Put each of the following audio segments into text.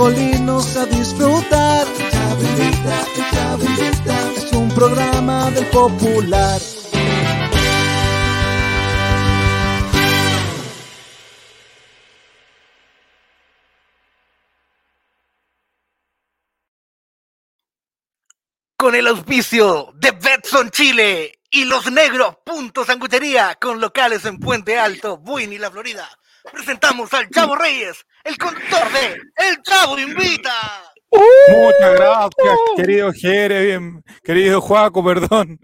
Colocolinos a disfrutar. Chavo invita. Es un programa del popular. con el auspicio de Betson Chile y Los Negros Punto Sanguchería con locales en Puente Alto, Buin y La Florida. Presentamos al Chavo Reyes, el conductor de El Chavo Invita. Muchas gracias, querido Jere, bien, querido Juaco, perdón.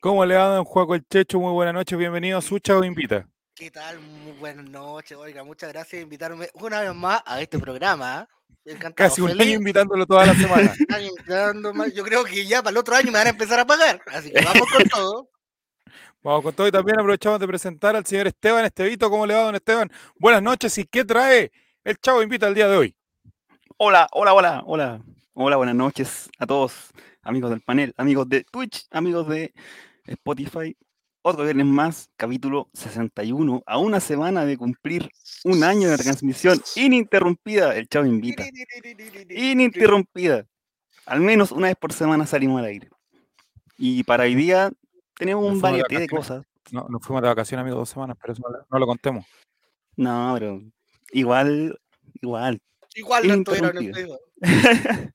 ¿Cómo le va, don Juaco el Checho? Muy buenas noches, bienvenido a su Chavo Invita. ¿Qué tal? Muy buenas noches, oiga, muchas gracias por invitarme una vez más a este programa. Encantado, Casi un feliz. año invitándolo toda la semana. Yo creo que ya para el otro año me van a empezar a pagar, así que vamos con todo. Vamos con todo y también aprovechamos de presentar al señor Esteban Estevito. ¿Cómo le va, don Esteban? Buenas noches y ¿qué trae el Chavo Invita el día de hoy? Hola, hola, hola, hola. Hola, buenas noches a todos, amigos del panel, amigos de Twitch, amigos de Spotify. Otro viernes más, capítulo 61, a una semana de cumplir un año de transmisión ininterrumpida. El Chavo invita. Ininterrumpida. Al menos una vez por semana salimos al aire. Y para hoy día tenemos un fuimos de cosas. No, nos fuimos de vacaciones, amigos, dos semanas, pero eso no, lo- no lo contemos. No, pero igual, igual. Igual no estuvieron en Ininterrumpido. el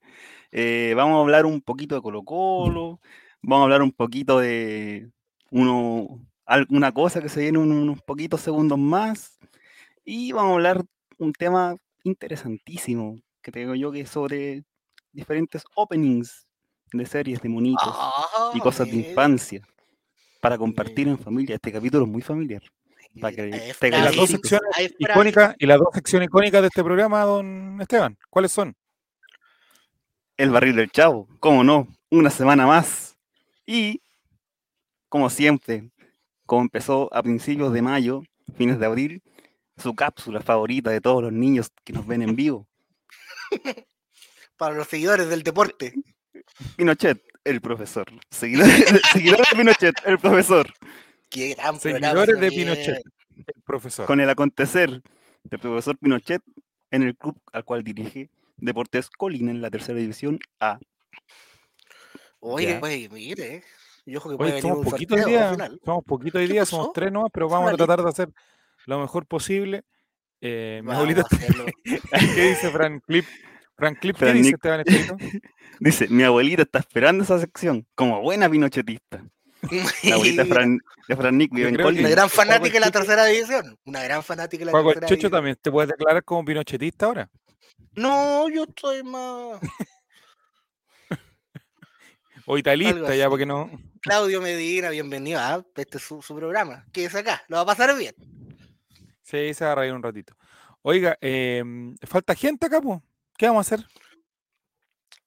Eh, vamos a hablar un poquito de Colo Colo, vamos a hablar un poquito de uno, alguna cosa que se viene en unos poquitos segundos más y vamos a hablar un tema interesantísimo que tengo yo que es sobre diferentes openings de series de monitos Ah, y cosas de infancia para compartir en familia. Este capítulo es muy familiar. Para que Es te Y las dos secciones icónicas, y las dos secciones icónicas de este programa, don Esteban, ¿cuáles son? El barril del chavo, cómo no, una semana más. Y, como siempre, como empezó a principios de mayo, fines de abril, su cápsula favorita de todos los niños que nos ven en vivo. Para los seguidores del deporte. Pinochet, el profesor. Seguidores, seguidores de Pinochet, el profesor. Qué gran Seguidores se de. Pinochet, el profesor. Con el acontecer del profesor Pinochet en el club al cual dirige Deportes Colina en la tercera división A. Oye, pues, mire. Y ojo que puede Oye, venir somos un poquitos hoy día, somos poquitos hoy ¿Qué día, somos tres nomás, pero vamos a tratar de hacer lo mejor posible. Eh, mi abuelita. ¿qué dice Fran Clip? Fran Clip, ¿qué dice. Esteban Estevito? Dice, mi abuelita está esperando esa sección como buena pinochetista. La abuelita de Fran, de Fran Nick vive en. Una gran Juego fanática de la tercera división. Una gran fanática de la el tercera división. también, ¿te puedes declarar como pinochetista ahora? No, yo estoy más. O italista, ya, porque no... Claudio Medina, bienvenido. Ah, este es su, su programa. ¿Qué es acá? Lo va a pasar bien. Sí, se va a reír un ratito. Oiga, em, falta gente acá, pues. ¿Qué vamos a hacer?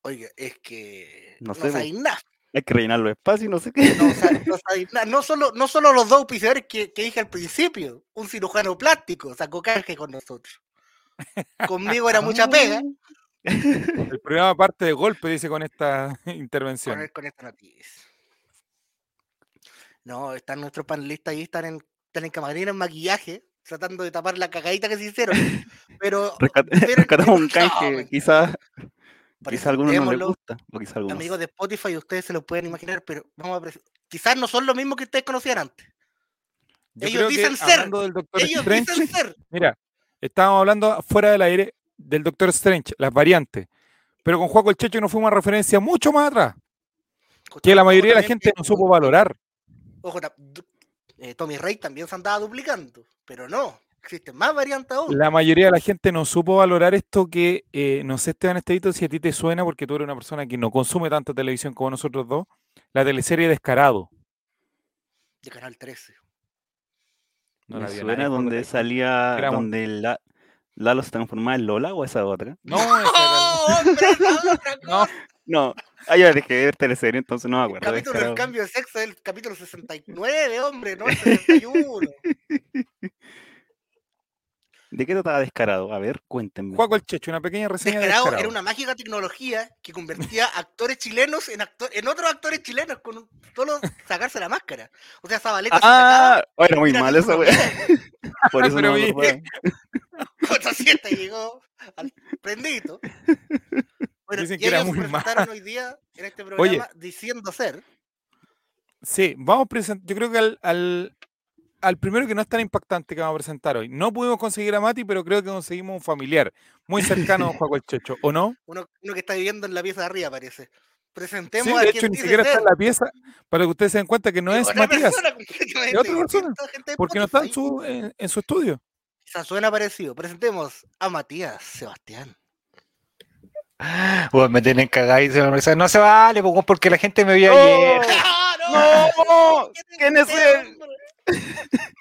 Oiga, es que No no, sé, sabéis nada. Hay que rellenar los espacios, no sé qué. No, sa- no sabéis nada. No solo, no solo los dos auspiciadores que, que dije al principio. Un cirujano plástico sacó canje con nosotros. Conmigo era mucha pega El programa parte de golpe, dice con esta con, intervención. el- con esta noticia. No, están nuestros panelistas ahí, están en, están en camarina, en maquillaje, tratando de tapar la cagadita que se hicieron. Pero, Rescat- pero- rescatamos un canje, quizás por quizá eso a algunos no les gusta, o quizá algunos. amigos de Spotify, ustedes se lo pueden imaginar, pero vamos a quizás no son lo mismo que ustedes conocían antes. Yo ellos dicen ser, Ellos Strange, dicen ser. mira, estábamos hablando fuera del aire del Doctor Strange, las variantes. Pero con Juaco el Checho nos fuimos a referencia mucho más atrás, que la Ojo mayoría de la gente no supo valorar. Ojo, eh, Tommy Rey también se andaba duplicando, pero no, existen más variantes aún. La mayoría de la gente no supo valorar esto que, eh, no sé, Esteban Estevito, si a ti te suena, porque tú eres una persona que no consume tanta televisión como nosotros dos, la teleserie Descarado. De Canal 13. No Me la suena nadie, donde salía, Éramos- donde la, Lalo se transformaba en Lola o esa otra. No, esa era- ¡Oh, hombre, esa otra No. No, ah, ya dejé de ver teleserie, entonces no me El acuerdo. capítulo del cambio de sexo es el capítulo 69, hombre, no el 61. ¿De qué trataba descarado? A ver, cuéntenme. Juaco el Checho, una pequeña reseña de Descarado era una mágica tecnología que convertía actores chilenos en, actor- en otros actores chilenos con un- solo sacarse la máscara. O sea, Zabaleta se sacaba, Ah, era muy mal eso, güey. Por eso Pero no me vi- acordaba. 400 llegó al prendito. Bueno, Dicen y que era ellos muy presentaron mal. hoy día en este Oye. diciendo ser. Sí, vamos a presentar. Yo creo que al, al, al primero que no es tan impactante que vamos a presentar hoy. No pudimos conseguir a Mati, pero creo que conseguimos un familiar muy cercano a Juaco el Checho, ¿o no? Uno, uno que está viviendo en la pieza de arriba, parece. Sí, Presentemos de a hecho, quien ni siquiera está en la pieza para que ustedes se den cuenta que no es Matías, es otra persona, porque no está en su, en, en su estudio. Quizás suena parecido. Presentemos a Matías Sebastián. Bueno, me tienen cagadísimo. No se- no se vale, porque la gente me vio ayer. ¡Ah, ¡No! ¿Quién es él?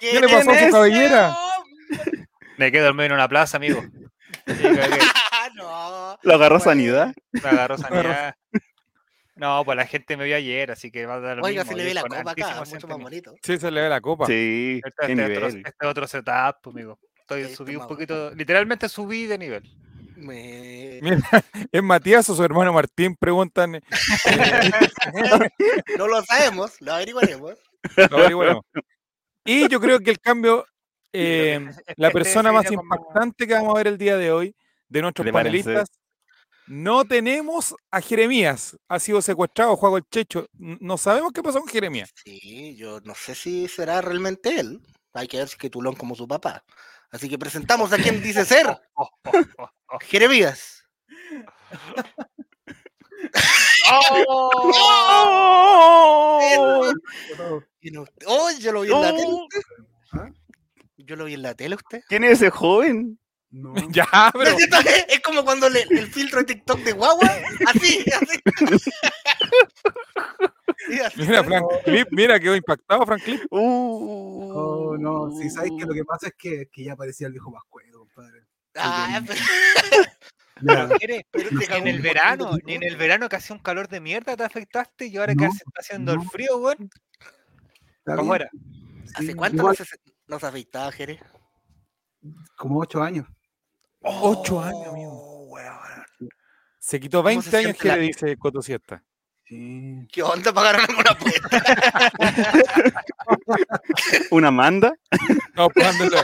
¿Qué le pasó a su cabellera? Me quedo dormido en una plaza, amigo. Y no. ¿Lo agarró Bueno. sanidad? Me agarró sanidad. No, pues la gente me vio ayer, así que va a dar lo Oiga, mismo. se le ve la copa acá, mucho más bonito. Sí, se le ve la copa. Sí, Este, qué este otro, este otro setup, pues, amigo. Estoy subí un poquito, literalmente subí de nivel. Me- Mira, ¿es Matías o su hermano Martín? Preguntan. eh, No lo sabemos, lo averiguaremos. lo averiguaremos. Y yo creo que el cambio, eh, la Este persona más impactante que vamos a ver el día de hoy, de nuestros Prepárense. panelistas, no tenemos a Jeremías. Ha sido secuestrado, Juego el Checho. No sabemos qué pasó con Jeremías. Sí, yo no sé si será realmente él. Hay que ver si que Tulón como su papá. Así que presentamos a quien dice ser. Oh, oh, oh, oh. Jeremías. ¡Oh! ¿Tiene usted- Oh, yo lo vi en la tele. ¡Oh! usted. Yo lo vi en la tele usted. ¿Quién es ese joven? No. Ya, pero. ¿No es cierto? Es como cuando le- el filtro de TikTok de guagua. Así, así. Sí, así. Mira, Frank Clip, mira, quedó impactado, Frank Clip. Uh, Oh, no, si sabéis que lo que pasa es que, que ya parecía el viejo Pascuero, compadre. Ah, te Ni en el verano, ni en el verano que hacía un calor de mierda te afectaste y ahora que se está haciendo no. el frío, weón, bien, afuera. ¿Hace sí, cuánto igual, no se, no se afeitaba, Jerez? Como ocho años. Ocho años, amigo. Oh, weón. Se quitó ¿Cómo 20 se años, que la- le dice Coto Siesta. Sí. ¿Qué onda? ¿Pagaron alguna apuesta? ¿Una manda? No, pues ándale,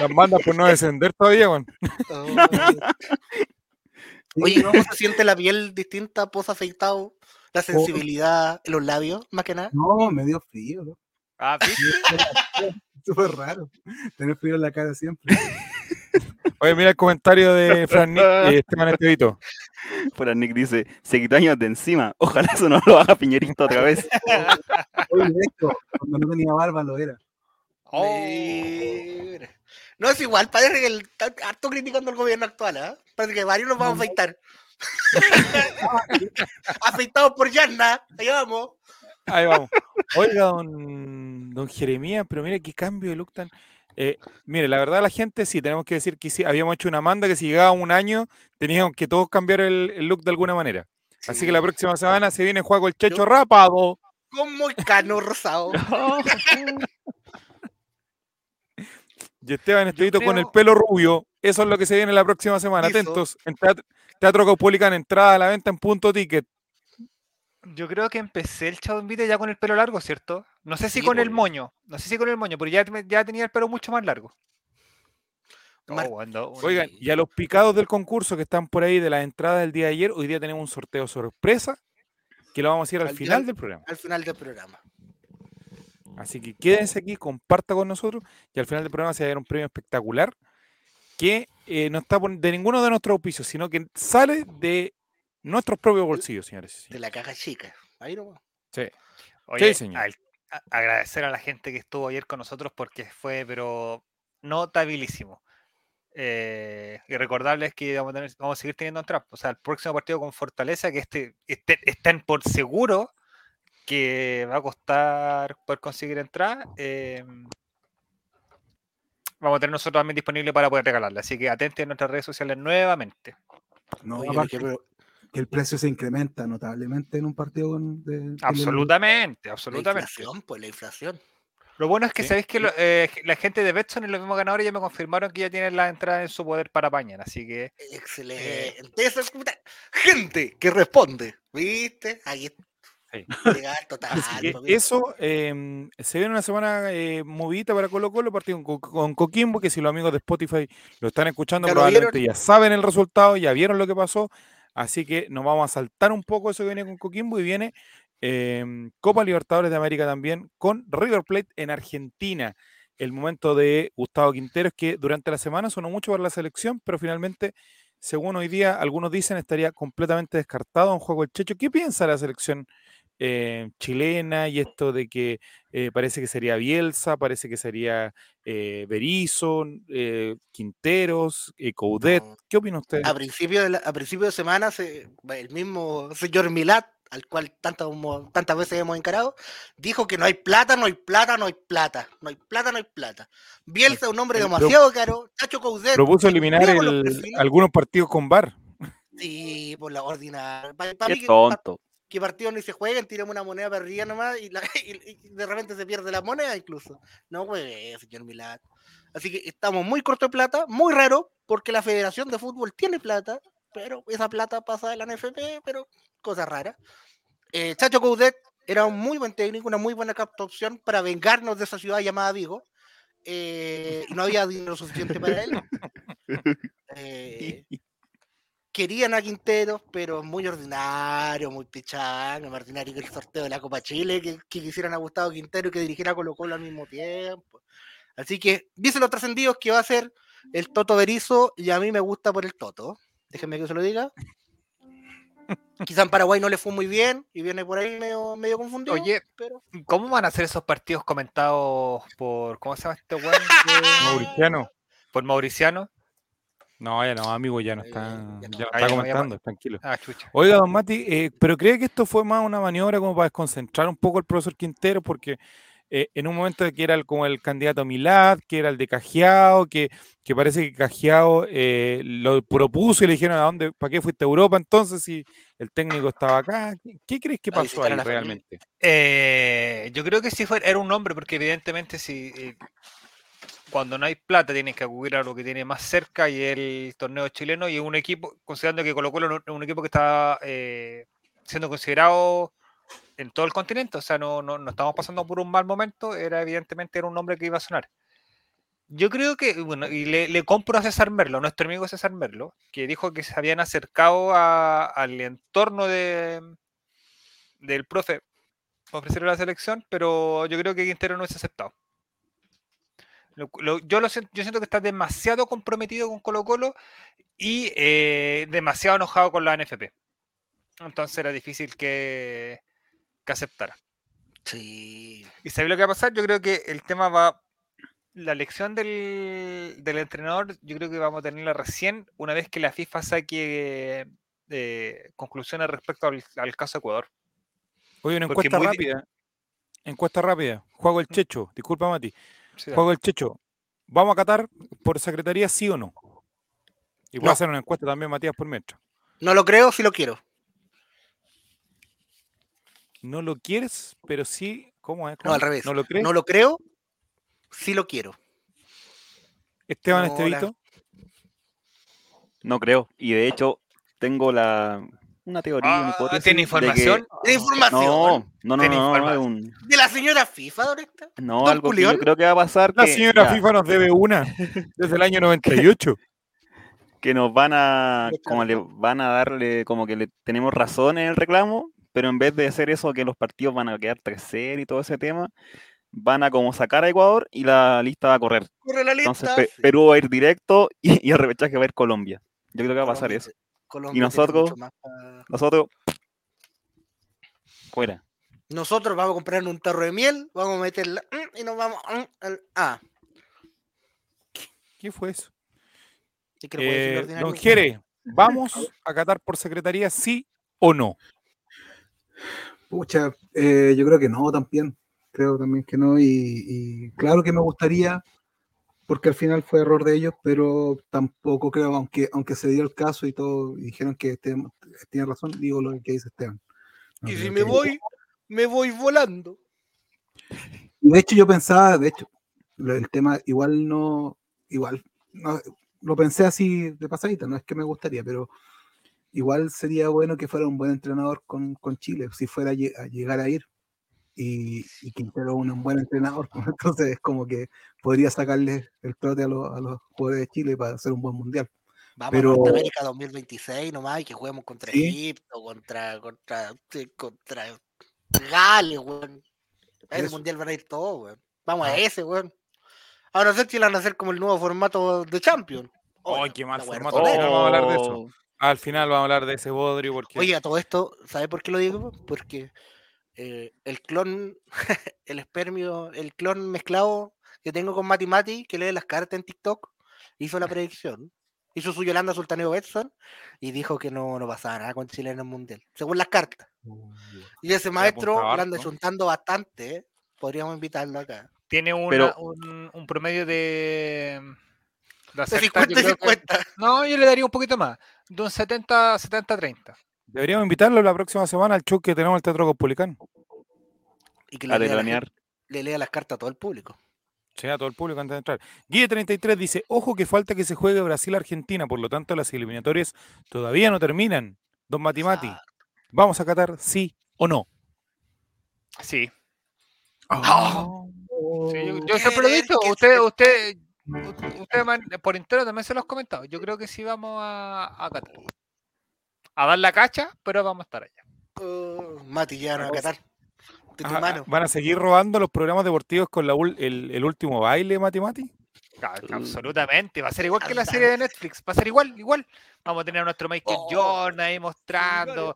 las mandas por no descender todavía, weón. Oh. Sí, Oye, no, ¿cómo se siente la piel distinta post afeitado? La sensibilidad en los labios, más que nada. no, me dio frío, ¿no? Ah, ¿viste? Súper raro. Tener frío en la cara siempre. Oye, mira el comentario de Fran Nick, eh, Esteban Estevito. Fuera Nick dice, se quitó años de encima. Ojalá eso no lo haga Piñerito otra vez. Oye, hecho, cuando no tenía barba lo era. Oh. Mira. No es igual, parece que el, está harto criticando al gobierno actual, ¿ah? Parece que varios nos vamos a afeitar. Afeitados por Yarna, ahí vamos. Ahí vamos. Oiga, don, don Jeremías, pero mire qué cambio de look tan. Eh, mire, la verdad, la gente sí, tenemos que decir que sí, habíamos hecho una manda que si llegaba un año, teníamos que todos cambiar el, el look de alguna manera. Así que la próxima semana se viene Juego el Checho Yo- rapado. Con moicano rosado. Y Esteban Estevito con el pelo rubio. Eso es lo que se viene la próxima semana. Atentos. En Teatro, Teatro Caupolicán, entrada a la venta en punto ticket. Yo creo que empecé el Chavo Invite ya con el pelo largo, ¿cierto? No sé si Sí, con el moño, no sé si con el moño, pero ya, ya tenía el pelo mucho más largo. Mar- Oh, Oigan, y a los picados del concurso que están por ahí de las entradas del día de ayer, hoy día tenemos un sorteo sorpresa que lo vamos a hacer al Al final del programa. Al final del programa. Así que quédense aquí, comparta con nosotros y al final del programa se va a dar un premio espectacular que eh, no está de ninguno de nuestros auspicios, sino que sale de nuestros propios bolsillos, señores. De la caja chica. Ahí nomás. Sí. Oye, señor. al- a- agradecer a la gente que estuvo ayer con nosotros porque fue, pero notabilísimo. Eh, y recordarles que vamos a, tener- vamos a seguir teniendo entradas. O sea, el próximo partido con Fortaleza, que este, este- estén por seguro que va a costar poder conseguir entradas. eh, vamos a tener nosotros también disponible para poder regalarla. Así que atenten a nuestras redes sociales nuevamente. No, Oye, aparte, pero- que el precio se incrementa notablemente en un partido con, de, de- Absolutamente, La absolutamente. inflación, pues la inflación. Lo bueno es que Sí. sabéis que lo- eh, la gente de Betson y los mismos ganadores ya me confirmaron que ya tienen la entrada en su poder para mañana, así que Excelente. Gente que responde. ¿Viste? Ahí está. Sí. Total. Que papi. eso eh, se viene una semana eh, movidita para Colo Colo, partido con, Co- con Coquimbo, que si los amigos de Spotify lo están escuchando, probablemente vieron. ya saben el resultado, ya vieron lo que pasó. Así que nos vamos a saltar un poco eso que viene con Coquimbo y viene em, Copa Libertadores de América también con River Plate en Argentina. El momento de Gustavo Quinteros, que durante la semana sonó mucho para la selección, pero finalmente, según hoy día, algunos dicen estaría completamente descartado en juego el Checho. ¿Qué piensa la selección eh, chilena y esto de que eh, parece que sería Bielsa, parece que sería eh, Berizzo, eh, Quinteros, eh, Coudet? No. ¿Qué opina usted? A principio de, la- a principio de semana, se- el mismo señor Milat, al cual tantas, tantas veces hemos encarado, dijo que no hay plata, no hay plata, no hay plata. No hay plata, no hay plata. Bielsa es un hombre Pero- demasiado caro. Chacho Coudet. Propuso que eliminar el- algunos partidos con VAR. Sí, por la ordinaria. Qué que, tonto. Que partidos ni se jueguen, tiremos una moneda para arriba nomás y, la- y- y de repente se pierde la moneda incluso. No juegue, señor Milat. Así que estamos muy corto de plata, muy raro, porque la Federación de Fútbol tiene plata, pero esa plata pasa de la NFP, pero cosa rara. Eh, Chacho Coudet era un muy buen técnico, una muy buena capta opción para vengarnos de esa ciudad llamada Vigo. eh, no había dinero suficiente para él. Eh, querían a Quinteros, pero muy ordinario, muy pichán, más ordinario que el sorteo de la Copa Chile, que, que quisieran a Gustavo Quintero y que dirigiera a Colo Colo al mismo tiempo. Así que dicen los trascendidos que va a ser el Toto Berizo y a mí me gusta por el Toto. Déjenme que se lo diga. Quizá en Paraguay no le fue muy bien y viene por ahí medio, medio confundido. Oye, pero ¿cómo van a ser esos partidos comentados por ¿cómo se llama este weón? Mauriciano. Por Mauriciano. No, ya no, amigo, ya no Eh, está, ya no. ya no está no, comentando, tranquilo. Ah. Oiga, don Mati, eh, pero cree que esto fue más una maniobra como para desconcentrar un poco al profesor Quintero, porque eh, en un momento que era el- como el candidato a Milad, que era el de Cajiao, que, que parece que Cajiao eh, lo propuso y le dijeron, ¿a dónde, para qué fuiste a Europa entonces si el técnico estaba acá? ¿Qué, qué crees que pasó ahí realmente? Yo creo que sí fue, era un hombre, porque evidentemente si cuando no hay plata tienes que acudir a lo que tiene más cerca y el torneo chileno y un equipo, considerando que Colo Colo es un equipo que está eh, siendo considerado en todo el continente, o sea, no, no, no estamos pasando por un mal momento, era evidentemente un hombre que iba a sonar. Yo creo que, bueno, y le, compro a César Merlo, nuestro amigo César Merlo, que dijo que se habían acercado al entorno de, del profe para ofrecerle la selección, pero yo creo que Quintero no es aceptado. Lo- lo- yo, lo siento, yo siento que está demasiado comprometido con Colo Colo y eh, demasiado enojado con la NFP. Entonces era difícil que, que aceptara. sí. ¿Y sabéis lo que va a pasar? Yo creo que el tema va. La elección del, del entrenador, yo creo que vamos a tenerla recién una vez que la FIFA saque eh, conclusiones respecto al, al caso Ecuador. Oye, una Porque encuesta rápida. Encuesta rápida. Juego el Checho. Disculpa, Mati. Sí, Juego el Checho. ¿Vamos a Qatar por secretaría, sí o no? Y voy No. a hacer una encuesta también, Matías, por metro. No lo creo, sí lo quiero. No lo quieres, pero sí. ¿Cómo es? No, al revés. ¿No lo crees? No lo creo, sí lo quiero. Esteban no, la- Estevito. No creo. Y de hecho, tengo la una teoría, una Ah, hipótesis. ¿Tiene de que- información? La información No, no, no, Tiene no, no, información. es un- de la señora FIFA, ¿dónde está? no, Don algo que yo creo que va a pasar. La que, señora ya, FIFA nos debe una desde el año 98. que nos van a, como le van a darle, como que le tenemos razón en el reclamo, pero en vez de hacer eso, que los partidos van a quedar 3 y todo ese tema, van a como sacar a Ecuador y la lista va a correr. Corre la lista. Entonces Pe-. Perú va a ir directo y, y el repechaje va a ir Colombia. Yo creo que va a pasar Colombia eso. Colombia Y nosotros- mucho más pa- Nosotros, fuera. Nosotros vamos a comprar un tarro de miel, vamos a meterla mm, y nos vamos mm, al A. ¿Qué fue eso? ¿Y qué le puede decir Eh, ordinario? don Jere, ¿vamos a Qatar por secretaría, sí o no? Pucha, eh, yo creo que no también. Creo también que no. Y, y claro que me gustaría, porque al final fue error de ellos, pero tampoco creo, aunque, aunque se dio el caso y todo, y dijeron que este, tiene razón, digo lo que dice Esteban. No y si me voy, me voy volando. De hecho yo pensaba, de hecho, el tema igual no, igual, no, lo pensé así de pasadita, no es que me gustaría, pero igual sería bueno que fuera un buen entrenador con, con Chile, si fuera a llegar a ir. Y, y Quintero es un buen entrenador, entonces es como que podría sacarle el trote a, los- a los jugadores de Chile para hacer un buen mundial. Vamos Pero- a Norteamérica 2026 nomás y que juguemos contra Sí. Egipto, contra, contra, contra Gales, weón. A ese mundial van a ir todos, weón. Vamos a Ah. ese, weón. Ahora no sé si van a hacer como el nuevo formato de Champions. Ay, qué mal formato. ratonera. no vamos a hablar de eso. Oh, Al final vamos a hablar de ese bodrio porque Oye, a todo esto, ¿sabe por qué lo digo? Porque eh, el clon, el espermio, el clon mezclado que tengo con Mati Mati, que lee las cartas en TikTok, hizo la predicción. Hizo su Yolanda Sultaneo Betson y dijo que no, no pasaba nada con Chile en el Mundial, según las cartas. Y ese maestro lo anda chuntando bastante, ¿eh? Podríamos invitarlo acá. Tiene una- Pero- un, un promedio de. De, De acertar, 50 y yo creo que- 50. No, yo le daría un poquito más. De un 70, 70-30. Deberíamos invitarlo la próxima semana al show que tenemos en el Teatro Copulicán. Y que a le lea, la le lea las cartas a todo el público. Sí, a todo el público antes de entrar. Guille 33 dice, ojo que falta que se juegue Brasil-Argentina, por lo tanto las eliminatorias todavía no terminan. Don Matimati, Exacto. ¿vamos a Qatar sí o no? Sí. Ah. Sí, yo, Oh. yo siempre lo he ¿Qué- dicho. Usted, usted, usted man- por interno también se lo has comentado. Yo creo que sí vamos a, a Qatar. A dar la cacha, pero vamos a estar allá. Oh, Mati, ya no a. Qatar. De tu Ajá, mano. ¿Van a seguir robando los programas deportivos con la ul- el, el último baile, Matimati? Ca- Uh. Absolutamente. Va a ser igual que la serie de Netflix. Va a ser igual, igual. Vamos a tener a nuestro Michael Oh, Jordan ahí mostrando.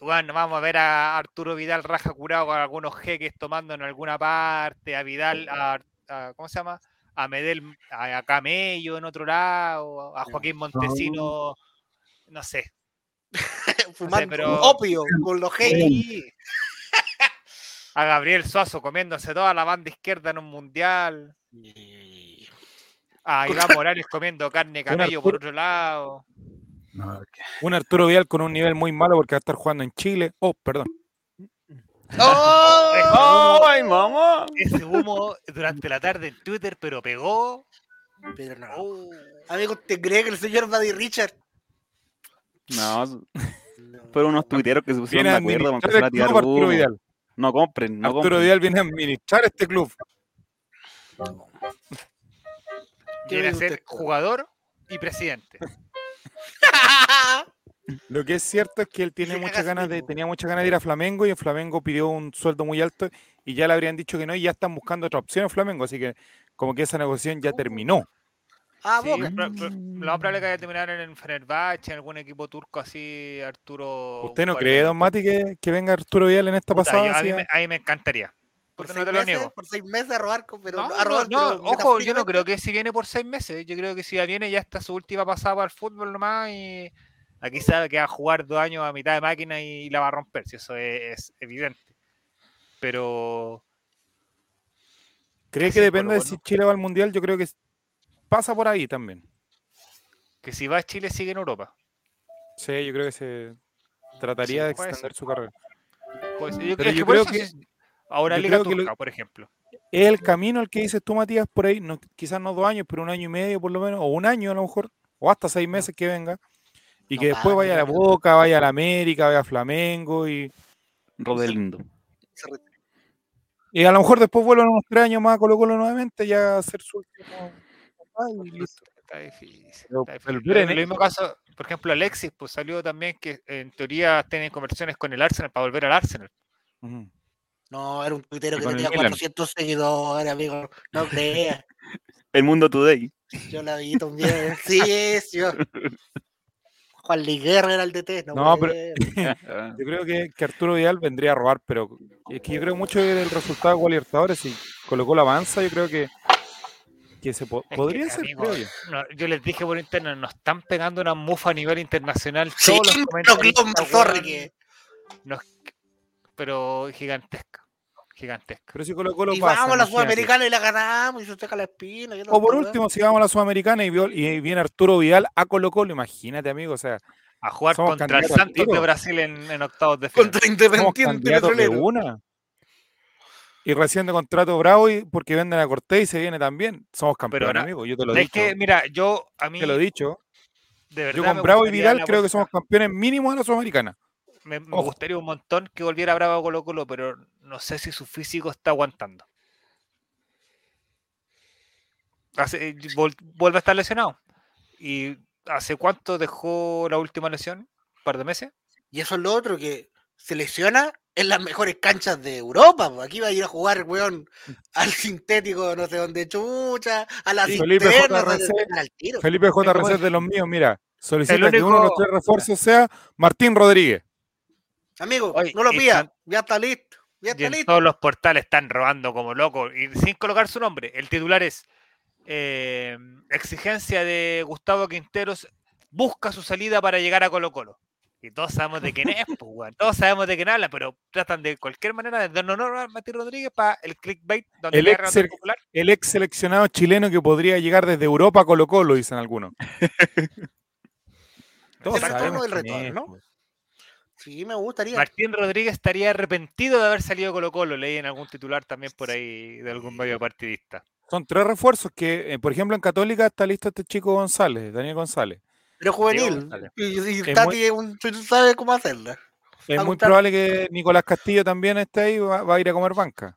Bueno, vamos a ver a Arturo Vidal raja curado con algunos jeques tomando en alguna parte. A Vidal, a, a- ¿cómo se llama? A Medel, a, a Camello en otro lado. A Joaquín Montesino. No sé. Fumando pero- opio con los. Sí. A Gabriel Suazo comiéndose toda la banda izquierda en un mundial. Y- A Iván Morales comiendo carne camello por otro lado. No, Un Arturo Vidal con un nivel muy malo porque va a estar jugando en Chile. Oh, perdón. ¡Oh! ¡Ay, mamá! Ese humo durante la tarde en Twitter, pero pegó. Pero no. Oh. Amigo, ¿te cree que el señor Buddy Richard? No, No. fueron unos tuiteros que se pusieron de acuerdo para administrar empezar a el tirar Arturo. Vidal. No compren, no Arturo compren. Vidal viene a administrar este club. ¿Qué Viene a ve ser jugador y presidente. Lo que es cierto es que él tiene muchas ganas de, tenía muchas ganas de ir a Flamengo y en Flamengo pidió un sueldo muy alto y ya le habrían dicho que no y ya están buscando otra opción en Flamengo, así que como que esa negociación ya terminó. Ah, Sí, Boca. pro- pro- lo más probable es que vaya a terminar en el Fenerbahce, en algún equipo turco así, Arturo. ¿Usted no cree, don Mati, que, que venga Arturo Vidal en esta Puta, pasada? yo- a, mí me, a mí me encantaría. Por no te lo meses, niego. por seis meses a robar, con- pero No, a robar, no, no, pero ojo, yo no creo que si viene por seis meses. Yo creo que si ya viene, ya está su última pasada para el fútbol nomás y aquí sabe que va a jugar dos años a mitad de máquina y la va a romper, si eso es, es evidente. Pero ¿Cree que depende de si Chile va al Mundial? Yo creo que pasa por ahí también. que si va a Chile sigue en Europa. Sí, yo creo que se trataría Sí, de extender ser. su carrera. Pues, yo, Pero es yo creo que- ahora Liga que lo- Turca, por ejemplo. Es el camino el que dices tú, Matías, por ahí, no, quizás no dos años, pero un año y medio por lo menos, o un año a lo mejor, o hasta seis meses que venga, y No que después vaya a la. Boca, vaya a la América, vaya a Flamengo, y, Rodelindo. Y a lo mejor después vuelvan unos tres años más a Colo Colo nuevamente, ya a hacer su último... Ay, listo. Está difícil. Pero está difícil. el Bren, En el ¿eh? mismo caso, por ejemplo, Alexis, pues salió también que en teoría tienen conversiones con el Arsenal para volver al Arsenal. No, era un tuitero Y que tenía Milan. 400 seguidores, amigo. No creas. El Mundo Today. Yo la vi también. Sí, es yo. Juan Liguerra era el DT. No, No, pero-. Yo creo que, que Arturo Vidal vendría a robar, pero es que yo creo mucho del resultado de Libertadores, si Colo Colo avanza, yo creo que, que se po- podría ser, amigo, yo. No, yo les dije por internet, nos están pegando una mufa a nivel internacional. Sí, todos los pero comentaristas, Globo, sorry weón, que- nos- pero gigantesca. Gigantesca. Pero si Colo Colo Y pasa, vamos a la. Sudamericana y la ganamos y se saca la espina. ¿qué O por último, si vamos a la Sudamericana y, viol- y viene Arturo Vidal a Colo Colo, imagínate, amigo, o sea, A jugar contra el Santos de. Brasil en, en octavos de final. Contra Independiente de una. Y recién de contrato bravo y porque venden a Cortés y se viene también. Somos campeones, ahora, amigo, yo te lo he Es dicho. que, mira, yo a mí, Te lo he dicho. de verdad, Yo con Bravo y Vidal creo que somos campeones mínimos de la Sudamericana. Me, gustaría un montón que volviera Bravo a Colo Colo, pero no sé si su físico está aguantando. Hace- eh, vol- vuelve a estar lesionado. ¿Y hace cuánto dejó la última lesión? ¿Un par de meses? Y eso es lo otro, que se lesiona en las mejores canchas de Europa. po. Aquí va a ir a jugar, weón, al sintético, no sé dónde chucha, a la Felipe JRC. Felipe JRC es- de los míos, mira, solicita el que uno de los único- tres refuerzos sea Martín Rodríguez. Amigo, Oye, no lo pida, están- ya está listo, ya Y está en listo. todos los portales están robando como locos y sin colocar su nombre. El titular es eh, exigencia de Gustavo Quinteros busca su salida para llegar a Colo Colo. Y todos sabemos de quién es, pues, weón. Todos sabemos de quién habla, pero tratan de cualquier manera de dar honor a Martín Rodríguez para el clickbait donde El ex ser- popular. El ex seleccionado chileno que podría llegar desde Europa a Colo Colo, dicen algunos. Todos el retorno sabemos del retorno, es, ¿no? pues. Sí, me gustaría. Martín Rodríguez estaría arrepentido de haber salido a Colo Colo. Leí en algún titular también por ahí de algún medio partidista. Son tres refuerzos que, eh, por ejemplo, en Católica está listo este chico González, Daniel González. Pero juvenil. Y, y Es Tati es un- sabe cómo hacerla. Es muy probable que Nicolás Castillo también esté ahí, va, va a ir a comer banca.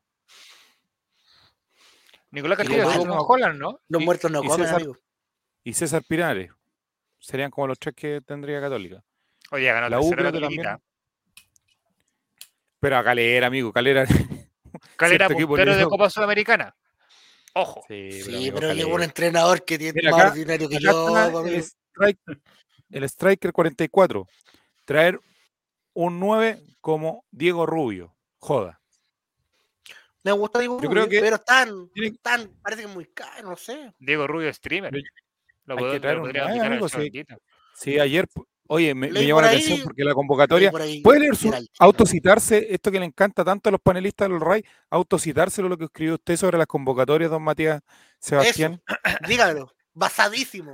Nicolás Y Castillo muertos- con Holland, ¿no? Los Y- muertos no y comen, César- amigo. Y César Pinares. Serían como los tres que tendría Católica. Oye, ganó La U Catoliquita. Pero a Calera, amigo, Calera. Calera puntero de Copa Sudamericana. Ojo. Sí, Sí, amigo, pero llegó un Calera. entrenador que tiene Mira, más acá- ordinario que Acá yo. está. El, strike- el Striker 44. Traer un 9 como Diego Rubio. Joda. Me gusta Diego Yo creo Rubio, que pero están, tiene- tan, parece que es muy caro, no sé. Diego Rubio streamer. Lo hay que pod- traer lo un amigo, sí. ayer, oye, me, me por la atención porque la convocatoria. ahí ¿Puede leer su, autocitarse esto que le encanta tanto a los panelistas del RAI? Autocitárselo lo que escribió usted sobre las convocatorias, don Matías Sebastián. Dígalo, basadísimo.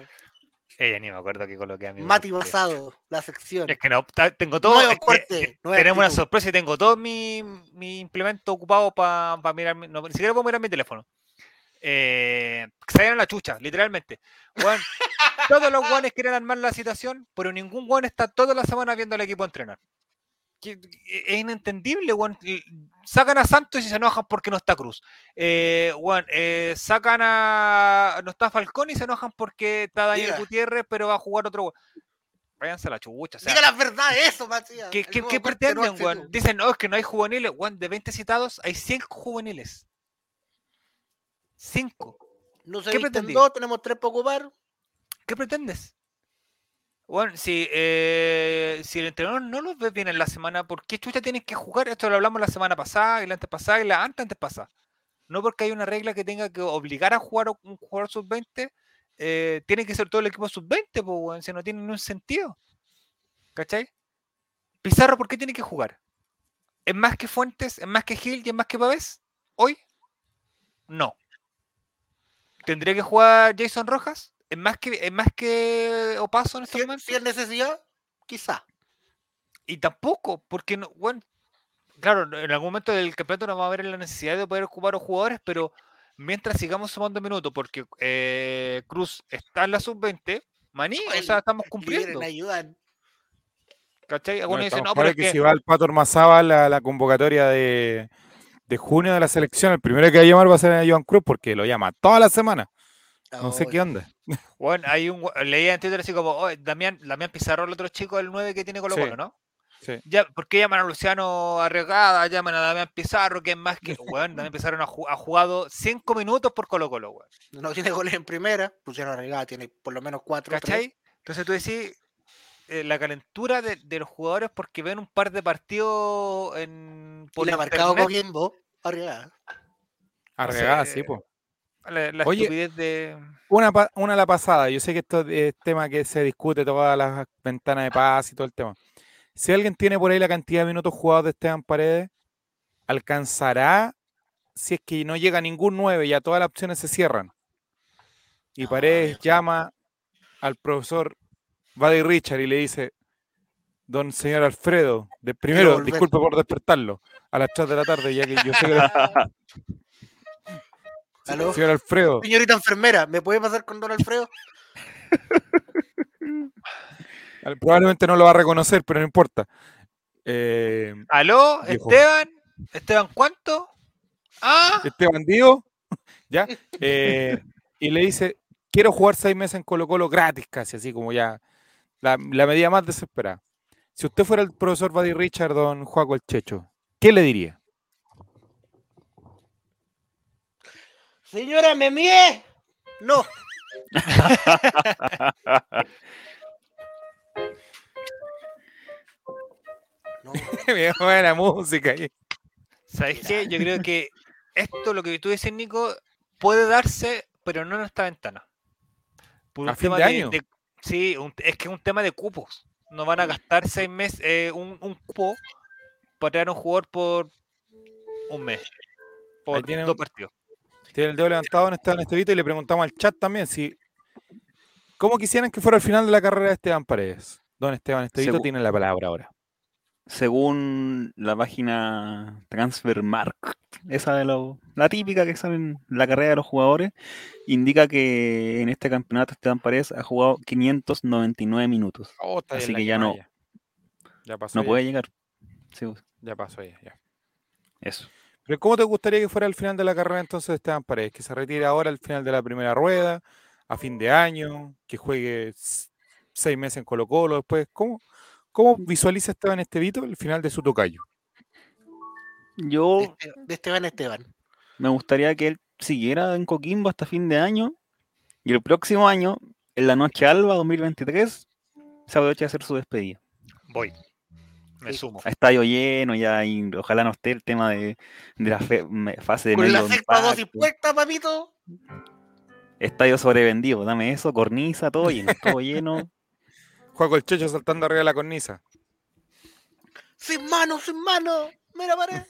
Ella ni me acuerdo que coloqué a mi Mati Basado, la sección. Es que no, tengo todo. Nuevo es que, tenemos una sorpresa y tengo todo mi, mi implemento ocupado para mirar. mi- No, ni siquiera puedo mirar mi teléfono. Eh, a la chucha, literalmente. Todos los guanes quieren armar la situación, pero ningún guan está toda la semana viendo al equipo entrenar. Que- Es inentendible, weón. Sacan a Santos y se enojan porque no está Cruz. Eh, weón, eh, sacan a. No está Falcón y se enojan porque está Daniel Diga. Gutiérrez, pero va a jugar otro. weón. Váyanse a la o sea, Diga la verdad, eso, Matías. ¿Qué, pretenden, no weón? Dicen, no, es que no hay juveniles. Weón, de 20 citados, hay 5 juveniles. 5. No se ¿Qué pretendí? dos, tenemos tres para ocupar. ¿Qué pretendes? Bueno, si, eh, si el entrenador no los ve bien en la semana, ¿por qué chucha tienes que jugar? Esto lo hablamos la semana pasada, y la antes pasada, y la antes antes pasada. No porque hay una regla que tenga que obligar a jugar un jugador sub-20, eh, tiene que ser todo el equipo sub-20, pues, si no tiene ningún sentido. ¿Cachai? Pizarro, ¿por qué tiene que jugar? ¿Es más que Fuentes? ¿Es más que Gil? ¿Y es más que Pavés? ¿Hoy? No. ¿Tendría que jugar Jason Rojas? ¿Es más que, es más que Opaso en este momento? si es necesidad, quizá. Y tampoco, porque no, bueno, claro, en algún momento del campeonato no va a haber la necesidad de poder ocupar a los jugadores, pero mientras sigamos sumando minutos, porque eh, Cruz está en la sub-20, maní, o sea, estamos cumpliendo. ayudan. ¿Cachai? Bueno, Algunos dicen, no, pero es que, que si va el Pato Ormazábal a la convocatoria de, de junio de la selección, el primero que va a llamar va a ser a Joan Cruz porque lo llama toda la semana. No sé qué onda. Bueno, hay un leía en Twitter así como, "Oye, Damián, Damián Pizarro, el otro chico, el 9 que tiene Colo Sí. Colo, ¿no? Sí. Ya, ¿Por qué llaman a Luciano Arriagada? Llaman a Damián Pizarro, que es más que. Bueno, Damián Pizarro ha, ju- ha jugado 5 minutos por Colo Colo, weón. No tiene goles en primera, pusieron arreglada, tiene por lo menos cuatro. tres. ¿Cachai? Entonces tú decís eh, la calentura de, de los jugadores porque ven un par de partidos en Y le ha marcado Coquimbo, arreglada. Arregada, sé, sí, pues. La, la Oye, estupidez de. Una, a la pasada. Yo sé que esto es tema que se discute todas las ventanas de paz y todo el tema. Si alguien tiene por ahí la cantidad de minutos jugados de Esteban Paredes, alcanzará si es que no llega ningún 9, ya todas las opciones se cierran. Y Ah, Paredes llama al profesor Buddy Richard y le dice, don señor Alfredo, de primero, volver". disculpe por despertarlo, a las 3 de la tarde, ya que yo sé que... ¿Aló? señor Alfredo, Señorita enfermera, ¿me puede pasar con don Alfredo? al- probablemente no lo va a reconocer, pero no importa. Eh, ¿Aló? Viejo. ¿Esteban? ¿Esteban cuánto? Ah, este bandido, ¿ya? Eh, y le dice, quiero jugar seis meses en Colo Colo gratis casi, así como ya la, la medida más desesperada. Si usted fuera el profesor Buddy Richard, don Juaco el Checho, ¿qué le diría? Señora, ¿me mié? No. No, Bien buena música ahí. ¿sabes qué? Yo creo que esto, lo que tú dices, Nico, puede darse, pero no en esta ventana. Por ¿A un fin tema de año? sí, un- es que es un tema de cupos. No van a gastar seis meses, eh, un, un cupo para traer un jugador por un mes. Por dos partidos. Tiene el dedo levantado en este, en este video y le preguntamos al chat también si cómo quisieran que fuera el final de la carrera de Esteban Paredes. Don Esteban Estevito tiene la palabra ahora. Según la página Transfermarkt, esa de lo- la típica que sale en la carrera de los jugadores, indica que en este campeonato Esteban Paredes ha jugado 599 minutos. Oh, Así que ya no-. Ya pasó. No ya, puede llegar. Sí, pues, ya pasó ya, ya. eso. Pero ¿cómo te gustaría que fuera el final de la carrera entonces de Esteban Paredes? Que se retire ahora al final de la primera rueda, a fin de año, que juegue seis meses en Colo Colo después. ¿Cómo, cómo visualiza Esteban Estevito el final de su tocayo? de, Yo Este- de Esteban Esteban. me gustaría que él siguiera en Coquimbo hasta fin de año y el próximo año, en la noche alba 2023, se aproveche de hacer su despedida. Voy. Me sumo. Estadio lleno ya y ojalá no esté el tema de, de la fe- me- fase de Con la medio sexta dosis puesta, papito. estadio sobrevendido, dame eso, cornisa, todo lleno, todo lleno. Juego el Checho saltando arriba de la cornisa. Sin mano, sin mano. Mira, pared.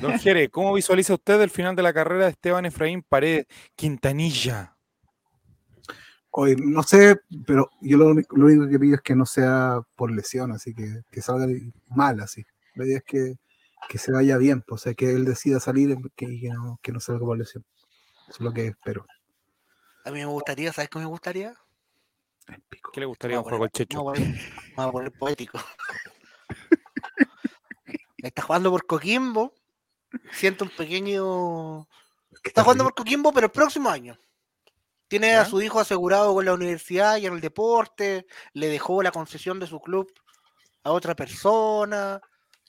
Don Jere, ¿cómo visualiza usted el final de la carrera de Esteban Efraín Paredes Quintanilla? Hoy, no sé, pero yo lo, único- lo único que pido es que no sea por lesión, así que, que salga mal así. La idea es que, que se vaya bien, pues, o sea, que él decida salir que- y que no, que no salga por lesión. Eso es lo que espero. A mí me gustaría, ¿sabes qué me gustaría? Pico. ¿Qué le gustaría un juego el poner- Checho? Vamos a poner, poético. Está jugando por Coquimbo. Siento un pequeño. Que Está jugando por Coquimbo, pero el próximo año. Tiene ¿Ya? a su hijo asegurado con la universidad y en el deporte. Le dejó la concesión de su club a otra persona.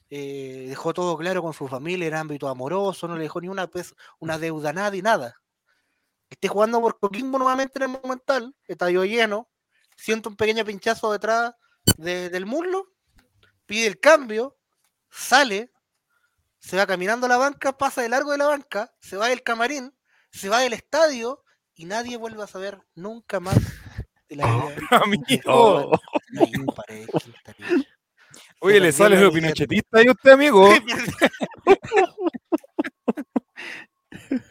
eh, dejó todo claro con su familia en ámbito amoroso. No le dejó ni una, pes- una deuda a nadie, nada. Esté jugando por Coquimbo nuevamente en el Monumental. Estadio lleno. Siento un pequeño pinchazo detrás de- del muslo. Pide el cambio. Sale. Se va caminando a la banca, pasa de largo de la banca, se va del camarín, se va del estadio y nadie vuelve a saber nunca más de la vida de Amigo. Oye, le sale la lo leyenda. pinochetista ahí a usted, amigo.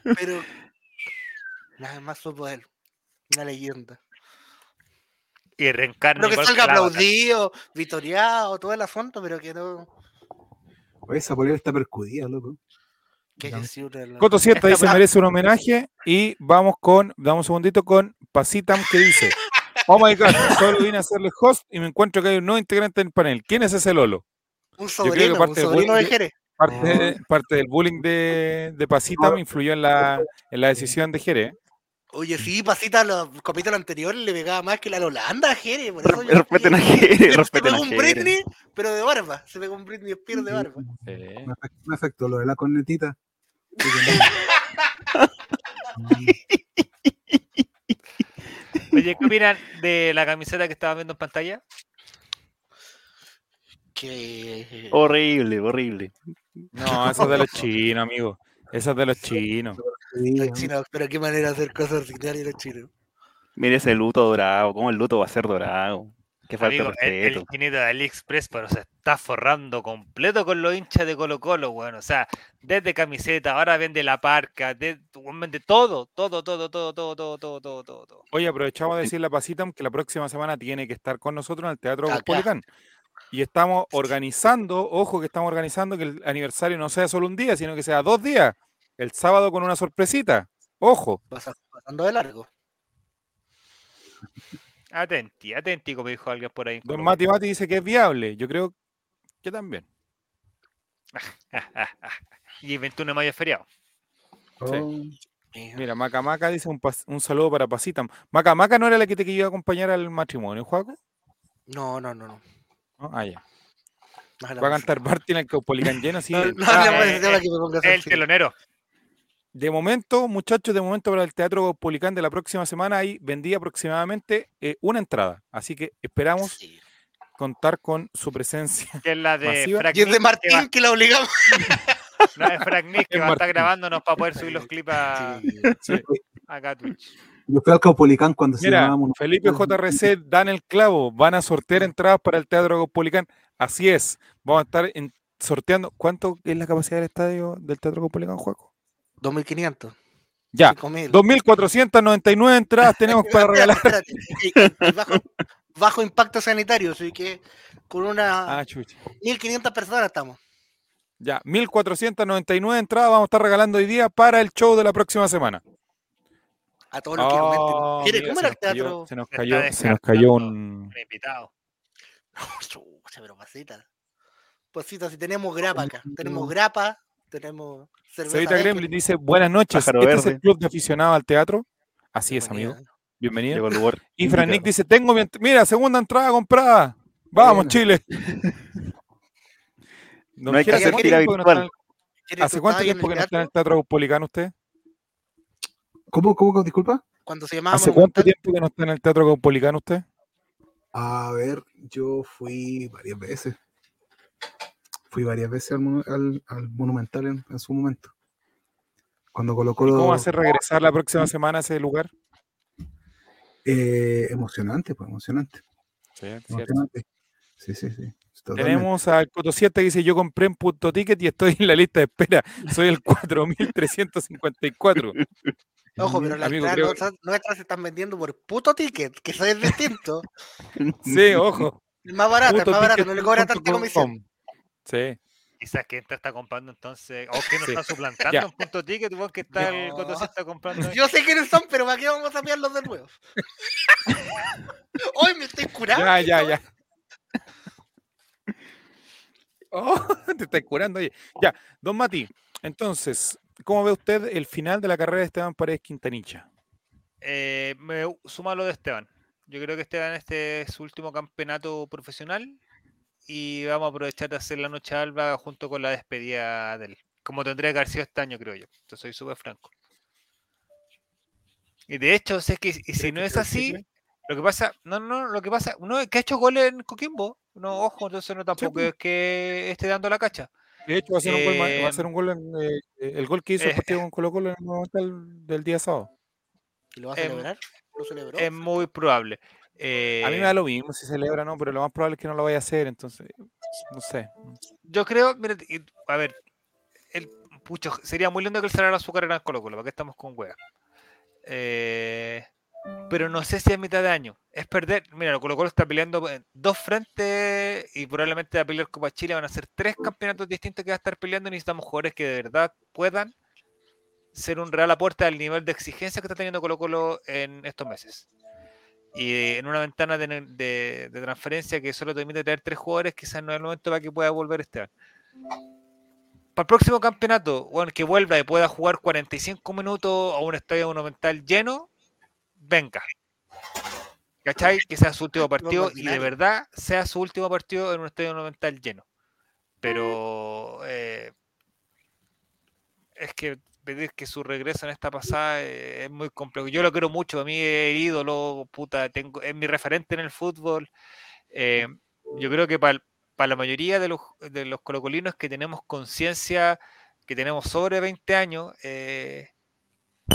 Pero nada más supo de él. Una leyenda. Y reencarna. Pero que salga la aplaudido, vitoriado, todo el asunto, pero que no. Oye, esa polera está percudida, loco. Una- Coto Esta dice merece un homenaje y vamos con, damos un segundito con Pasitam que dice, oh my god, solo vine a hacerle host y me encuentro que hay un nuevo integrante del panel. ¿Quién es ese Lolo? Un creo que sobrino, un parte sobrino de Jerez. Parte, parte del bullying de, de Pasitam influyó en la, en la decisión de Jere. Oye, sí, pasita los capítulos anteriores le pegaba más que la Holanda a Jerez. Por eso yo respeten a Jere, se- Se respeten pegó un Jere. Britney, pero de barba. Se pegó un Britney Spears de barba. Me afectó, me afectó lo de la cornetita. Oye, ¿qué opinan de la camiseta que estaban viendo en pantalla? Que. horrible, horrible. No, esa es de los chinos, amigo. Esa es de los chinos. Los chinos, pero qué manera de hacer cosas ordinarias los chinos. Mire ese luto dorado, ¿cómo el luto va a ser dorado? Qué falta de Amigo, el, el chinito de AliExpress, pero se está forrando completo con los hinchas de Colo Colo, weón. O sea, desde camiseta, ahora vende la parca, de, vende todo, todo, todo, todo, todo, todo, todo, todo, todo. Oye, aprovechamos de decirle a Pasitam que la próxima semana tiene que estar con nosotros en el Teatro Acá. Cospolicán. Y estamos organizando, ojo que estamos organizando que el aniversario no sea solo un día, sino que sea dos días. El sábado con una sorpresita. Ojo. Pasa- pasando de largo. Atenti, atenti, como dijo alguien por ahí. Don Mati Mati dice que es viable. Yo creo que también. Y el 21 de mayo es feriado. Oh, Mira, Maca Maca dice un, pas- un saludo para Pasitam. Maca Maca no era la que te iba a acompañar al matrimonio, Juaco. No, no, no, no. ¿No? Ah, ya. No Va a cantar Barty en el Caupolicán lleno, sí. No, Ah, eh, eh, El así. telonero. De momento, muchachos, de momento para el Teatro Caupolicán de la próxima semana hay vendí aproximadamente eh, una entrada. Así que esperamos Sí. contar con su presencia. Que es la de Y es de Nick, que va- Martín que la obligamos. la de Frank Nick, que Es va a estar grabándonos para poder subir los clips a, Sí. Sí. acá a Twitch. Yo fui al Caupolicán cuando se Mira, llamaba Mono- Felipe JRC dan el clavo. Van a sortear entradas para el Teatro Caupolicán. Así es. Vamos a estar en- sorteando. ¿Cuánto es la capacidad del estadio del Teatro Caupolicán, Juaco? 2500. Ya. 5000. 2.499 entradas tenemos para regalar. Espérate, y- y- y bajo, bajo impacto sanitario, así que con una Ah, chucha. 1500 personas estamos. Ya, 1.499 entradas vamos a estar regalando hoy día para el show de la próxima semana. A todos los que comenten. Oh, ¿Quiere- mira, ¿Cómo se era el nos cayó- teatro? Se nos cayó, se nos cayó un... Un invitado. Pero pasita. Pasita, si tenemos grapa acá. Tenemos grapa, tenemos cerveza. Gremlin dice, buenas noches, Pájaro ¿este es el club de aficionados al teatro? Así es, amigo. Bienvenido. Llegó el lugar Y Fran Nick indicado. dice, tengo mi mira, segunda entrada comprada. Vamos. Chile. No hay que hacer ¿hace fila cuánto tiempo que no está en virtual. el- ¿Quieres ¿Hace cuánto tiempo que no está en el teatro? Caupolicán usted? ¿Cómo, cómo, disculpa? Cuando se llamaba ¿Hace cuánto tiempo que no está en el Teatro Caupolicán usted? A ver, yo fui varias veces. Fui varias veces al, al- al Monumental en, en su momento. Cuando colocó ¿Y ¿Cómo va a hacer regresar la próxima semana a ese lugar? eh, emocionante, pues emocionante. Sí, emocionante. Sí, sí, sí. totalmente. Tenemos al Coto 7 que dice, yo compré en punto ticket y estoy en la lista de espera. Soy el 4354. Ojo, pero las Amigo, creo- nuestras, nuestras se están vendiendo por puto ticket, que eso es distinto. Sí, ojo. Es más barato, es más barato, no le cobra tanta comisión. Sí. Quizás que te está comprando entonces, o que no Sí. está suplantando Ya. en punto ticket, igual que está el No. Coto se está comprando. Yo sé quiénes son, pero ¿para qué vamos a pillarlos de nuevo? Hoy me estoy curando. Ya, ya, ya. Oh, te estás curando, oye. Ya, don Mati, entonces, ¿cómo ve usted el final de la carrera de Esteban Paredes Quintanilla? Eh, me suma lo de Esteban. Yo creo que Esteban este es su último campeonato profesional y vamos a aprovechar de hacer la noche alba junto con la despedida de él. Como tendría que haber sido este año, creo yo. Te soy súper franco. Y de hecho, sé que y si ¿Crees no que es así, lo que pasa, no, no, lo que pasa, no, es que ha hecho goles en Coquimbo. No, ojo, entonces no tampoco es que esté dando la cacha. De hecho, va a ser un gol, va a Eh, ser un gol en, eh, eh, el gol que hizo el partido con Colo Colo en el Monumental del día sábado. ¿Y ¿Lo va a em, celebrar? ¿Lo celebró? Es muy probable. A mí me Eh, da lo mismo si celebra o no, pero lo más probable es que no lo vaya a hacer, entonces, no sé. Yo creo, mira, a ver, el pucho, sería muy lindo que él cerrara su carrera en Colo Colo, ¿para qué estamos con wea? Eh, pero no sé si es mitad de año. Es perder, mira, Colo Colo está peleando en dos frentes y probablemente va a pelear Copa Chile, van a ser tres campeonatos distintos que va a estar peleando y necesitamos jugadores que de verdad puedan ser un real aporte al nivel de exigencia que está teniendo Colo Colo en estos meses. Y en una ventana de, transferencia que solo te permite traer tres jugadores, quizás no es el momento para que pueda volver este año. Para el próximo campeonato, bueno, que vuelva y pueda jugar 45 minutos a un estadio monumental lleno, venga. ¿Cachai? Que sea su último partido y de verdad sea su último partido en un estadio monumental lleno. Pero eh, es que que su regreso en esta pasada eh, es muy complejo. Yo lo quiero mucho, a mí es ídolo, puta, tengo, es mi referente en el fútbol. Eh, yo creo que para la mayoría de los, de los colocolinos que tenemos conciencia, que tenemos sobre 20 años, eh,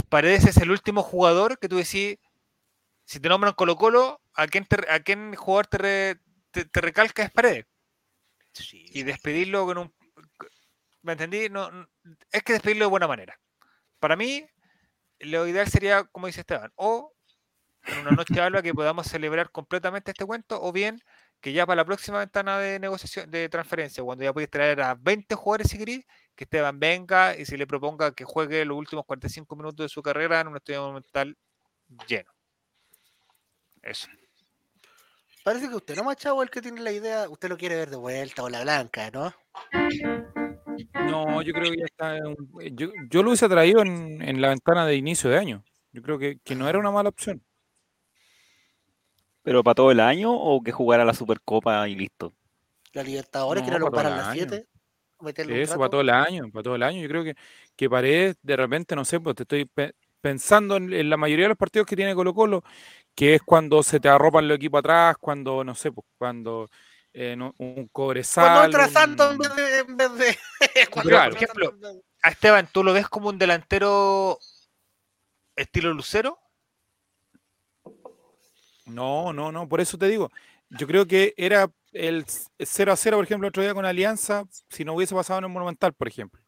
Paredes es el último jugador que tú decís, si te nombran Colo Colo, a quién, te, a quién jugador te, re- te, te recalca es Paredes. Sí, Y despedirlo con un. ¿Me entendí? No- es que despedirlo de buena manera. Para mí, lo ideal sería, como dice Esteban, o en una noche habla que podamos celebrar completamente este cuento, o bien que ya para la próxima ventana de negociación, de transferencia, cuando ya podéis traer a 20 jugadores si queréis, que Esteban venga y se le proponga que juegue los últimos 45 minutos de su carrera en un estadio monumental lleno. Eso. Parece que usted no, Machado, el que tiene la idea, usted lo quiere ver de vuelta o la blanca, ¿no? No, yo creo que ya está. en eh, Yo, yo lo hubiese traído en, en la ventana de inicio de año. Yo creo que, que no era una mala opción. ¿Pero para todo el año o que jugara la Supercopa y listo? La Libertadores, que No, no lo para todo paran el las año. 7. Meterle un Eso para todo el año, para todo el año. Yo creo que, que Paredes, de repente, no sé, pues te estoy pe- pensando en, en la mayoría de los partidos que tiene Colo Colo, que es cuando se te arropan los equipos atrás, cuando, no sé, pues cuando eh, no- un cobresal. entra Santos en un- vez de. En vez de cuando Claro. Por ejemplo, A Esteban, ¿tú lo ves como un delantero estilo Lucero? No, no, no, por eso te digo. Yo creo que era el 0 a 0, por ejemplo, el otro día con Alianza, si no hubiese pasado en el Monumental, por ejemplo.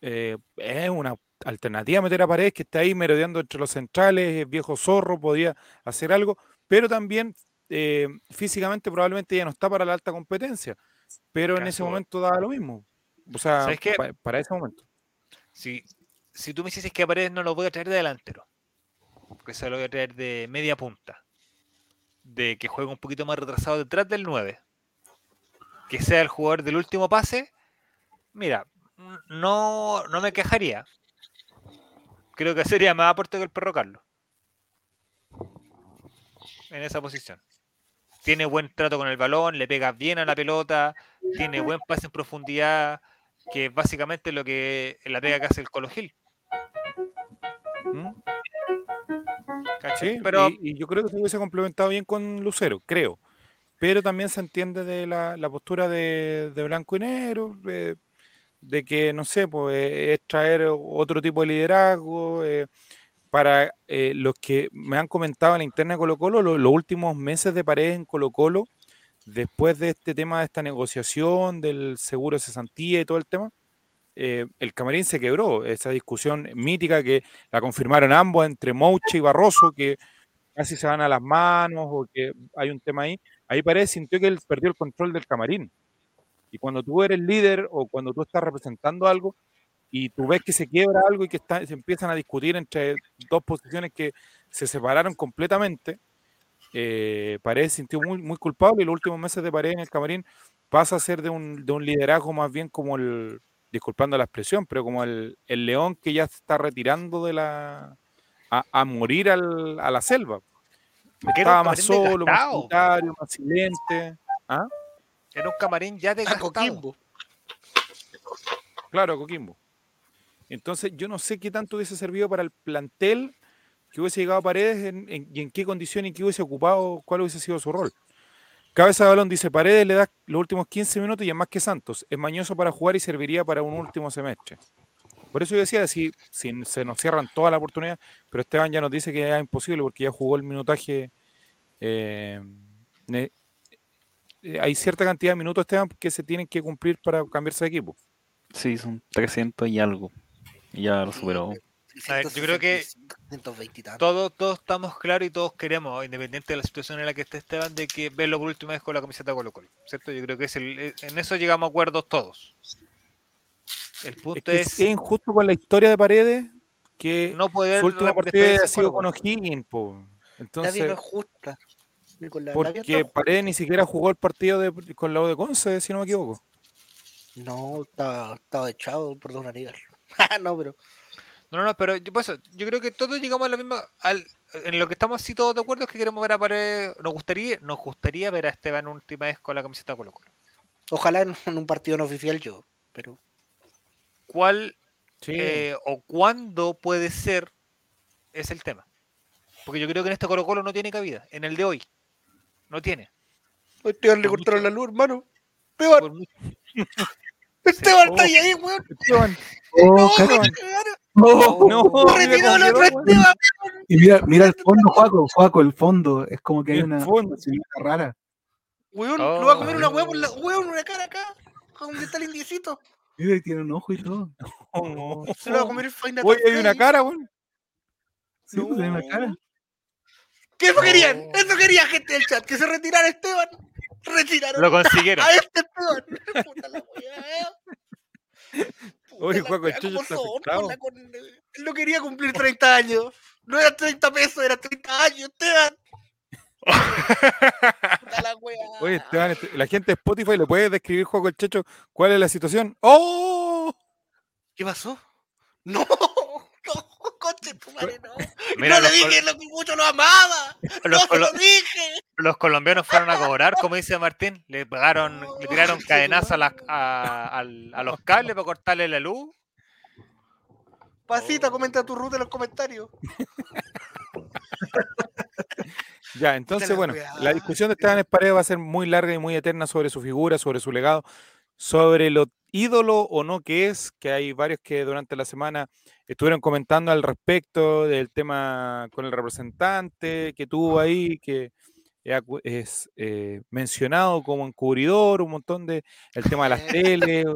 Eh, es una alternativa meter a Paredes que está ahí merodeando entre los centrales, es viejo zorro, podía hacer algo, pero también eh, físicamente probablemente ya no está para la alta competencia, pero en ese momento daba lo mismo. O sea, para ese momento. Si, si tú me dices que a Paredes no lo voy a traer de delantero, que se lo voy a traer de media punta, de que juegue un poquito más retrasado detrás del 9, que sea el jugador del último pase, mira, no, no me quejaría. Creo que sería más aporte que el perro Carlos. En esa posición. Tiene buen trato con el balón, le pega bien a la pelota, tiene buen pase en profundidad, que es básicamente lo que la pega que hace el Colo Gil. ¿Mm? Sí, Pero y, y yo creo que se hubiese complementado bien con Lucero, creo. Pero también se entiende de la, la postura de, de blanco y negro, de, de que, no sé, pues eh, es traer otro tipo de liderazgo. eh, para eh, los que me han comentado en la interna de Colo Colo, lo- los últimos meses de paredes en Colo Colo, después de este tema de esta negociación del seguro de cesantía y todo el tema, eh, el camarín se quebró. Esa discusión mítica que la confirmaron ambos entre Mouche y Barroso, que casi se van a las manos o que hay un tema ahí. Ahí Paredes sintió que él perdió el control del camarín. Y cuando tú eres líder o cuando tú estás representando algo y tú ves que se quiebra algo y que está- se empiezan a discutir entre dos posiciones que se separaron completamente, eh, Paredes se sintió muy, muy culpable y los últimos meses de Paredes en el camarín pasa a ser de un, de un liderazgo más bien como el, disculpando la expresión, pero como el, el león que ya se está retirando de la a, a morir al- a la selva. Estaba más solo, más solitario, más silente. era un camarín ya A desgastado. Coquimbo. Claro, Coquimbo. Entonces, yo no sé qué tanto hubiese servido para el plantel que hubiese llegado a Paredes en- y en qué condición y qué hubiese ocupado, cuál hubiese sido su rol. Cabeza de balón dice, Paredes le da los últimos 15 minutos y es más que Santos. Es mañoso para jugar y serviría para un último semestre. Por eso yo decía, si, se nos cierran toda la oportunidad, pero Esteban ya nos dice que es imposible porque ya jugó el minutaje. eh, eh, hay cierta cantidad de minutos, Esteban, que se tienen que cumplir para cambiarse de equipo. Sí, son 300 y algo. Y ya lo superó. A ver, yo creo que 120 y tanto. Todos, todos estamos claros y todos queremos, independiente de la situación en la que esté Esteban, de que verlo por última vez con la camiseta Colo Colo. ¿Cierto? Yo creo que es el, eh, en eso llegamos a acuerdos todos. El Es punto que es, es injusto con la historia de Paredes que no poder su última partida ha sido con O'Higgins, po. Nadie no Entonces, es justa. Con la- porque Paredes ni siquiera jugó el partido de, con la U de Conce, si no me equivoco. No, estaba, estaba echado, perdón, Aníbal. Ah, no, pero No, no, no, pero yo, por eso, yo creo que todos llegamos a la misma. Al, en lo que estamos así todos de acuerdo es que queremos ver a Paredes. Nos gustaría, nos gustaría ver a Esteban última vez con la camiseta de Colo Colo. ojalá en, en un partido no oficial yo. Pero ¿Cuál Sí. eh, o cuándo puede ser? Es el tema. Porque yo creo que en este Colo Colo no tiene cabida. En el de hoy. No tiene. a Esteban le cortaron la luz, hermano. Por mucho- Esteban Oh. está ahí, ahí, weón. Esteban, No, cagaron. no, ¡Retiró el otro me congeló, weón. Esteban! Y mira, mira el fondo, Juaco, Juaco, el fondo. Es como que hay una, silueta rara. Weón, Oh. lo va a comer una hueá por la weón, una cara acá. ¿Dónde está el indiecito? Mira, tiene un ojo y todo. Oh, Se lo va a comer el Final Oye, hay una cara, weón. Sí, pues tiene una cara. ¿Qué eso No. querían? Eso quería gente del chat, que se retirara Esteban. Retiraron Lo consiguieron. a este Esteban. Puta la weá. Oye, la Juaco, el Chucho ¿cómo está afectado. con Él no quería cumplir 30 años. No era 30 pesos, era 30 años, Esteban. Puta la weá. Oye, Esteban, este- la gente de Spotify le puede describir, Juego el Checho, cuál es la situación. ¡Oh! ¿Qué pasó? No, tu madre, no. Mira, no le los, dije lo que mucho lo amaba. col- No los se colo- lo dije. los colombianos fueron a cobrar, como dice Martín. Le pegaron, le tiraron No, cadenazos a, las- madre. a, a los cables para cortarle la luz. Pasita, comenta tu ruta en los comentarios. Ya, entonces, la bueno, la discusión de Esteban Paredes va a ser muy larga y muy eterna sobre su figura, sobre su legado, sobre lo ídolo o no que es, que hay varios que durante la semana estuvieron comentando al respecto del tema con el representante que tuvo ahí, que es eh, mencionado como encubridor, un montón de, el tema de las teles,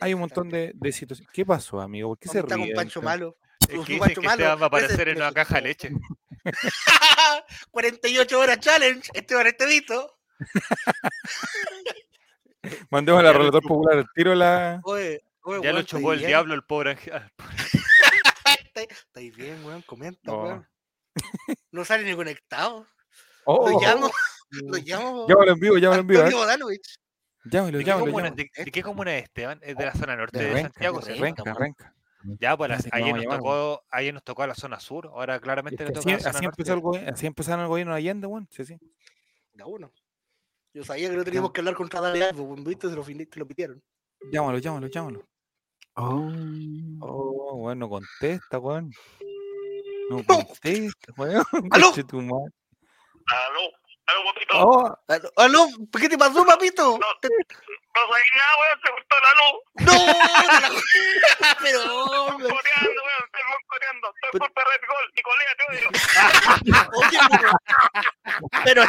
hay un montón de, de situaciones. ¿Qué pasó, amigo? ¿Por qué se Está con ríe? Pancho? Malo. Es que dicen Pancho que Malo, Esteban va a aparecer en una caja de leche. 48 horas challenge, Esteban Estevito. Mandemos al relator popular el tiro la... Oye, oye, Ya lo chupó el diablo el pobre ángel. ¿Estáis bien, weón? Comenta, Oh. weón. No sale ni conectado. Oh, Lo llamo, oh. lo llamo. Llámalo en vivo, llámalo en vivo. a. Antonio Bodanovich. Llámalo, ¿De qué, llámalo, comuna, llámalo. de, de qué comuna es Esteban? Es de la zona norte De de, Renca, Santiago, de. Renca. Renca. Ya, pues las- ayer, a nos tocó, ayer nos tocó a la zona sur, ahora claramente Es le que toca a así, la zona así empezó el así empezaron el gobierno de Allende, weón. Sí, sí. Da uno. Yo sabía que no teníamos que hablar contra Dale Albo, viste, se lo, te lo pidieron. Llámalo, llámalo, llámalo. Oh. Oh, weón, no contesta, weón. No contesta, weón. ¡Aló! Conche tu madre. Aló, aló, papito. Oh, Aló, aló, ¿qué te pasó, papito? No. Te- No sabía nada, weón, se cortó la luz. No, pero hombre. Estoy coreando, weón, estoy coreando. Estoy por perder gol. Nicolea, te odio. Oye, pero,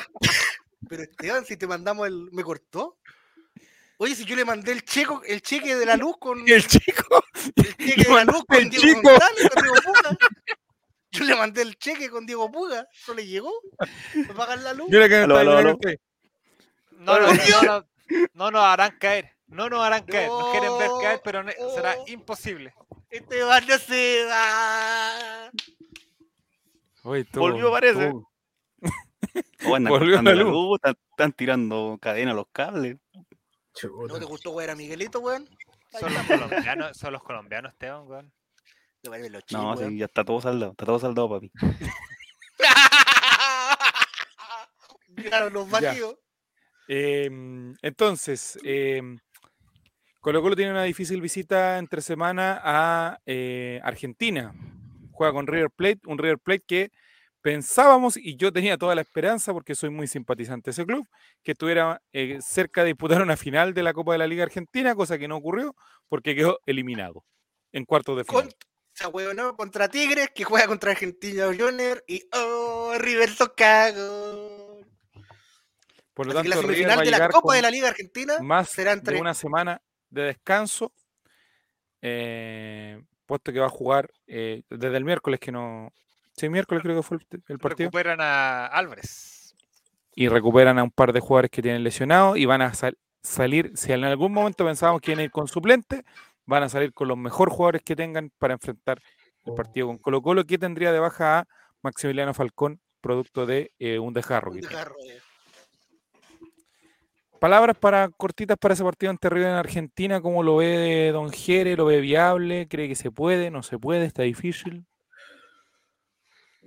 pero, Esteban, si te mandamos el, ¿me cortó? Oye, si yo le mandé el checo, el cheque de la luz con y el chico. el cheque de la luz con el Diego chico. González, con Diego Puga. Yo le mandé el cheque con Diego Puga, no le llegó. ¿Me pagan la luz? Mira que Aló, está, aló, mira aló. que está. No, no, no, no, no nos harán caer. No nos harán caer. Nos quieren ver caer, pero será No. imposible. Esteban no se va. Oye, Volvió, parece. todo- Oh, andan Volvió cortando la la luz. luz, están, están tirando cadena a los cables. ¿No te gustó güey, a Miguelito, weón? Son los colombianos, son los colombianos, Esteban, weón. No, sí, ya está todo saldado, está todo saldado, papi. Miraron los vacíos. Em, entonces, em, Colo Colo tiene una difícil visita entre semana a eh, Argentina. Juega con River Plate, un River Plate que pensábamos, y yo tenía toda la esperanza, porque soy muy simpatizante de ese club, que estuviera eh, cerca de disputar una final de la Copa de la Liga Argentina, cosa que no ocurrió, porque quedó eliminado en cuartos de final. Contra Tigres, que juega contra Argentina Junior. Y oh, River Socago. Por lo Así la tanto, River semifinal de la Copa de la Liga Argentina más será entre. de una semana de descanso, eh, puesto que va a jugar eh, desde el miércoles, que no... Sí, miércoles creo que fue el, el partido. Recuperan a Álvarez. y recuperan a un par de jugadores que tienen lesionados y van a sal- salir, si en algún momento pensábamos que iban a ir con suplente, van a salir con los mejores jugadores que tengan para enfrentar el partido con Colo Colo, que tendría de baja a Maximiliano Falcón, producto de eh, un desgarro. Un desgarro, eh. Palabras para cortitas para ese partido ante River en Argentina, ¿cómo lo ve Don Jere? ¿Lo ve viable? ¿Cree que se puede? ¿No se puede? ¿Está difícil?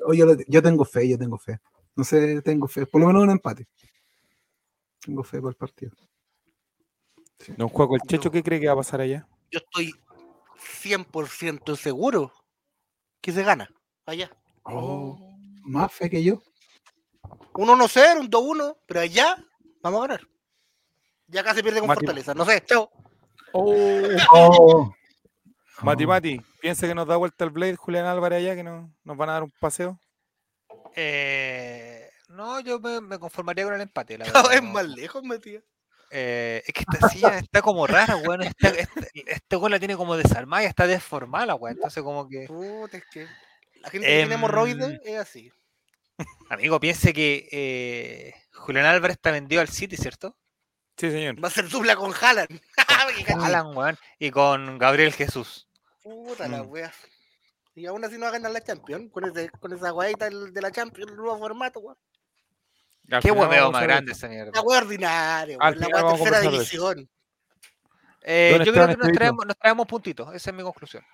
Oye, yo, tengo fe, yo tengo fe. No sé, tengo fe. Por lo menos un empate. Tengo fe por el partido. Don Juaco, ¿el Checho qué cree que va a pasar allá? Yo estoy 100% seguro que se gana. Allá. Oh, más fe que yo. Un 1-0, un 2-1, pero allá vamos a ganar. Ya casi pierde con Mati- Fortaleza. No sé, chao. Oh. Oh. Mati, piensa que nos da vuelta el Blade Julián Álvarez allá, que no, nos van a dar un paseo. Eh, no, yo me, me conformaría con el empate. La Cada verdad, vez no. más lejos, Matías. Eh, es que esta silla está como rara, weón. Esta, este, este weón la tiene como desarmada y está deformada, la weón. Entonces, como que. Puta, es que la gente que tiene Em, hemorroides es así. Amigo, piense que eh, Julián Álvarez está vendido al City, ¿cierto? Sí, señor. Va a ser dupla con Haaland. Alan, weón. Y con Gabriel Jesús. Puta la Mm. wea. Y aún así no va a ganar la Champions. Con, ese, con esa del- de la Champions, el nuevo formato, weón. Qué hueveo más grande esto. esa mierda. La wea ordinaria, weón. La wea tercera división. Eh, yo creo que nos traemos, nos traemos puntitos. Esa es mi conclusión.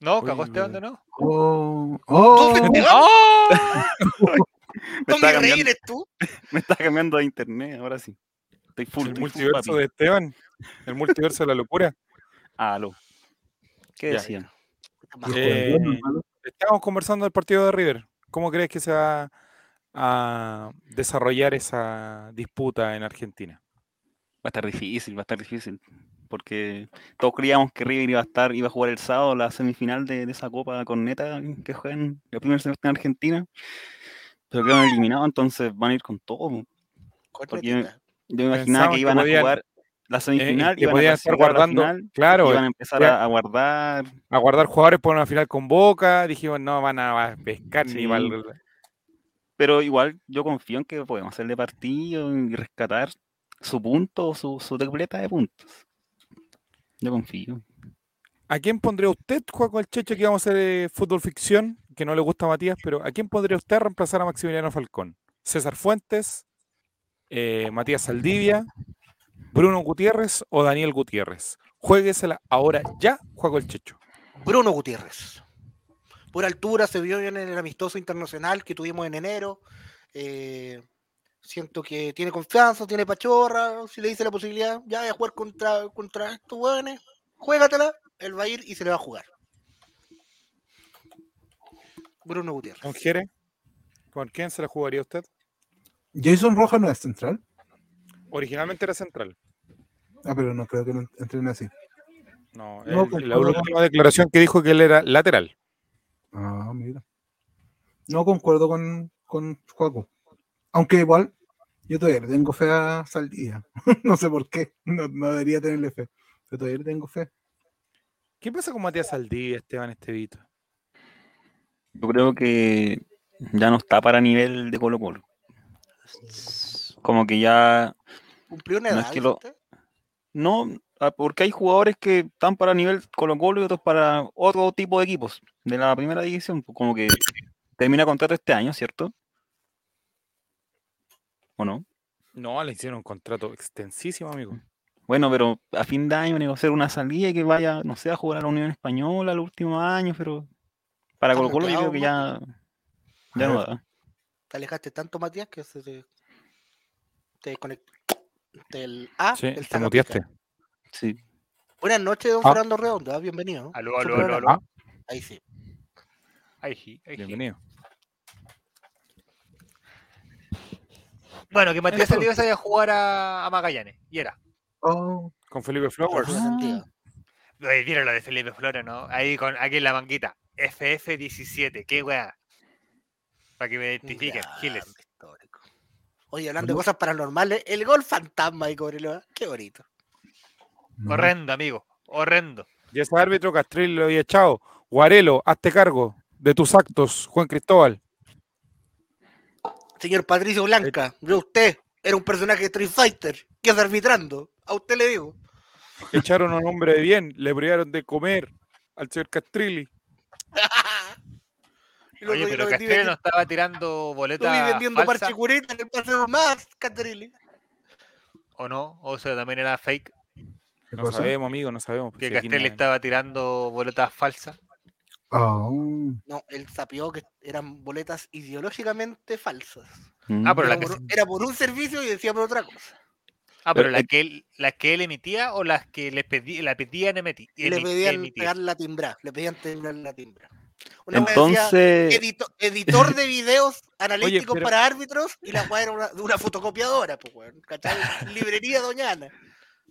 No, cagó weón. de no. Oh, oh, ¡Oh! Me Tommy Rey cambiando, eres tú. me estaba cambiando de internet, ahora sí. Estoy full. El estoy multiverso de Esteban. El multiverso de la locura. Aló. ¿Qué Ya, decían? Eh, Estábamos conversando del partido de River. ¿Cómo crees que se va a desarrollar esa disputa en Argentina? Va a estar difícil, va a estar difícil. Porque todos creíamos que River iba a estar, iba a jugar el sábado la semifinal de, de esa Copa Corneta que juegan el primer semestre en Argentina. Pero quedaron eliminados, entonces van a ir con todo. Yo me imaginaba que que iban podían- a jugar la Eh, semifinal, que iban a podían estar a la guardando, final, claro, iban a empezar ya- a, a guardar. a guardar jugadores por una final con Boca. Dijimos, no van a pescar ni val- Pero igual yo confío en que podemos hacerle partido y rescatar su punto o su, su tableta de puntos. Yo confío. ¿A quién pondría usted, Juan el Checho, que íbamos a hacer eh, fútbol ficción, que no le gusta a Matías, pero ¿a quién pondría usted reemplazar a Maximiliano Falcón? ¿César Fuentes, eh, Matías Saldivia, Bruno Gutiérrez o Daniel Gutiérrez? Jueguesela ahora ya, Juan el Checho. Bruno Gutiérrez. Por altura se vio en el amistoso internacional que tuvimos en enero. Eh, siento que tiene confianza, tiene pachorra. Si le dice la posibilidad, ya voy a jugar contra, contra estos hueones, juégatela. Él va a ir y se le va a jugar. Bruno Gutiérrez. ¿Con Jere? ¿Con quién se la jugaría usted? Jason Rojas no es central. Originalmente era central. Ah, pero no creo que no entrene así. No, No, él- la última declaración que dijo que él era lateral. Ah, mira. No concuerdo con, con Juaco. Aunque igual, yo todavía le tengo fe a Saldía. no sé por qué. No, no debería tenerle fe. Pero todavía le tengo fe. ¿Qué pasa con Matías Saldivia, Esteban Estevito? Yo creo que ya no está para nivel de Colo Colo. Como que ya ¿Cumplió una No edad? es que lo- dice usted? no, ah, porque hay jugadores que están para nivel Colo Colo y otros para otro tipo de equipos de la primera división. pues, Como que termina contrato este año, ¿cierto? ¿O no? No, le hicieron un contrato extensísimo, amigo. Bueno, pero a fin de año negociar una salida y que vaya, no sé, a jugar a la Unión Española los últimos años, pero para Colo Colo yo creo que ya, ya no da. Te alejaste tanto, Matías, que se te, te desconectó. Del A, Sí, del te muteaste. Sí. Buenas noches, don Ah. Fernando Redondo. ah, Bienvenido. Aló, aló, aló, programa. aló. Ahí sí. Ahí sí, ahí sí. Bienvenido. Bueno, que Matías. Saldivia se vaya a jugar a, a Magallanes. Y era. Oh, Con Felipe Flowers. Tiene sentido. Oye, Mira lo de Felipe Flores, ¿no? Ahí con aquí en la manguita. FF17, qué weá. Para que me identifiquen, Giles. histórico. Oye, hablando de cosas paranormales, el gol fantasma de Cobreloa. Qué bonito. no. Horrendo, amigo. Horrendo. Y ese árbitro Castril lo había echado. Guarelo, hazte cargo de tus actos, Juan Cristóbal. Señor Patricio Blanca, yo usted era un personaje de Street Fighter. ¿Qué hace arbitrando? A usted le digo. Echaron a un hombre de bien, le privaron de comer al señor Castrilli. Oye, pero vendiendo- estaba tirando boletas vendiendo falsas, parche curita en el paseo más, Catrilli. ¿o no? O sea, también era fake. ¿Qué No cosa? sabemos, amigo, no sabemos. Que no- estaba tirando boletas falsas. Oh, No, él sapió que eran boletas ideológicamente falsas. Mm. Ah, pero la era, por, era por un servicio y decía por otra cosa. Ah, pero Pero las que él, las que él emitía o las que le pedí, la pedían emiti- le pedían emitir. pegar la timbra, le pedían timbrar la timbra. Una decía, Entonces, edito- editor de videos analíticos pero- para árbitros y la weá era una, de una fotocopiadora, pues weón, ¿cachai? Librería Doñana.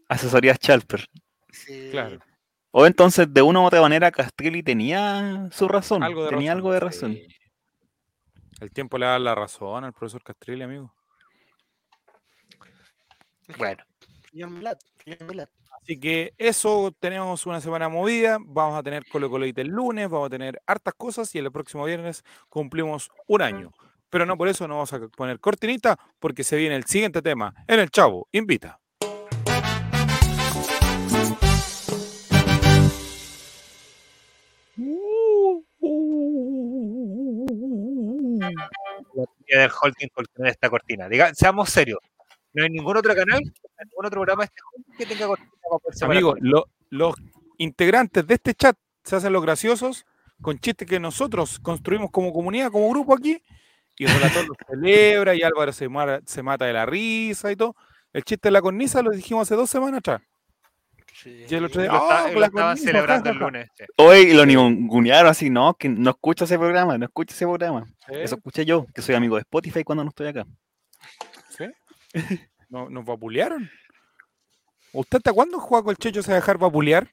asesorías Chalper. Sí. Claro. O entonces, de una u otra manera, Castrilli tenía su razón. Algo tenía razón, algo de razón. sí. El tiempo le da la razón al profesor Castrilli, amigo. Bueno, Señor Milat, señor Milat. Así que eso, tenemos una semana movida, vamos a tener Colo Colite el lunes, vamos a tener hartas cosas y el próximo viernes cumplimos un año. Pero no por eso no vamos a poner cortinita, porque se viene el siguiente tema en el Chavo Invita. y del holding esta cortina. Diga, seamos serios. No hay ningún otro canal, ningún otro programa de este que tenga separar Amigos, lo- los integrantes de este chat se hacen los graciosos con chistes que nosotros construimos como comunidad, como grupo aquí, y Relator los celebra y Álvaro se, mata de la risa y todo. El chiste de la cornisa lo dijimos hace dos semanas atrás. Sí. Y el otro día, Lo, está- "Ah, lo con la estaban cornisa, celebrando el jajaja". lunes. sí. Hoy lo ningunearon así, no, que no escucha ese programa, no escucha ese programa. Eso escuché yo, que soy amigo de Spotify cuando no estoy acá. No- nos vapulearon. ¿Usted hasta cuándo juega con el Checho se va a dejar vapulear?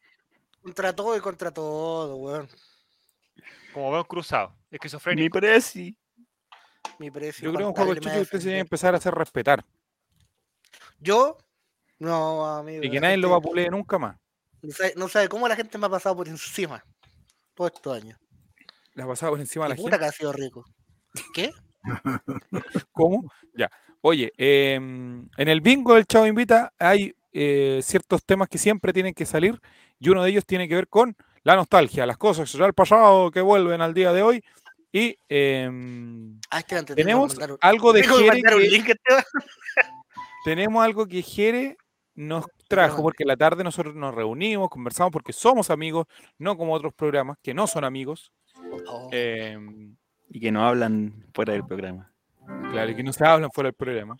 Contra todo y contra todo, weón. Como veo cruzado, Mi esquizofrénico. presi. Mi precio. Yo creo que un juego el Carlos me Checho usted se defender. empezar a hacer respetar. Yo, no, amigo. Y que la nadie lo vapulee nunca más. No sabe, no sabe cómo la gente me ha pasado por encima todos estos años. Le ha pasado por encima a la puta gente. que ha sido rico. ¿Qué? ¿Cómo? Ya. Oye, em, en el bingo del Chavo Invita hay eh, ciertos temas que siempre tienen que salir y uno de ellos tiene que ver con la nostalgia, las cosas del pasado que vuelven al día de hoy. Y em, Ah, espérate, tenemos un- algo de que Jere tenemos algo que Jere nos trajo, porque en la tarde nosotros nos reunimos, conversamos, porque somos amigos, no como otros programas que no son amigos. Oh, em, Y que no hablan fuera del programa. Claro, y que no se hablan fuera del programa.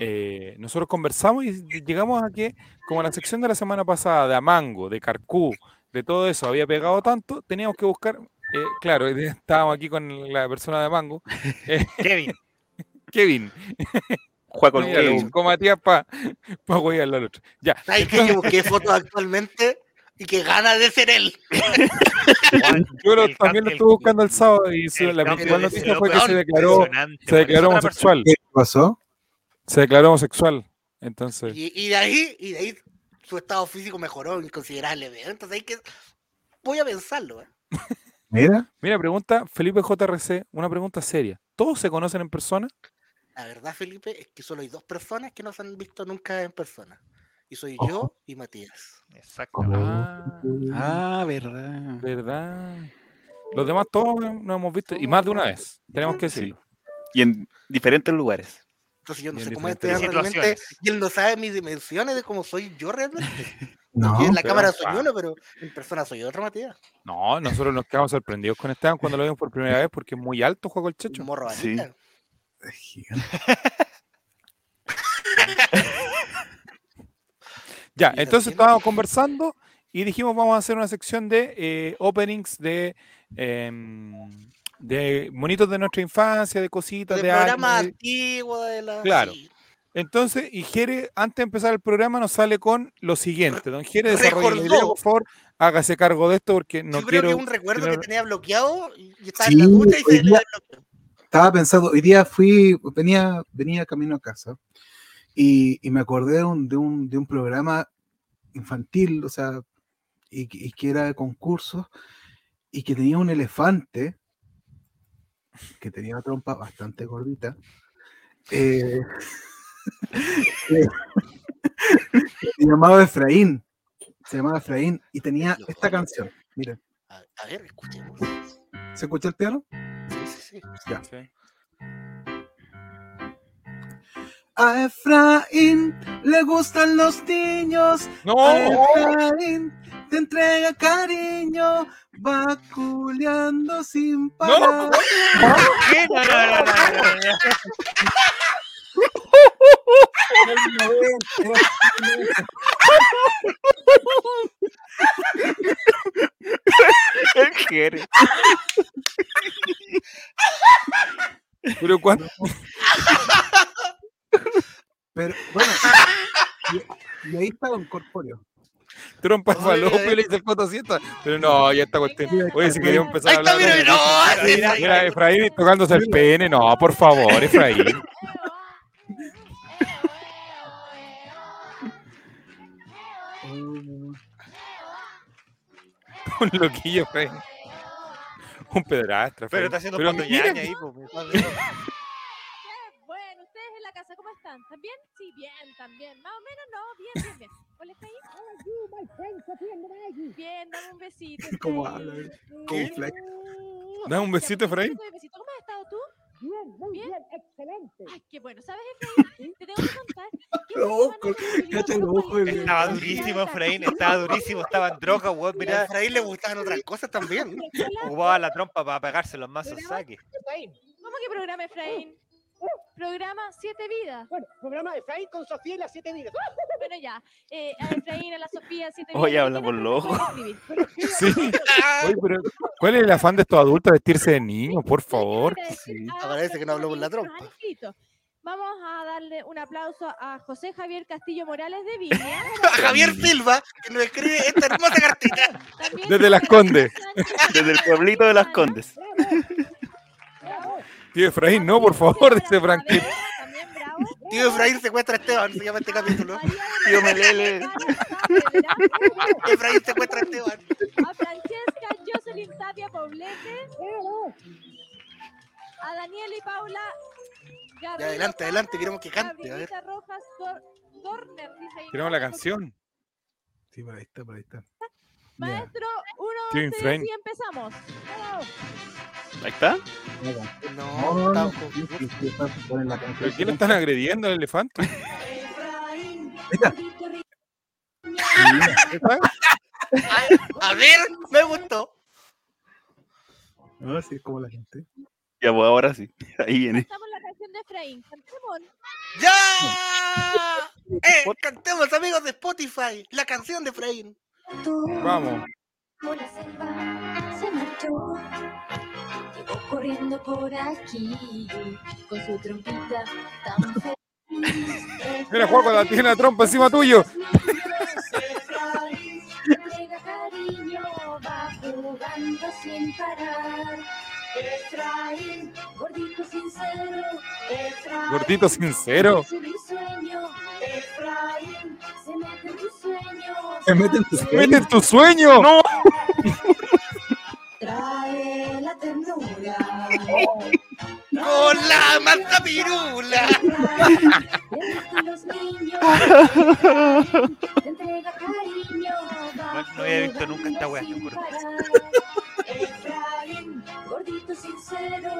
Eh, nosotros conversamos y llegamos a que, como la sección de la semana pasada de Amango, de Carcú, de todo eso había pegado tanto, teníamos que buscar, eh, claro, estábamos aquí con la persona de Amango, eh, Kevin, Kevin, Juega con Kevin. buscó Matías para pa al otro. Ya, ¿Sabes que yo busqué fotos actualmente y que gana de ser él? Yo lo- también lo estuve buscando el sábado y la principal noticia fue que se declaró, se declaró homosexual, ¿Qué pasó? se declaró homosexual. Entonces, Y, y de ahí, y de ahí su estado físico mejoró considerablemente. Entonces hay que. Voy a pensarlo, ¿eh? Mira, mira, pregunta Felipe JRC, una pregunta seria. ¿Todos se conocen en persona? La verdad, Felipe, es que solo hay dos personas que no se han visto nunca en persona. Y soy Ojo. yo y Matías. Exacto. Ah, Ah, verdad. verdad. Los demás todos nos hemos visto, y más de una vez, tenemos que Sí. decirlo. Y en diferentes lugares. Entonces yo no sé cómo es diferentes Esteban realmente. Y él no sabe mis dimensiones de cómo soy yo realmente. no. En la pero cámara soy uno, pero en persona soy otro, Matías. No, nosotros nos quedamos sorprendidos con Esteban cuando lo vimos por primera vez porque es muy alto juego el checho. morro Sí. Es gigante. Ya, entonces estábamos conversando y dijimos vamos a hacer una sección de eh, openings de, em, de monitos de nuestra infancia, de cositas, De de programa anime. antiguo de la. Claro. Entonces, y Jere, antes de empezar el programa, nos sale con lo siguiente. Don Jere, desarrolle la idea, Recordó. por favor, hágase cargo de esto porque no Yo creo quiero. que un recuerdo tener- que tenía bloqueado y estaba Sí, en la ducha y se le día-. Estaba pensando, hoy día fui, venía, venía camino a casa y, y me acordé de un, de, un, de un programa infantil, o sea, y, que- y que era de concursos y que tenía un elefante que tenía una trompa bastante gordita. eh, se llamaba Efraín, se llamaba Efraín y tenía esta canción. Miren, A, ver, escuchemos. ¿se escucha el piano? Sí, sí, sí. Ya. Sí. A Efraín le gustan los niños. ¡No! A Efraín te entrega cariño. Va culeando sin parar. No. Pero cuando. Pero bueno, y, y ahí está Don Corpóreo. trompa de falopio le dice el. Pero no, ya está cuestión. Oye, si queríamos empezar Ahí a está, hablar. mira, no, Mira, Efraín tocándose el pene. No, por favor, Efraín. Un loquillo, Efraín. Un pedrastra. Pero está haciendo Pero mira, ahí, pues, mi padre. Bueno, ustedes en la casa, ¿cómo están? ¿Están bien? Sí, bien, también. Más o menos, no, bien, bien, bien. ¿Cuál está ahí? Bien, dame un besito. ¿Cómo habla? Flex. Dame un besito, Efraín. ¿Cómo has estado tú? Bien, muy bien, excelente. Ay, qué bueno. ¿Sabes, Efraín? Te tengo que contar. Copa Estaba durísimo, Efraín. Estaba durísimo. Estaba en droga, weón. A Mira, Efraín le gustaban otras cosas también. ocupaba la trompa para pegarse los mazos saques. ¿Cómo que programa, Efraín? Programa Siete Vidas. Bueno, programa de Efraín con Sofía y las siete vidas. Bueno, ya. Eh, a Efraín, a la Sofía, Siete Vidas. habla ¿quién por es los el mejor escribir? Sí. Oye, pero ¿cuál es el afán de estos adultos vestirse de niños? Por favor. Sí. Parece que no habló con la trompa. Vamos a darle un aplauso a José Javier Castillo Morales de Viña. A Javier Silva, que nos escribe esta hermosa cartita. También Desde Las Condes. Desde el pueblito de Las Condes. Tío Efraín, no, por favor, dice Franklin. Tío Efraín secuestra a Esteban, se llama este capítulo. Tío Melele. Efraín secuestra a Esteban. A Francesca Jocelyn Tapia Poblete. A Daniel y Paula. Garrido adelante, adelante, queremos que cante, a ver. Gabrielita Rojas Dor- Dorner, dice ahí. Queremos la canción. Sí, por ahí está, por ahí está. Maestro, uno, dos, tres, y empezamos. Ahí está. No, No, no, tampoco. ¿Pero quién lo están agrediendo al elefante? A ver, me gustó. No, sí, es como la gente. Ya, pues ahora sí. Ahí viene. Estamos la canción de Efraín. Cantemos. ¡Ya! ¡Eh! Cantemos, amigos de Spotify, la canción de Efraín. Vamos. Por la selva se marchó, llegó corriendo por aquí con su trompita tan feliz. Mira, Juan, cuando tiene la trompa encima tuyo. Cariño, va jugando sin parar. Efraín, gordito sincero, Efraín, Gordito sincero. mi sueño. Se mete en tus ¡Mete en tu sueño! ¡No! Trae la ternura. ¡Con la mansa pirula! Le gustan los niños. Te entrega cariño. No, no había visto nunca esta wea, gordito sincero.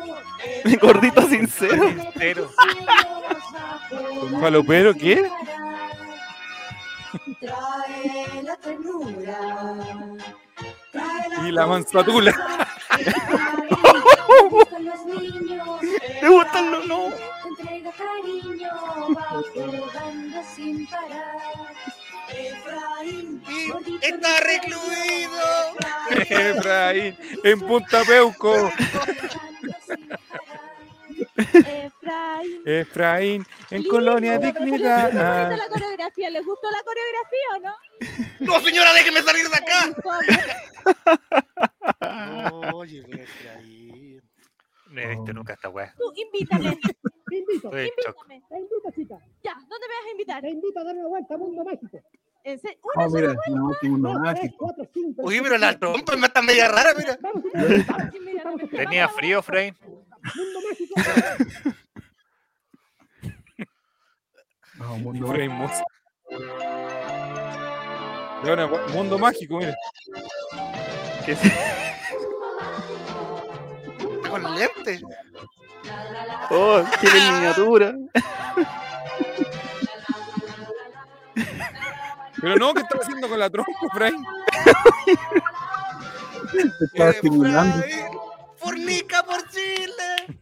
Gordito sincero. Sincero. ¿Falopero qué? Trae la ternura. Trae Y la manzatula. Le gustan los niños. Me gustan los no. Te entrega cariño, va jugando sin parar. Efraín, está recluido. Efraín, en Punta Peuco. Efraín. Efraín, en Lindo, Colonia ¿qué les gustó Dignidad. la coreografía? ¿Les gustó la coreografía o no? ¡No, señora, déjeme salir de acá! Oye, Efraín. No he visto nunca esta wea. Tú invítame, Te invito, Estoy invítame. te invito, chica. Ya, ¿dónde me vas a invitar? Te invito a dar una vuelta a Mundo Mágico. ¿En serio? Oh, ¿Una mira, no, mundo tres, mágico. cuatro, cinco, Oye, seis, pero la trompa me está media rara, mira. No ¿Tenía frío, Efraín? Mundo Mágico. No, mundo. Y ahora, mundo mágico, mira. ¿Qué es? Con lentes. Oh, tiene miniatura. Pero no, ¿qué estás haciendo con la trompa, Efraín? Te estaba estimulando. Efraín, Fornica por Chile.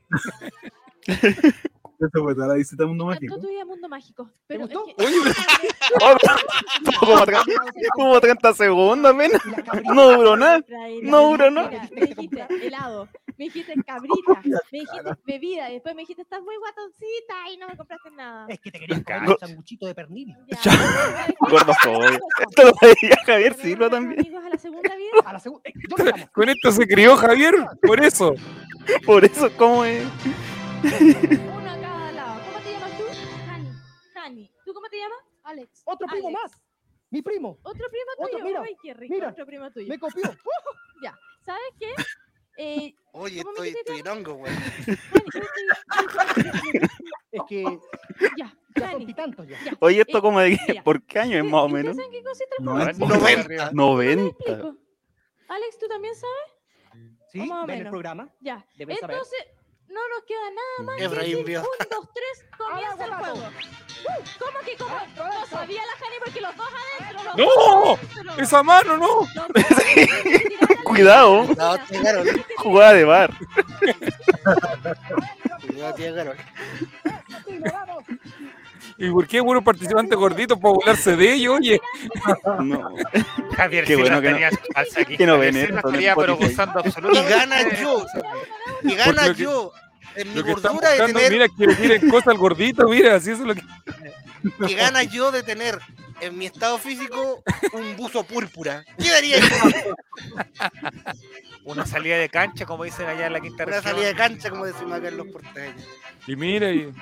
Eso fue toda la visita a Mundo Mágico. tu vida Mundo Mágico. Pero es gustó? que- como, tre- como 30 segundos. No duró nada. No duró nada. dijiste helado, Me dijiste cabrita, me dijiste bebida, y después me dijiste estás muy guatoncita y no me compraste nada. Es que te querías comer un sanguchito de pernil. Gordofobia. Esto lo decía Javier ¿Podemos Silva también. amigos a la segunda vida? A la segunda. eh. Con esto se crió Javier, por eso. Por eso, ¿cómo es? Uno a cada lado. ¿Cómo te llamas tú? Hani. Hani. ¿Tú cómo te llamas? Alex. Otro primo Alex. más. Mi primo. Otro primo Otro, tuyo. mira, Ay, qué rico. mira, Otro primo tuyo. Me copió. Ya. ¿Sabes qué? Eh, Oye, ¿Cómo me estoy, estoy en hongo, güey. Hani, ¿cómo te- Es que Ya, ya son Hani. pitantos ya. Ya. Oye, esto Eh, como de mira, ¿por qué año es más o ¿Ustedes menos? saben qué consiste el No, juego? es- 90. 90. explico. Alex, ¿tú también sabes? Sí, Más o ven el programa. Ya. Entonces, no nos queda nada más que decir vio. un, dos, tres, comienza el juego. ¿Cómo que cómo? No sabía la Jani porque los dos adentro. los ¡No! dos adentro. Esa mano, no. Cuidado, No, tía Carol. jugada de bar. Cuidado, tía Carol. ¿Y por qué buenos participantes gorditos para burlarse de ellos? Oye, No. Javier Qué bueno que no- aquí. que no ven pero gozando Y absolutamente. gana yo. Y gana yo. En mi lo que gordura de tener. mira, que le tiren cosas al gordito, mira, así eso es lo que. Que gana yo de tener en mi estado físico un buzo púrpura. ¿Qué daría yo? Una salida de cancha, como dicen allá en la quinta Una región. salida de cancha, como decimos acá en los porteños. Y mira, y,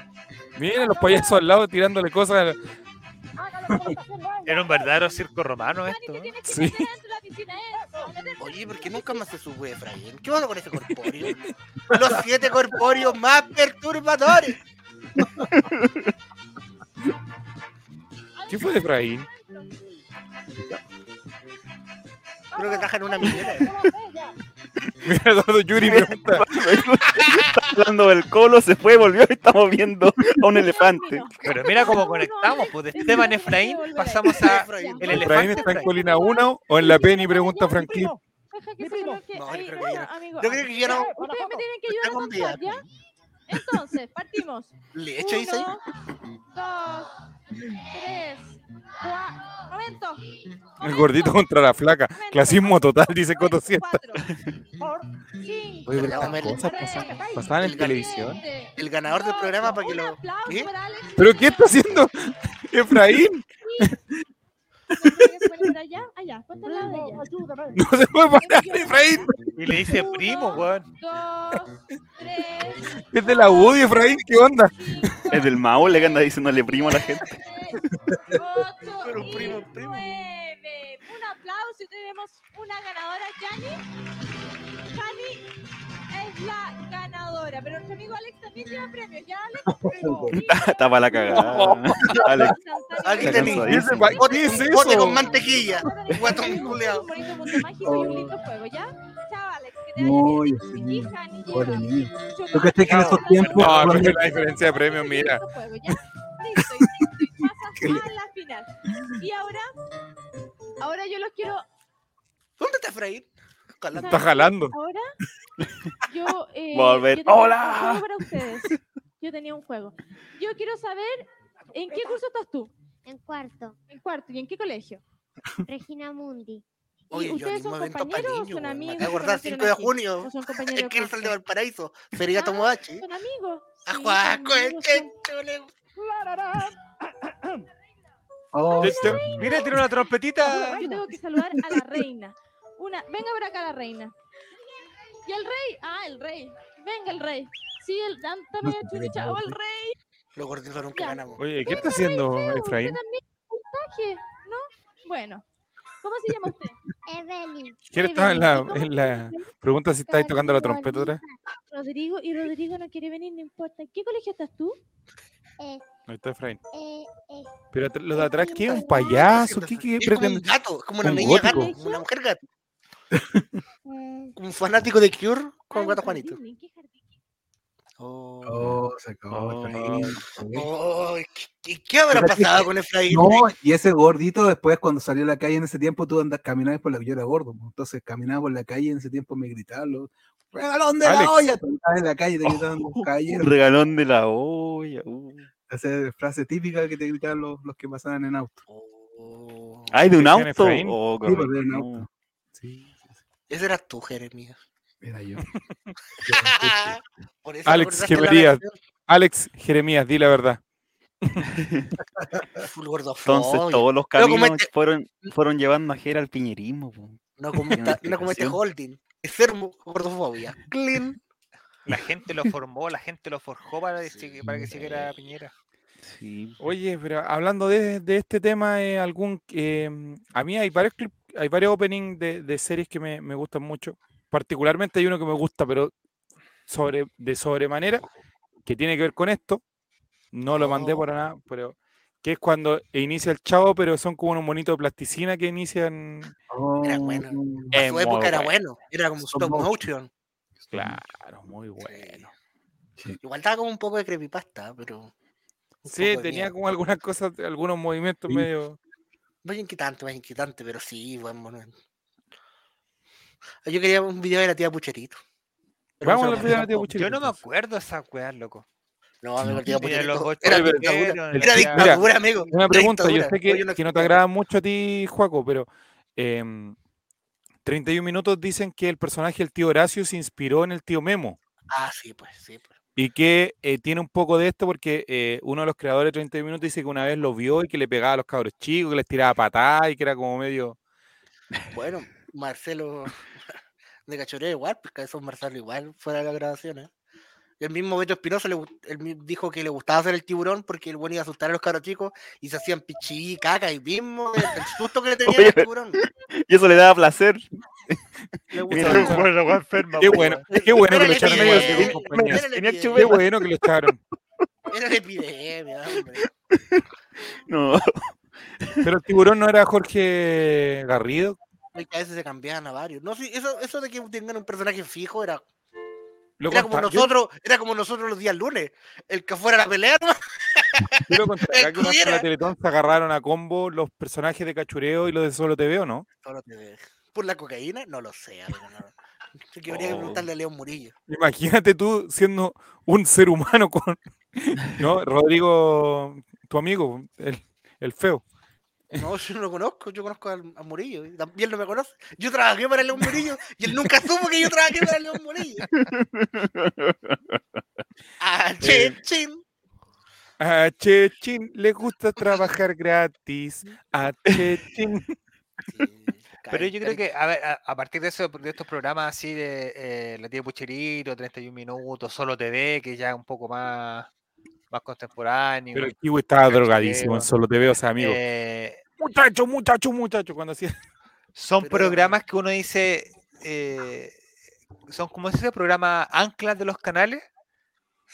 mira los payasos al lado tirándole cosas. Era un verdadero circo romano esto. ¿eh? Sí. Oye, ¿por qué nunca más se sube Efraín? ¿Qué pasa con ese corpóreo? Los siete corpóreos más perturbadores. ¿Qué fue de Efraín? Creo que trajan una millera. Mira, todo Yuri pregunta. Hablando del colo, se fue, volvió y estamos viendo a un elefante. Pero mira cómo conectamos, pues de Esteban Efraín pasamos a Efraín. el ¿Efraín elefante está en Efraín. Colina 1 o en la Penny? Pregunta Franklin. que No, yo creo que ya no. amigo. Yo creo que ya no. Eh, Ustedes me tienen que Está ayudar con. ¿ya? Entonces, partimos. ¿Le echo dice ahí? Uno, dos, tres, cuatro. Momento. El gordito contra la flaca. Clasismo total, dice Coto Siesta. Cuatro, Por cinco, Oye, pero cosas pasan- pasaban en El televisión. El ganador del programa para que lo. aplauso ¿Qué? ¿Pero qué está haciendo Efraín? ¿Se tiene que poner por allá? Allá, ponte al lado de ella. No se puede parar, Efraín. Y le dice Uno, primo, weón. Dos, tres, Es de la UDI, Efraín, ¿qué onda? cinco, Es del Maule que anda diciéndole primo a la gente. Pero y primo, primo. nueve. Un aplauso y tenemos una ganadora, Yani. Yani es la ganadora, pero nuestro amigo Alex también lleva premios, ¿ya, Alex? Está para la cagada. Alex. Ese pa- ¿Qué Bote, con mantequilla. Guatón culeado. Un bonito mundo mágico y un lindo juego, ¿ya? Chao, Alex. No, vaya ya bien. sé. Y Yani Pobre niño. mucho ¿Tú crees que en esos tiempos- No, no es la diferencia de premios, mira. Listo y- pasas a la final. Y ahora, ahora yo los quiero ¿Dónde está Efraín? Calando. Está jalando. Ahora, yo. Eh, Volver. yo ¡Hola! Un juego para ustedes. Yo tenía un juego. Yo quiero saber en qué curso estás tú. En cuarto, En cuarto. ¿Y en qué colegio? Regina Mundi. ¿Y Oye, ustedes son compañeros o son. Me amigos? que acordar, conocieron 5 de junio. ¿O son compañeros de Kelsey de? Valparaíso. Feria Ah, Tomodachi. ¿Son amigos? A son el. Oh, Mira, tiene una trompetita. Yo tengo que saludar a la reina. Una, venga por acá la reina. ¿Y el rey? Ah, el rey. Venga el rey. Sí, el dan- dame chunichao al rey. Los gorditos nunca ganamos. Oye, ¿qué está haciendo Efraín? ¿no? Bueno. ¿Cómo se llama usted? Evelyn. ¿Quién estaba en la, en la pregunta si estáis tocando la trompeta otra? Rodrigo. Y Rodrigo no quiere venir, no importa. ¿En qué colegio estás tú? Eh, Ahí está Efraín. eh, eh, Pero at- lo de atrás, ¿qué? ¿Un payaso? ¿Qué, qué Es como un pretende? gato, como una un niña gato, como una mujer gato. Un fanático de Cure con gato Juanito. Oh. oh, se acabó. Oh. Oh, ¿qué, habrá Pero es que- pasado con Efraín? No, y ese gordito después cuando salió a la calle en ese tiempo tú andas caminabas por la que yo era gordo, pues. entonces caminaba por la calle en ese tiempo me gritaban los regalón de Alex. la olla, en la calle te gritaban los regalón de la olla. uh. esa frase típica que te gritaban los, los que pasaban en auto. Oh. Ay, de un auto. Oh, Sí, pues, de un auto. Sí. Ese eras tú, Jeremías. Era yo. Por eso Alex canción. Alex Jeremías, di la verdad. Entonces todos los No caminos fueron, fueron llevando a Jera al piñerismo. po. No esta- no como explicación. holding. Enfermo, gordofobia. Clean. La gente lo formó, la gente lo forjó para, que- para que siguiera Piñera. Sí. Oye, pero hablando de, de este tema, eh, algún eh, a mí hay varios clip- hay varios openings de, de series que me, me gustan mucho. Particularmente hay uno que me gusta, pero sobre, de sobremanera, que tiene que ver con esto. No lo mandé Oh. para nada, pero que es cuando inicia el chavo, pero son como unos monitos de plasticina que inician. Era bueno. Oh, A Es su muy época era bueno. bueno. Era como Stop motion. motion. Claro, muy bueno. sí. Igual estaba como un poco de creepypasta, pero. Sí, tenía miedo. como algunas cosas, algunos movimientos Sí. medio. Más inquietante, más inquietante, pero sí, buen momento. Yo quería un video de la tía Pucherito. Vamos no de la tía. Pucherito. Yo no me acuerdo de esa weá, loco. No, amigo, la tía Pucherito. Era dictadura. Era dictadura, amigo. Una pregunta, yo sé que, que no te agrada mucho a ti, Juaco, pero em, 31 minutos dicen que el personaje del tío Horacio se inspiró en el tío Memo Ah, sí, pues, sí, pues. Y que eh, tiene un poco de esto porque eh, uno de los creadores de 31 minutos dice que una vez lo vio y que le pegaba a los cabros chicos, que les tiraba patadas y que era como medio... Bueno, Marcelo de Cachoreo igual, pues Cabezón Marcelo igual fuera de las grabaciones. El mismo Beto Espinosa le él dijo que le gustaba hacer el tiburón porque el bueno iba a asustar a los cabros chicos y se hacían pichí, caca y mismo el, el susto que le tenía al tiburón. Y eso le daba placer. Le Mira, gustaba. bueno, Qué bueno, qué bueno que lo echaron era la epidemia, Qué bueno que lo echaron. Era la epidemia, hombre. No. Pero el tiburón no era Jorge Garrido. Que a veces se cambiaban a varios. No, sí, eso, eso de que tengan un personaje fijo era, Lo era como yo- nosotros, era como nosotros los días lunes. El que fuera a la pelea, ¿no? yo lo conté acá que una vez en la. Teletón se agarraron a combo los personajes de Cachureo y los de Solo TV, ¿o no? Solo te ve. ¿Por la cocaína? No lo sé, amigo, no. Yo que Oh. preguntarle a León Murillo. Imagínate tú siendo un ser humano con. ¿No? Rodrigo, tu amigo, el, el feo. No, yo no lo conozco, yo conozco a, Murillo y también no me conoce. Yo trabajé para León Murillo y él nunca supo que yo trabajé para León Murillo. Ah, Eh, chin. A Chechín le gusta trabajar gratis. A Chechín. Pero yo creo que, a, ver, a, a partir de eso, de estos programas así de eh, La Tía Pucherito, 31 minutos, Solo TV, que ya es un poco más, más contemporáneo. Pero el Kiwi estaba drogadísimo en Solo TV, o sea, amigo. eh, Muchacho, muchacho, muchacho, cuando hacía. son Pero- programas que uno dice, eh, son como ese programa anclas de los canales,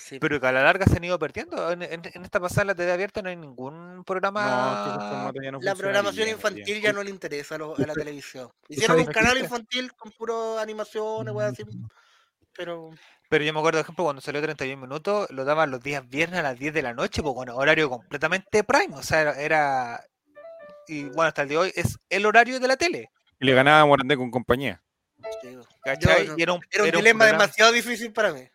Sí, pero que a la larga se han ido perdiendo. En, en- en esta pasada, la TV abierta, no hay ningún programa. No, no la programación bien, infantil ya no le interesa a, la televisión. Hicieron un canal que- infantil con puro animaciones, weón, así. Pero Pero yo me acuerdo, por ejemplo, cuando salió 31 minutos, lo daban los días viernes a las 10 de la noche, pues con horario completamente prime. O sea, era, era- Y bueno, hasta el día de hoy es el horario de la tele. Y le ganaba Morandé con compañía. sí, era un, era un era un dilema demasiado difícil para mí.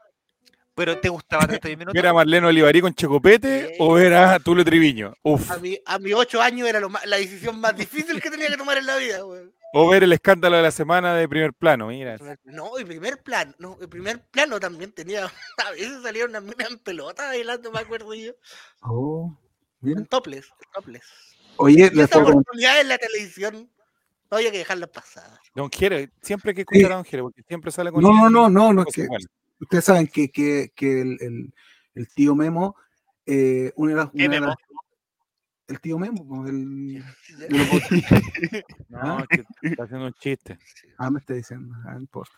Pero ¿te gustaba 31 minutos? ¿Era Marlene Olivarí con Checopete o era Tulio Triviño? Uf. A mi, a mis ocho años era lo más- la decisión más difícil que tenía que tomar en la vida, weón. O ver el escándalo de la semana de primer plano, mira. No, el primer plano, no, el primer plano también tenía, a veces salieron unas minas en pelota bailando, me acuerdo yo, Oh, mira. en topless, en topless. Oye, comentar- oportunidad en la televisión no había que dejarla pasar. Don Jere, siempre hay que escuchar a Don Jere, porque siempre sale con No, no, no, no, no, es que. Ustedes saben que, que, que el, el, el tío Memo, eh, una de las, ¿Qué una de Memo? las- el tío Memo, pues, el, No, es que está haciendo un chiste. ah, me está diciendo, ah, no importa.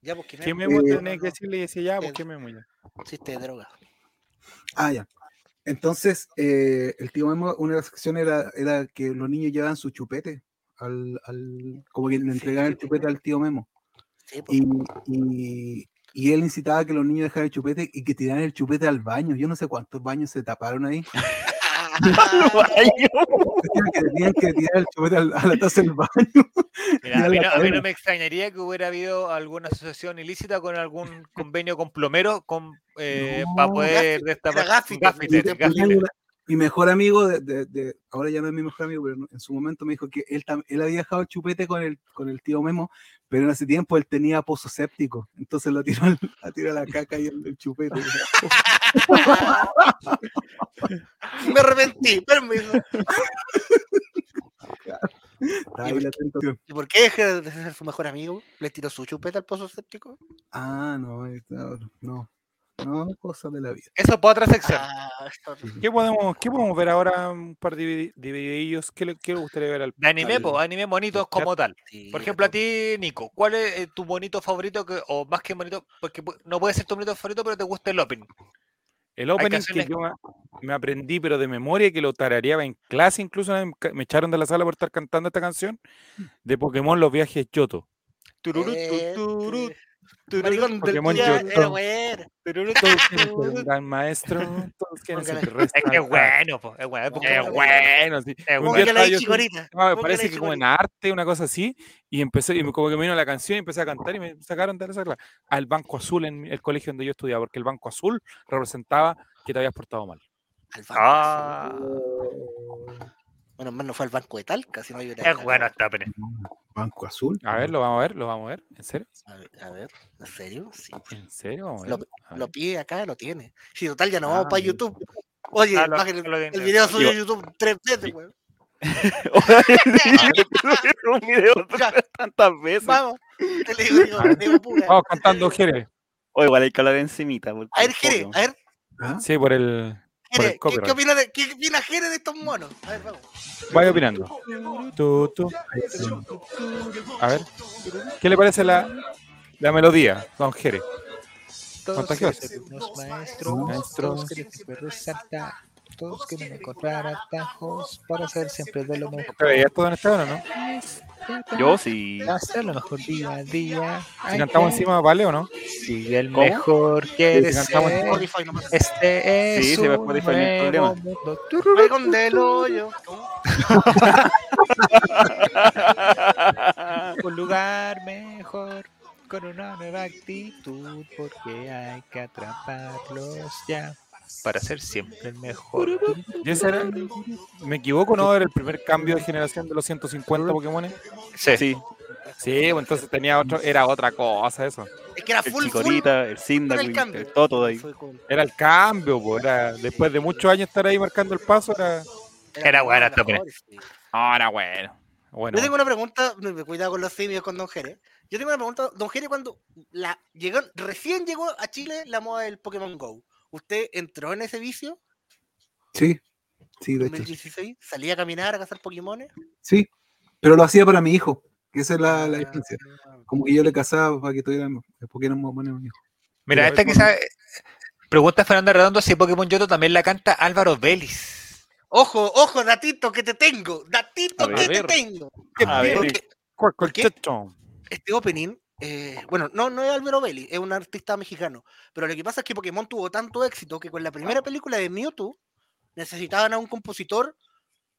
Ya, pues, ¿quién ¿Qué es? memo Eh, tenés que decirle? Y decía, ya, pues eh, qué memo ya. Chiste de droga. Ah, ya. Entonces, eh, el tío Memo, una de las secciones era, era que los niños llevaban su chupete, al, al, como que le entregaban el chupete al tío Memo. Sí, pues. Y, y, y él incitaba a que los niños dejaran el chupete y que tiraran el chupete al baño. Yo no sé cuántos baños se taparon ahí. Que tenían que tirar el chupete al- a la taza del baño. Mira, a, mí no, a mí no me extrañaría que hubiera habido alguna asociación ilícita con algún convenio con plomero con, eh, para poder destapar. Gaffiter, Mi mejor amigo, de, de- de- ahora ya no es mi mejor amigo, pero en su momento me dijo que él, él había dejado chupete con el, con el tío Memo, pero en ese tiempo él tenía pozo séptico, entonces lo tiró, la tiró a la caca y el, el chupete. Me arrepentí, permiso. Ahí la tentación. ¿Y por qué dejé de ser su mejor amigo? ¿Le tiró su chupeta al pozo séptico? Ah, no, no, no, cosas de la vida. Eso es para otra sección. Ah, ¿Qué podemos, ¿Qué podemos ver ahora? Un par de vide- de videillos. ¿Qué le, qué le gustaría ver al De anime, al- pues, anime bonitos como tal. sí, Por ejemplo, a po. ti, Nico, ¿cuál es eh, tu bonito favorito? Que, o más que bonito, porque no puede ser tu bonito favorito, pero te gusta el opening. El opening que yo me, aprendí, pero de memoria, que lo tarareaba en clase, incluso me echaron de la sala por estar cantando esta canción, de Pokémon Los Viajes Yoto. Tururú, Eh, tururú, Maricón del Pokémon Todos quieren ser tururú. un gran maestro, todos quieren ser Póngale. el resto Es que es bueno, es bueno. es bueno, sí. Es Un día bueno. Me parece que como en arte, una cosa así, y empecé, y me- como que me vino la canción y empecé a cantar y me sacaron de la al Banco Azul en el colegio donde yo estudiaba, porque el Banco Azul representaba que te habías portado mal. Al banco Ah, azul. Bueno, más no fue al banco de Talca, si no hay es bueno este opening. Banco Azul. A ver, lo vamos a ver, lo vamos a ver, ¿en serio? A ver, a ver, ¿en serio? Sí. ¿En serio? Vamos a Lo, ver. Lo pide acá, lo tiene. Si total ya no vamos Ah, para bien. YouTube. Oye, Ah, lo- lo el video subió a Digo- YouTube tres veces, weón. un video Ya. tantas veces. Vamos. Te le digo, digo, digo, pura. Vamos cantando Jerez. O igual hay que hablar encimita. A ver, Jere, a ver, ¿Ah? Sí, por el. Jere, ¿qué, qué opina de, ¿qué opina Jere de estos monos? A ver, vamos. Vaya opinando. Tú, tú. A ver. ¿Qué le parece la, la melodía, don Jerez? Contagioso. Los maestros, Maestros. siempre resaltar, todos quieren encontrar atajos para ser siempre de lo mejor. ¿Te veías esto, don Esteban, o no? Yo sí. Hacer lo mejor día a día. Si cantamos que encima, ¿vale o no? Sigue el ¿Cómo? mejor quiere si cantamos ser. Spotify no pasa. Este es Sí, se ve Spotify, no hay problema. nuevo mundo. Maricón del hoyo. un lugar mejor con una nueva actitud porque hay que atraparlos ya para ser siempre el mejor. ¿Y ese era- ¿Me equivoco, no? ¿Era el primer cambio de generación de los 150 Pokémon? Sí. Sí, Sí, pues entonces tenía otro, era otra cosa eso. Es que era el full, full. Chicorita, el Era el Cyndaquil, cambio. el Toto de ahí. Era el cambio, pues, era, después de muchos años estar ahí marcando el paso, era. Era mejor, peli. sí. Ahora bueno. Bueno, Yo tengo una pregunta, me- cuidado con los simios con Don Jere. Yo tengo una pregunta, Don Jere, cuando la llegó, recién llegó a Chile la moda del Pokémon Go, ¿usted entró en ese vicio Sí, sí, de hecho. 2016? ¿Salía a caminar a cazar Pokémones? Sí, pero lo hacía para mi hijo, que esa es la, la Ah, diferencia. Como que yo le casaba para que tuvieran Pokémon más o menos un hijo. Mira, esta es quizá pregunta Fernanda Redondo si Pokémon Yoto también la canta Álvaro Vélez. Ojo, ojo, datito que te tengo, datito A que ver. te tengo. A ver, Porque este opening, eh, bueno, no, no es Álvaro Belli, es un artista mexicano. Pero lo que pasa es que Pokémon tuvo tanto éxito que con la primera película de Mewtwo necesitaban a un compositor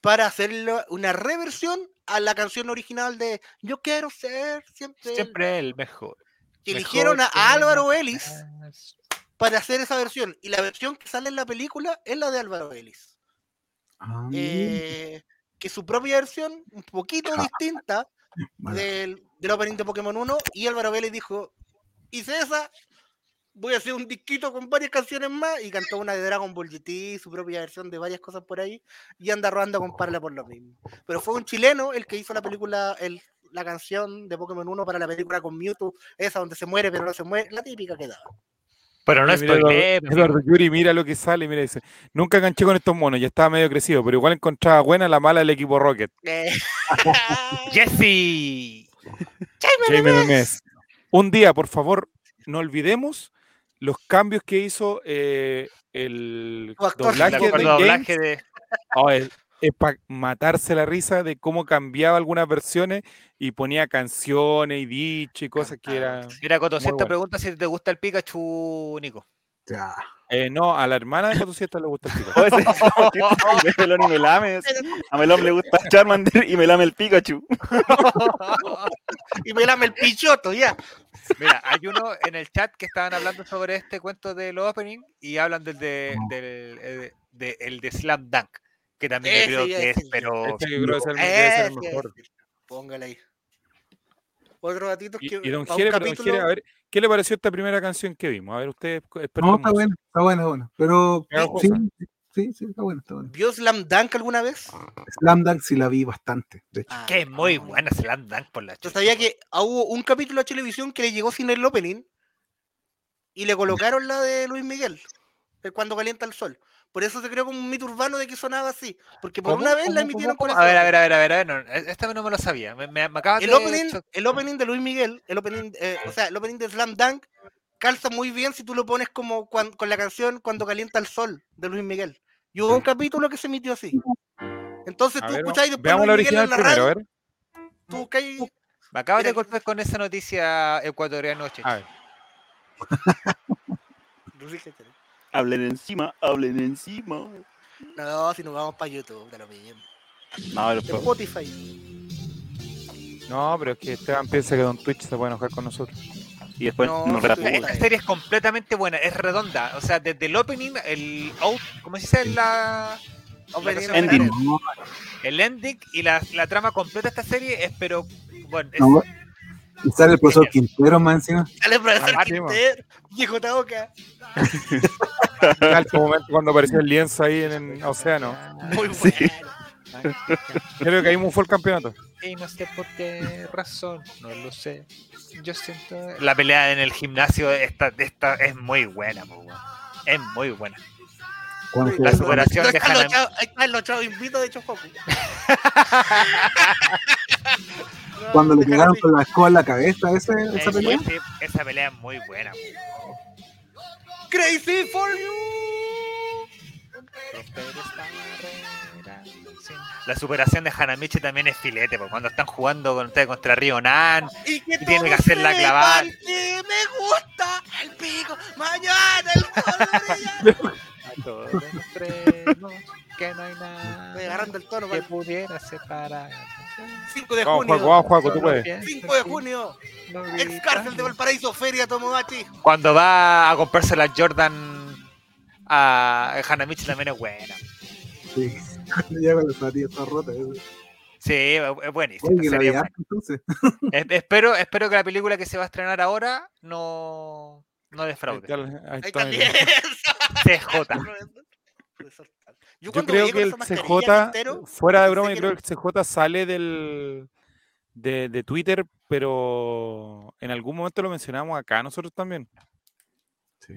para hacerle una reversión a la canción original de Yo quiero ser siempre. el Siempre el mejor. que Mejor eligieron a, Álvaro más. para hacer esa versión. Y la versión que sale en la película es la de Álvaro Vélez. Ah, Eh, que su propia versión, un poquito distinta. Del, del opening de Pokémon 1. Y Álvaro Vélez dijo: Hice esa, voy a hacer un disquito con varias canciones más. Y cantó una de Dragon Ball GT, su propia versión de varias cosas por ahí. Y anda rodando con Parla por lo mismo. Pero fue un chileno el que hizo la película, el, la canción de Pokémon 1 para la película con Mewtwo, esa donde se muere pero no se muere, la típica que daba. Pero no Mira, Eduardo. Eduardo Yuri, mira lo que sale, mira, dice, nunca enganché con estos monos, ya estaba medio crecido, pero igual encontraba buena la mala del equipo Rocket. Eh, Jesse. Jaime Memes. Un día, por favor, no olvidemos los cambios que hizo eh, el actor. de James. doblaje de. Oh, es, para matarse la risa de cómo cambiaba algunas versiones y ponía canciones y dicho y cosas que era... Mira, Coto, esta pregunta si te gusta el Pikachu, Nico. Ya. Eh, no, a la hermana de Cotosieta le gusta el de Melón y Melame. A Melón le gusta Charmander y Melame el Pikachu. y me lame el pichoto, ya. Mira, hay uno en el chat que estaban hablando sobre este cuento del opening y hablan del de, del, eh, de- el de Slam Dunk, que también yo Ese creo que es, yo. pero Este yo creo que es el, el mejor. decir. Póngale ahí. Otro datito Y, que y don pa' un Jere, pero don capítulo- Jere, a ver, ¿qué le pareció esta primera canción que vimos? A ver, usted es No, está bueno, está bueno, está bueno. Pero sí, sí, sí, está bueno, está bueno. ¿Vio Slam Dunk alguna vez? Slam Dunk sí la vi bastante, de hecho. Ah, que es muy buena Slam Dunk por la Yo chucha, sabía que ah, hubo un capítulo de televisión que le llegó sin el opening y le colocaron la de Luis Miguel, de cuando calienta el sol. Por eso se creó como un mito urbano de que sonaba así. Porque por ¿Cómo? una vez la emitieron ¿Cómo? con A ver, a ver, a ver, a ver, a ver, no, e- esta no me lo sabía. Me, me, me acabas El de opening, el opening de Luis Miguel, el opening, eh, o sea, el opening de Slam Dunk calza muy bien si tú lo pones como cuan- con la canción Cuando calienta el sol de Luis Miguel. Y hubo un capítulo que se emitió así. Entonces A tú ver, escuchás y después veamos la Luis Miguel original en la primero, a radio, ver. tú Me acabas de golpear con esa noticia ecuatoriana. A ver. Hablen encima, hablen encima. No, si nos vamos para YouTube, de lo mismo. No, pero pues, Spotify. No, pero es que Esteban piensa que Don Twitch se puede enojar con nosotros. y después No, nos. Esta serie es completamente buena, es redonda. O sea, desde el opening, el out, ¿cómo se dice? La, ending. el ending y la, la trama completa de esta serie es, pero, bueno, es, no, y sale el profesor Quintero más encima. Dale, profesor Ah, sí, mo. Quintero, viejo Taoca. Al momento cuando apareció el lienzo ahí en el océano. Muy Sí. bueno. Creo que ahí fue el campeonato. y no sé por qué razón, no lo sé. Yo siento... La pelea en el gimnasio esta, esta es muy buena, po, es muy buena. Cuando La superación No de Hanami. Ahí están los chavos invitos de Chocoku. cuando le pegaron con la escoba en la cabeza, ese, esa Eh, pelea. sí, esa pelea es muy buena. po. Crazy for you. La superación de Hanamichi también es filete, porque cuando están jugando contra, contra Río Nan, Y que Y tiene que hacer la clavada. Que me gusta el pico. Mañana el brilla. a todos mostremos que no hay nada Estoy agarrando el tono. que pudiera separar. 5 de Vamos, junio. Juaco, vamos, Juaco, tú puedes. 5 de junio. Ex cárcel de Valparaíso, Feria Tomodachi. Cuando va a comprarse la Jordan a Hanamichi también es buena. Sí. Cuando llega con la zapatilla toda rota. Sí, es buenísimo. Oye, entonces. Es- espero, espero que la película que se va a estrenar ahora no, no Ahí defraude. está, ahí Ahí está. CJ. Yo cuando creo que el CJ, fuera de broma, yo creo que el CJ sale del de, de Twitter, pero en algún momento lo mencionamos acá nosotros también. Sí.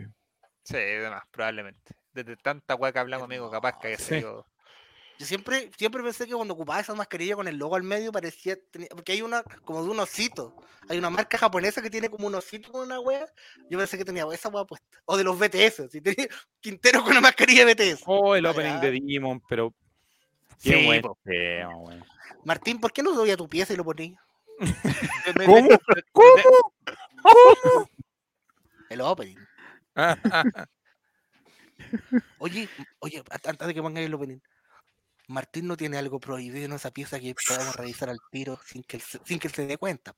Sí, además, probablemente. Desde tanta hueá que hablamos, amigo, capaz que haya Sí. sido. Yo siempre, siempre pensé que cuando ocupaba esa mascarilla con el logo al medio parecía. tenía- porque hay una como de un osito. Hay una marca japonesa que tiene como un osito con una wea. Yo pensé que tenía esa wea puesta. O de los BTS. Si tenía Quintero con una mascarilla de BTS. Oh, el opening de Digimon, pero qué buen po. tema, weón. Martín, ¿por qué no doy a tu pieza y lo poní? ¿Cómo? de- ¿Cómo? El opening. Oye, oye, antes de que pongáis el opening. Martín no tiene algo prohibido en esa pieza que podamos revisar al tiro sin que él se, sin que él se dé cuenta.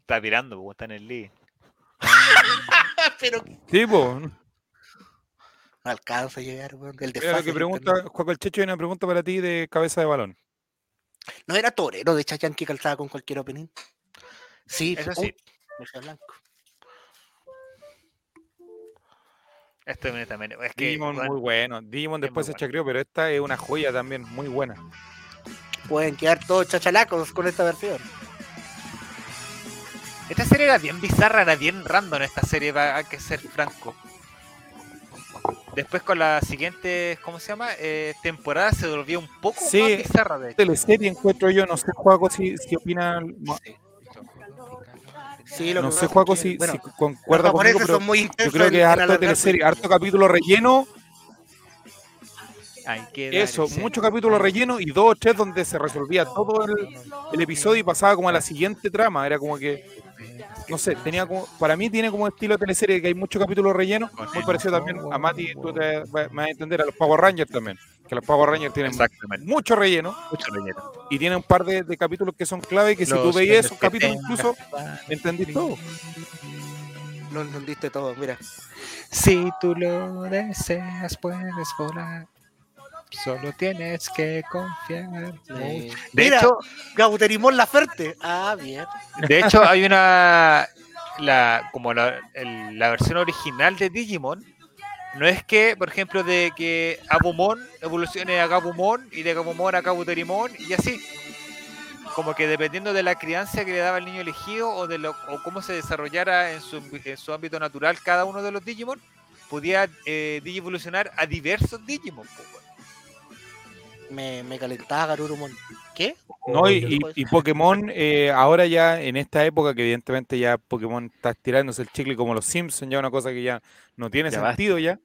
Está tirando, porque está en el lead. Pero Sí, po. no alcanza a llegar, weón. El Mira lo desfase que pregunta el Checho, hay una pregunta para ti de cabeza de balón. ¿No era torero de Chayán que calzaba con cualquier opening? Sí, Eso sí. oh, Blanco. Este también. Es que. Bueno, muy bueno. Digimon es después se chacreó, pero esta es una joya también, muy buena. Pueden quedar todos chachalacos con esta versión. Esta serie era bien bizarra, era bien random esta serie, va- hay que ser franco. Después con la siguiente, ¿cómo se llama? Eh, temporada se volvió un poco Sí. más bizarra de hecho. Teleserie encuentro yo, no sé, Juaco, si, si opina. mo- Sí, lo No sé, Juaco, si, bueno, si los concuerda conmigo, pero son muy yo creo que es harto teleserie, harto capítulo relleno, Hay que dar eso, mucho capítulo relleno y dos o tres donde se resolvía todo el, el episodio y pasaba como a la siguiente trama. Era como que, no sé, tenía como, para mí tiene como estilo teleserie que hay muchos capítulos rellenos, muy parecido también a Mati, tú te vas vas a entender, a los Power Rangers también, porque los Power Rangers tienen mucho relleno Mucho relleno. y tienen un par de, de capítulos que son clave que si tú veías esos que capítulos incluso pan. entendís todo. No entendiste todo, mira. Si tú lo deseas, puedes volar. Solo tienes que confiar. Eh, De mira, hecho, Gauterimón Laferte. Ah, bien. de hecho, hay una. La, como la, el- la versión original de Digimon. No es que, por ejemplo, de que Abumon evolucione a Gabumon y de Gabumon a Kabuterimon y así. Como que dependiendo de la crianza que le daba el niño elegido o de lo, o cómo se desarrollara en su, en su ámbito natural cada uno de los Digimon, podía eh, evolucionar a diversos Digimon. Me, me calentaba Garurumon. ¿Qué? No, y, Oye, y- y Pokémon, eh, ahora ya en esta época, que evidentemente ya Pokémon está estirándose el chicle como los Simpsons, ya una cosa que ya no tiene Ya basta. sentido ya,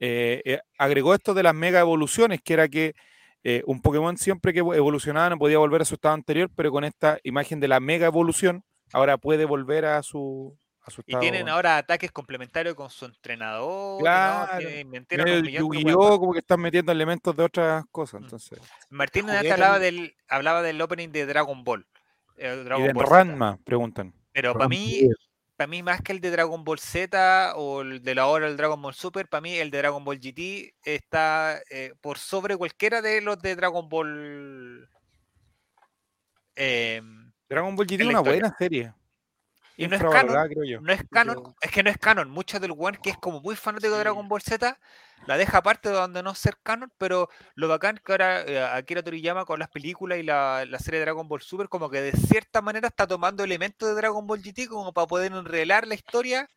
eh, eh, agregó esto de las mega evoluciones, que era que eh, un Pokémon siempre que evolucionaba no podía volver a su estado anterior, pero con esta imagen de la mega evolución, ahora puede volver a su, Y tienen ahora ataques complementarios con su entrenador. y no, Claro, millón de Yu-Gi-Oh, como que están metiendo elementos de otras cosas, Mm. entonces. Martín hablaba del, hablaba del opening de Dragon Ball. eh, Y de Ball Z. Ranma, preguntan. Pero para mí, para mí más que el de Dragon Ball Z o el de la hora del Dragon Ball Super, para mí el de Dragon Ball GT está eh, por sobre cualquiera de los de Dragon Ball. em, Dragon Ball GT es una historia. buena serie. Y no es canon, creo yo. no es canon, Yo- es que no es canon. Muchos del one que es como muy fanático de. Dragon Ball Z la deja aparte de donde no ser canon, pero lo bacán que ahora eh, Akira Toriyama con las películas y la, la serie de Dragon Ball Super, como que de cierta manera está tomando elementos de Dragon Ball GT como para poder enrelar la historia.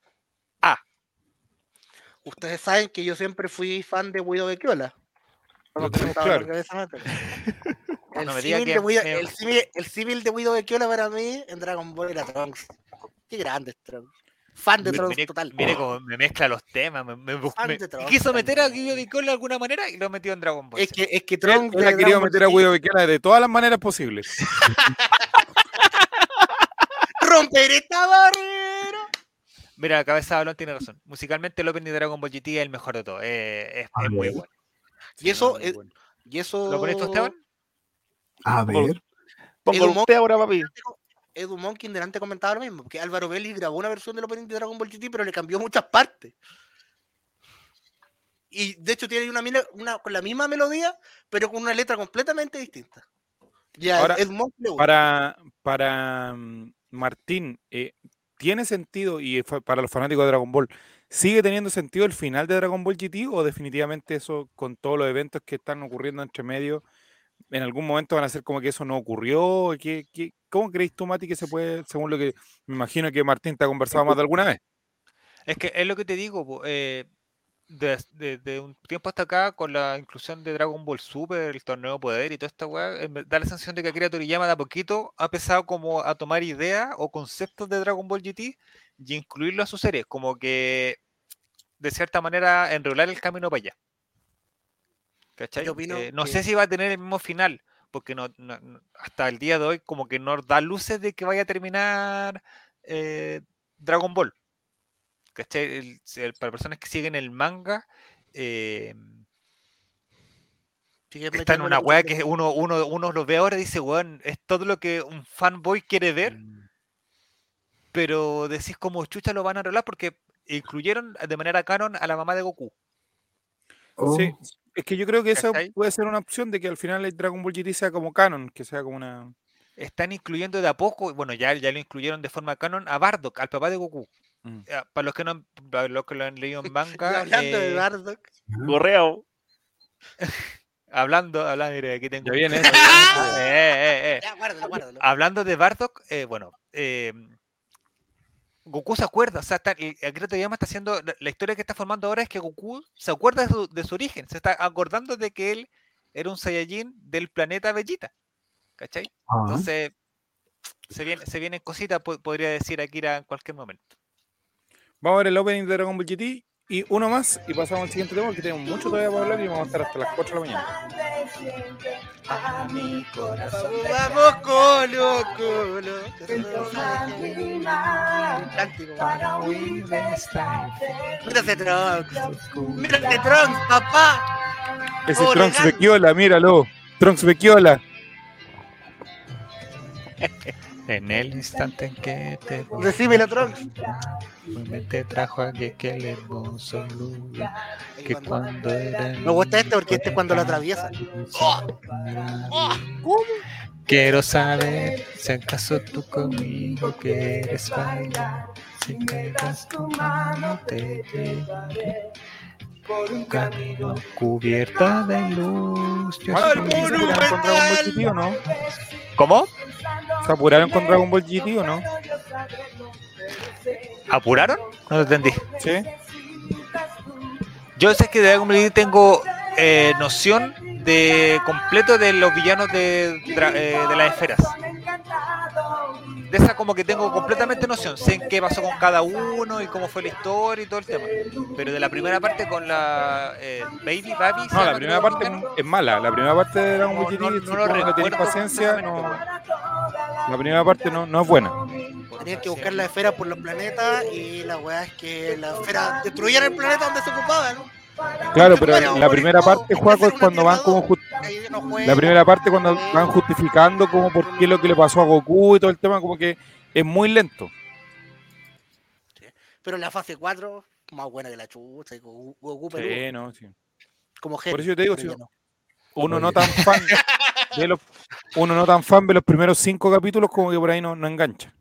Ustedes saben que yo siempre fui fan de Guido. Lo tenemos claro. El No símil que de Guido- de Becchiola para mí en Dragon Ball era Trunks. Qué grande es Trunks. Fan de mire, total. mire cómo me mezcla los temas, me, me bus- Fan me- de Trunks quiso meter a. Guido Nicole de alguna manera y lo metió en Dragon Ball. Es que, es que Él, Trunks él de ha querido meter a Guido Becchiola de todas las maneras posibles. romper esta barrera. Mira, Cabeza de Balón tiene razón. Musicalmente el opening de Dragon Ball GT es el mejor de todo. eh, es, es muy bueno. Y eso, muy es- bueno. y eso. ¿Lo pones tú, Esteban? A ver. Pongo usted ahora, papi. Edu Monkin delante comentaba lo mismo, que Álvaro Vélez grabó una versión del opening de Dragon Ball GT, pero le cambió muchas partes. Y de hecho tiene una, una con la misma melodía, pero con una letra completamente distinta. Ahora, Edu Monkin le gusta. Para, para mm, Martín, eh, ¿tiene sentido, y para los fanáticos de Dragon Ball, ¿sigue teniendo sentido el final de Dragon Ball GT o definitivamente eso, con todos los eventos que están ocurriendo entre medio, en algún momento van a ser como que eso no ocurrió? ¿Qué, qué, cómo creéis tú, Mati, que se puede, según lo que me imagino que Martín te ha conversado más de alguna vez? Es que es lo que te digo, eh, des- desde un tiempo hasta acá, con la inclusión de Dragon Ball Super, el torneo de poder y toda esta weá, eh, da la sensación de que Akira Toriyama de a poquito ha empezado como a tomar ideas o conceptos de Dragon Ball GT y incluirlo a su serie, como que de cierta manera enrolar el camino para allá. ¿Cachai? Yo opino Eh, no que- sé si va a tener el mismo final, porque no, hasta el día de hoy como que no da luces de que vaya a terminar eh, Dragon Ball. ¿Cachai? El- si- el- para personas que siguen el manga, eh, está en una weá que uno, uno, uno lo ve ahora y dice, weón, es todo lo que un fanboy quiere ver, Mm. pero decís como chucha lo van a arreglar porque incluyeron de manera canon a la mamá de Goku. Oh, Sí, es que yo creo que eso ¿Cachai? puede ser una opción de que al final el Dragon Ball GT sea como canon, que sea como una... Están incluyendo de a poco, bueno, ya, ya lo incluyeron de forma canon a Bardock, al papá de Goku. Mm. Eh, Para los que no han- para los que lo han leído en manga, hablando de eh, Bardock, Correo. hablando, hablando, mire, aquí tengo. Ya viene Eh, eh, eh. ya, guárdalo, guárdalo. Hablando de Bardock, eh, bueno, eh, Goku se acuerda, o sea, está, el Akira Toriyama está haciendo, la, la historia que está formando ahora es que Goku se acuerda de su, de su origen, se está acordando de que él era un Saiyajin del planeta Vegeta, ¿cachai? ah. Entonces, se, viene, se vienen cositas, po- podría decir Akira en cualquier momento. Vamos a ver el opening de Dragon Ball GT y uno más y pasamos al siguiente tema porque tenemos mucho todavía para hablar y vamos a estar hasta las 4 de la mañana. Vamos, Colo, Colo. Mírate, Trunks. Mírate, Trunks, papá. Ese Oregano. Trunks Vecchiola, míralo. Trunks Vecchiola. En el instante en que te vi, Decímelo, Trunks. me te trajo aquí aquel hermoso lugar que cuando- era Me gusta este porque este es cuando lo atraviesa. Quiero saber si acaso tú conmigo quieres bailar. Si me das tu mano te llevaré por un camino cubierta de luz. Yo Ah, soy- ¿Se apuraron con Dragon Ball GT o no? ¿Cómo? ¿Se apuraron con Dragon Ball GT o no? ¿Apuraron? No lo entendí. Sí. Yo sé que de Dragon Ball GT tengo eh, noción de completo de los villanos de, eh, de las esferas. De esa como que tengo completamente noción. Sé en qué pasó con cada uno y cómo fue la historia y todo el tema. Pero de la primera parte con la eh, Baby Baby. ¿se No, la primera parte es mala. La primera parte de Dragon Ball No, no, no lo no tenés paciencia. La primera parte no, no es buena. Tenías que buscar la esfera por los planetas y la weá es que la esfera destruyeran el planeta donde se ocupaba, ¿no? Claro, pero Bueno, la por primera esto, parte, Juaco, es cuando van como dos. ju- Ahí no juega. La primera parte cuando van justificando como por qué lo que le pasó a Goku y todo el tema, como que es muy lento. Pero la fase 4, más buena que la chucha. y Goku, Perú, Sí, no, sí. como Por genio. eso yo te digo, si no. uno no tan fan de los, uno no tan fan de los primeros cinco capítulos, como que por ahí no, no engancha.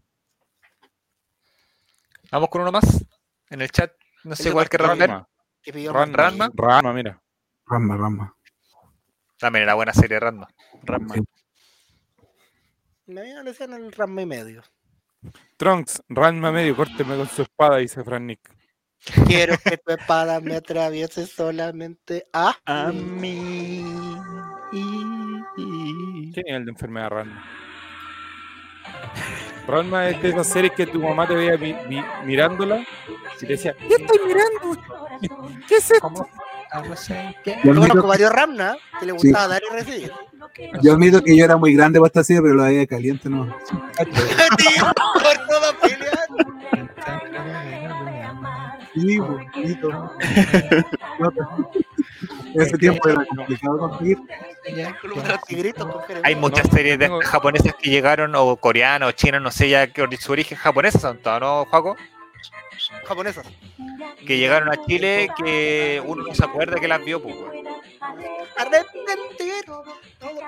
Vamos con uno más. En el chat. No sé igual que Ramber. Ranma, Que pidió Ranma, Ranma. Ranma, mira. Rama, rama. También era buena serie Ranma. Ranma. Sí. Me le decían el Ranma y medio. Trunks, Ranma medio, córteme con su espada, dice Fran Nick. Quiero que tu espada me atraviese solamente a. A mí. ¿Qué nivel de enfermedad Ranma? Ranma es de esas series que tu mamá te veía vi- vi- mirándola y te decía, ¿qué estoy mirando? ¿Qué es esto? Yo conozco varios Ramna que le Sí. gustaba dar y recibir. yo admito que yo era muy grande para esta serie, pero la veía caliente, ¿no? Sí, bonito. En ese tiempo era complicado conseguir. Hay muchas series de japonesas que llegaron, o coreanas, o chinas, no sé ya que su origen japonesa son todas, ¿no, Juaco? japonesas. Que llegaron a Chile que uno no se acuerda que las vio, pues.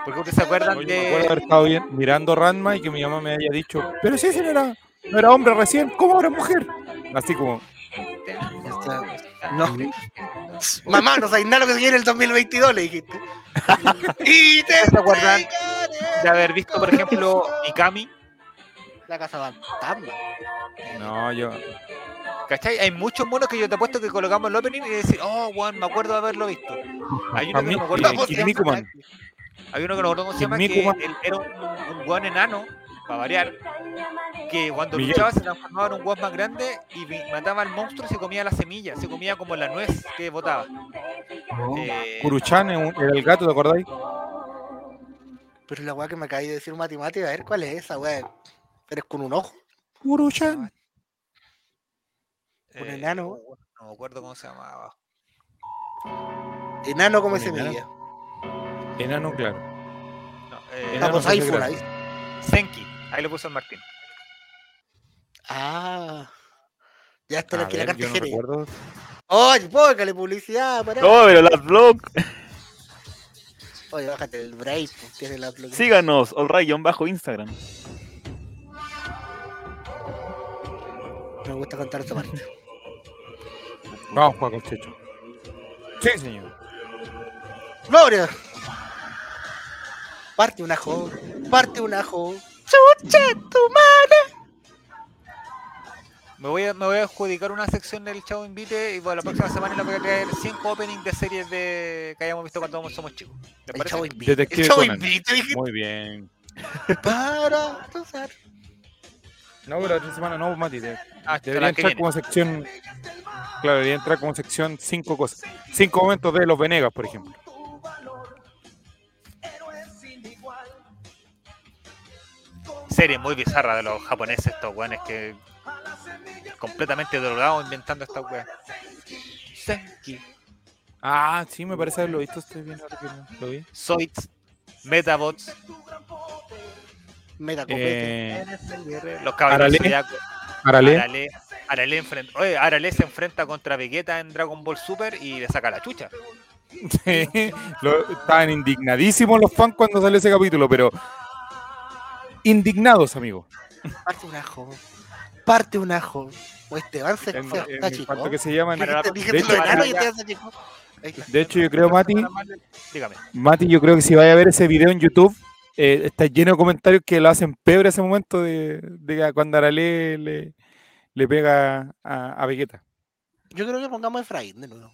Porque ustedes se acuerdan Oye, me acuerdo de. haber estado bien mirando Ranma y que mi mamá me haya dicho, pero si ese no era, no era hombre recién, ¿cómo ahora es mujer? Así como, No. Mamá, no sabes nada lo que se viene en el 2022, le dijiste. y te ¿Se acuerdan de haber visto, por ejemplo, Mikami? La casa fantasma. no, yo, ¿Cachai? Hay muchos monos que yo te apuesto que colocamos el opening y decir, oh, weón, me acuerdo de haberlo visto. Hay uno que no me acuerdo cómo se llama. Hay uno que no me acuerdo cómo se llama, que era un, un enano, para variar, que cuando Miguel. luchaba se transformaba en un weón más grande y mataba al monstruo y se comía la semilla, se comía como la nuez que botaba. Eh, Kuruchan un- era el gato, ¿te acordáis? Pero la weá que me acabé de decir matemática, a ver cuál es esa weá. Pero es con un ojo. Kuruchan. un eh, enano. No, me acuerdo cómo se llamaba. Enano come semilla. Enano, claro. No, eh, Enano fuera. grande. Senki, ahí lo puso el Martín. Ah. Ya está la que la ver, yo carta no recuerdo. Oye, póngale publicidad, para. No, pero las vlog. Oye, bájate el Brave, pues, tiene la bloqueada. Síganos, bajo Instagram. Me gusta contar esta parte. Vamos, Juan Checho. Sí, señor. ¡Gloria! Parte un ajo, parte un ajo. ¡Chucha tu madre! Me voy, a, me voy a adjudicar una sección del Chavo Invite y bueno, la próxima semana le voy a traer 5 openings de series de que hayamos visto cuando somos chicos. ¿Les El parece? chavo. Detective El chavo Conan. Muy bien. Para gozar. No, pero la otra semana no, Mati. de- Ah, Debería la que entrar viene. como sección. Claro, debería entrar como sección cinco cosas. Cinco momentos de los Venegas, por ejemplo. Serie muy bizarra de los japoneses, estos weones que completamente drogados inventando esta wea. Senki. Ah, sí, me parece haberlo visto. Estoy bien ahora que lo- lo vi. Zoids, Metabots, Metacopete. Eh, los caballeros Arale. Arale. Arale, Arale, enfren- Oye, Arale se enfrenta contra Vegeta en Dragon Ball Super y le saca la chucha. Sí, lo- estaban indignadísimos los fans cuando salió ese capítulo, pero indignados, amigo. Parte un ajo. Parte un ajo. O Esteban se En, se- en está chico. cuanto que se llaman. De hecho, yo creo, Mati, Dígame. Mati, yo creo que si vaya a ver ese video en YouTube, eh, está lleno de comentarios que lo hacen peor ese momento de, de cuando Arale le, le pega a, a Vegeta. Yo creo que pongamos a Efraín de nuevo.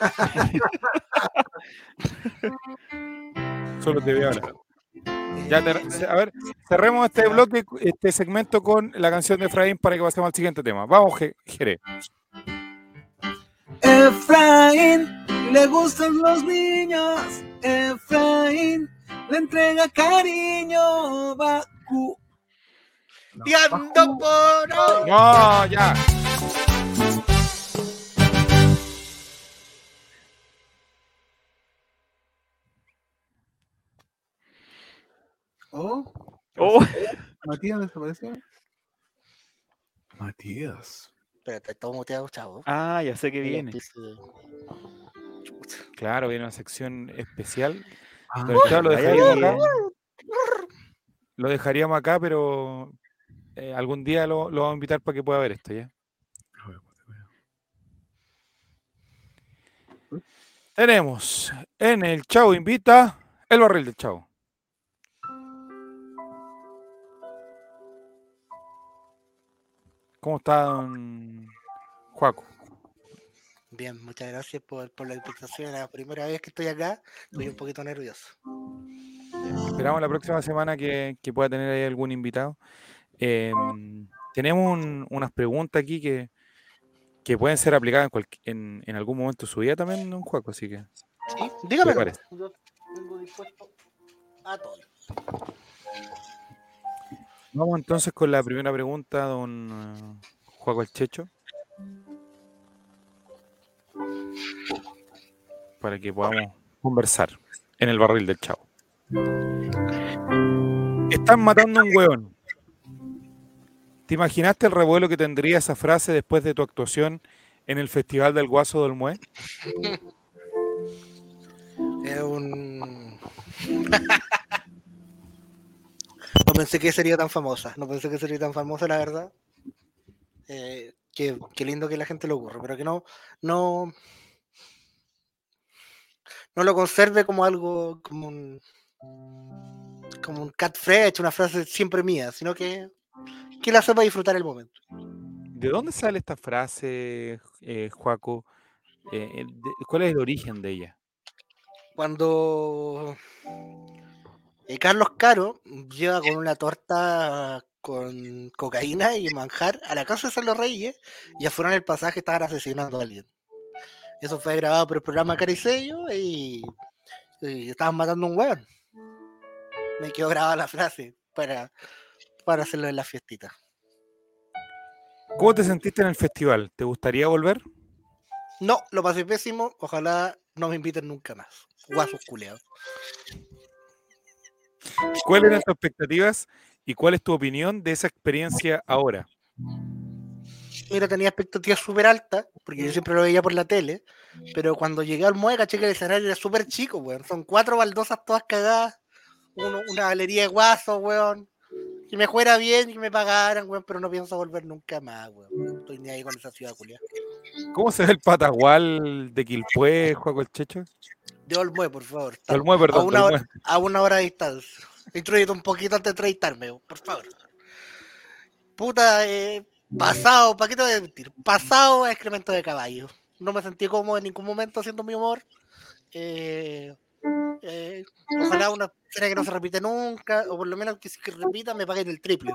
Solo te veo ahora. Ya te- a ver, cerremos este bloque, este segmento con la canción de Efraín para que pasemos al siguiente tema. Vamos, Je- Jere. Efraín, le gustan los niños. Efraín, le entrega cariño. Baku. Y ando por hoy. No, ya. Oh, Oh, Matías desapareció. Matías. Espérate, estamos muteados, chavo. ah, ya sé que viene. Claro, viene una sección especial. Ah, Pero claro, lo dejaríamos acá. Lo dejaríamos acá, pero eh, algún día lo, lo vamos a invitar para que pueda ver esto, ¿ya? Tenemos en el Chavo Invita el barril del Chavo. ¿Cómo está, don Juaco? Bien, muchas gracias por, por la invitación. Es la primera vez que estoy acá. Estoy un poquito nervioso. Esperamos la próxima semana que, que pueda tener ahí algún invitado. Em, tenemos un- unas preguntas aquí que, que pueden ser aplicadas en, en, en algún momento de su vida también, don Juaco, así que ¿Sí? Dígame. Yo vengo dispuesto a todo. Vamos entonces con la primera pregunta, don eh, Juaco el Checho. Para que podamos conversar en el barril del chavo. Están matando a un hueón. ¿Te imaginaste el revuelo que tendría esa frase después de tu actuación en el Festival del Guaso del Mue? Es un. No pensé que sería tan famosa. No pensé que sería tan famosa, la verdad. Eh, qué, qué lindo que la gente lo ocurre, pero que no, no, no lo conserve como algo, como un, como un cat fresh, una frase siempre mía, sino que, que la sepa disfrutar el momento. ¿De dónde sale esta frase, eh, Juaco? Eh, de- ¿Cuál es el origen de ella? cuando eh, Carlos Caro lleva con una torta con cocaína y manjar a la casa de San Los Reyes y afuera en el pasaje estaban asesinando a alguien. Eso fue grabado por el programa Caricello y, y estaban matando a un hueón. Me quedó grabada la frase para, para hacerlo en la fiestita. ¿Cómo te sentiste en el festival? ¿Te gustaría volver? No, lo pasé pésimo. Ojalá no me inviten nunca más. Guasos culeados. ¿Cuáles eran tus expectativas y cuál es tu opinión de esa experiencia ahora? Mira, tenía expectativas súper altas, porque yo siempre lo veía por la tele, pero cuando llegué al muelle caché que el escenario era súper chico, weón. Son cuatro baldosas todas cagadas, uno- una galería de guasos, weón. Que me fuera bien y que me pagaran, weón, pero no pienso volver nunca más, weón. Estoy ni ahí con esa ciudad, culia. ¿Cómo se ve el patagual de Quilpué, Juaco el Checho? De Olmue, por favor. Olmue, perdón. a, una Olmue. hora, a una hora de distancia. Intrúyete un poquito antes de entrevistarme, por favor. Puta, eh, pasado, ¿para qué te voy a mentir? Pasado a excremento de caballo. No me sentí cómodo en ningún momento haciendo mi humor. Eh, eh, ojalá una escena que no se repite nunca, o por lo menos que si que repita me paguen el triple.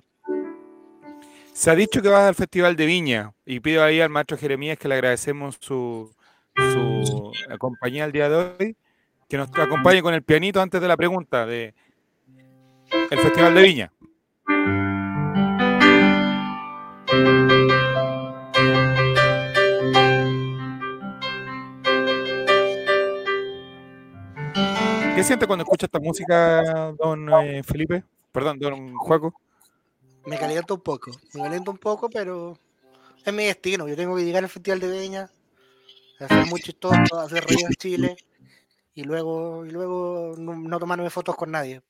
Se ha dicho que vas al Festival de Viña y pido ahí al maestro Jeremías que le agradecemos su, su compañía el día de hoy, que nos acompañe con el pianito antes de la pregunta de el Festival de Viña. ¿Qué siente cuando escucha esta música, don eh, Felipe? Perdón, don Juaco. Me calienta un poco, me calienta un poco, pero es mi destino. Yo tengo que llegar al Festival de Viña, hacer muy chistoso, hacer reír a Chile y luego, y luego no, no tomarme fotos con nadie.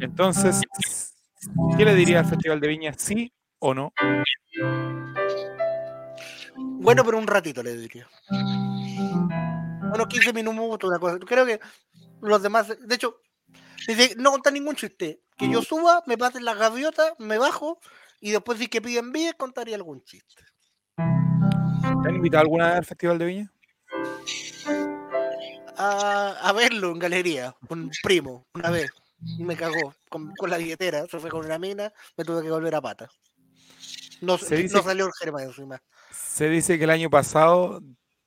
Entonces, ¿qué le diría al Festival de Viña? ¿Sí o no? Bueno, pero un ratito le diría. Unos 15 minutos, una cosa. Creo que los demás, de hecho, dice, no contar ningún chiste. Que yo suba, me pasen las gaviotas, me bajo y después si que piden bien contaría algún chiste. ¿Te han invitado alguna vez al Festival de Viña? A, a verlo en galería, un primo, una vez. Me cagó con, con la billetera, se fue con una mina, me tuve que volver a pata. No, Se dice- no salió el germa encima. Se dice que el año pasado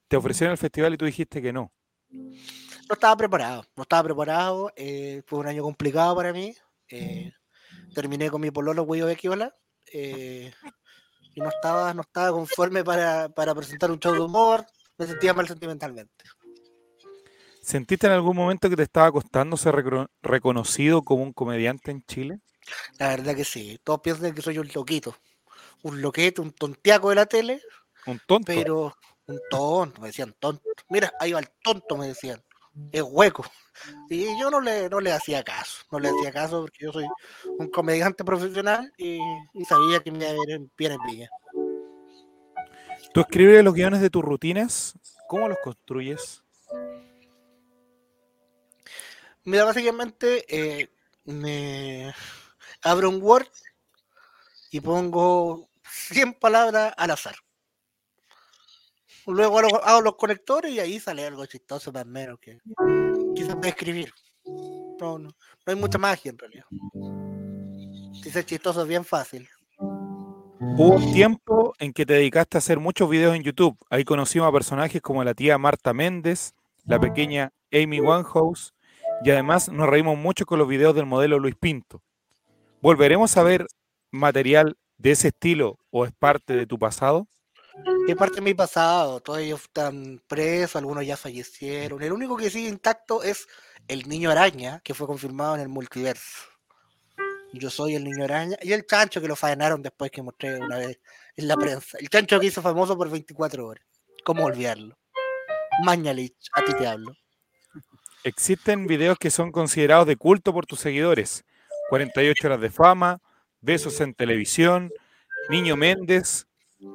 te ofrecieron el festival y tú dijiste que no. No estaba preparado, no estaba preparado. eh, fue un año complicado para mí. eh, terminé con mi pololo Huello Vecchiola. eh, y no estaba, no estaba conforme para, para presentar un show de humor. Me sentía mal sentimentalmente. ¿Sentiste en algún momento que te estaba costando ser reconocido como un comediante en Chile? La verdad que sí. Todos piensan que soy un loquito. Un loquete, un tonteaco de la tele, Un tonto. pero un tonto, me decían tonto. Mira, ahí va el tonto, me decían. Es hueco. Y yo no le, no le hacía caso. No le hacía caso porque yo soy un comediante profesional y, y sabía que me iba a ver en bien en Villa. ¿Tú escribes los guiones de tus rutinas? ¿Cómo los construyes? Mira, básicamente eh, me abro un Word y pongo 100 palabras al azar. Luego hago, los conectores y ahí sale algo chistoso más o menos que quizás puede escribir. No, no, no hay mucha magia en realidad. Si ser chistoso es bien fácil. Hubo un tiempo en que te dedicaste a hacer muchos videos en YouTube. Ahí conocimos a personajes como la tía Marta Méndez, la pequeña Amy Winehouse, y además nos reímos mucho con los videos del modelo Luis Pinto. ¿Volveremos a ver material de ese estilo o es parte de tu pasado? Es parte de mi pasado, todos ellos están presos, algunos ya fallecieron. El único que sigue intacto es el niño araña, que fue confirmado en el multiverso. Yo soy el niño araña. Y el chancho que lo faenaron después que mostré una vez en la prensa. El chancho que hizo famoso por 24 horas. ¿Cómo olvidarlo? Mañalich, a ti te hablo. Existen videos que son considerados de culto por tus seguidores. 48 horas de fama, besos en televisión, Niño Méndez.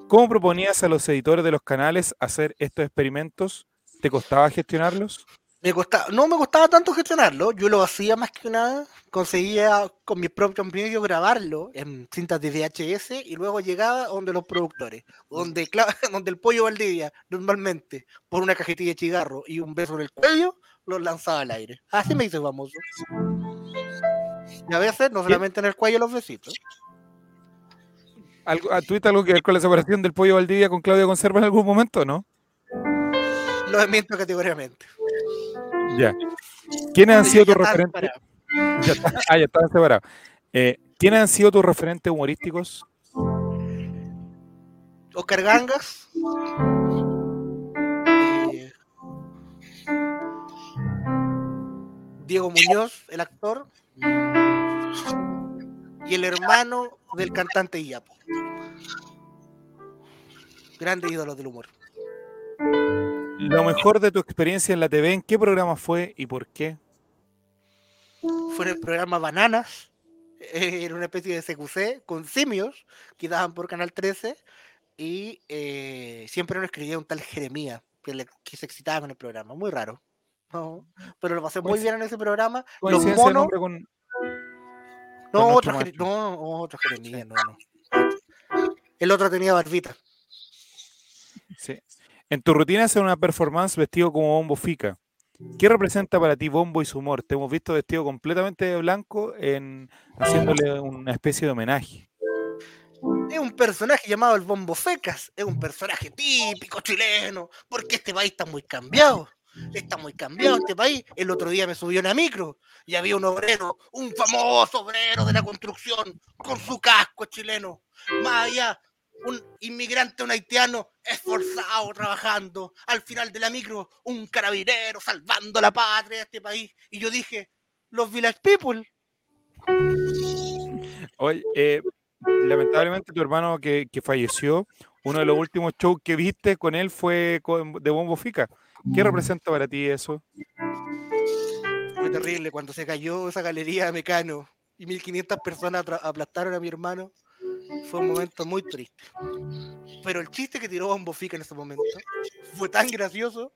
¿Cómo proponías a los editores de los canales hacer estos experimentos? ¿Te costaba gestionarlos? Me costaba, no me costaba tanto gestionarlo, yo lo hacía más que nada, conseguía con mis propios medios grabarlo en cintas de VHS y luego llegaba donde los productores, donde, cla- donde el pollo Valdivia normalmente por una cajetilla de cigarro y un beso en el cuello los lanzaba al aire. Así me hice famoso. Y a veces no solamente en el cuello los besitos. ¿Algo, ah, ¿Tuviste algo que ver con la separación del pollo Valdivia con Claudia Conserva en algún momento o no? Lo desmiento categóricamente. Ya. ¿Quiénes han sido tus referentes? separados. Ya está- ah, ya estaban separados. Eh, ¿Quiénes han sido tus referentes humorísticos? Oscar Gangas. eh, Diego Muñoz, el actor. Y el hermano del cantante Iyapo. Grandes ídolos del humor. Lo mejor de tu experiencia en la TV, ¿en qué programa fue y por qué? Fue en el programa Bananas. eh, Era una especie de CQC con simios que daban por Canal 13. Y eh, siempre nos escribía un tal Jeremías que, le- que se excitaba con el programa. Muy raro. No, pero lo pasé muy bien en ese programa. Los monos. con, No, con otro, no, otro Jeremías, no, no. El otro tenía barbita. Sí. En tu rutina hacer una performance vestido como Bombo Fica. ¿Qué representa para ti Bombo y su humor? Te hemos visto vestido completamente de blanco en haciéndole una especie de homenaje. Es un personaje llamado el Bombo Fecas. Es un personaje típico chileno. Porque este país está muy cambiado. Está muy cambiado este país. El otro día me subió una micro y había un obrero, un famoso obrero de la construcción, con su casco chileno. Más allá, un inmigrante, un haitiano esforzado, trabajando. Al final de la micro, un carabinero salvando la patria de este país. Y yo dije, los Village People. Oye, eh, lamentablemente tu hermano que, que falleció, uno de los últimos shows que viste con él fue con- de Bombo Fica. ¿Qué representa para ti eso? Fue terrible cuando se cayó esa galería de Mecano y 1500 personas aplastaron a mi hermano. Fue un momento muy triste. Pero el chiste que tiró Bombo Fica en ese momento fue tan gracioso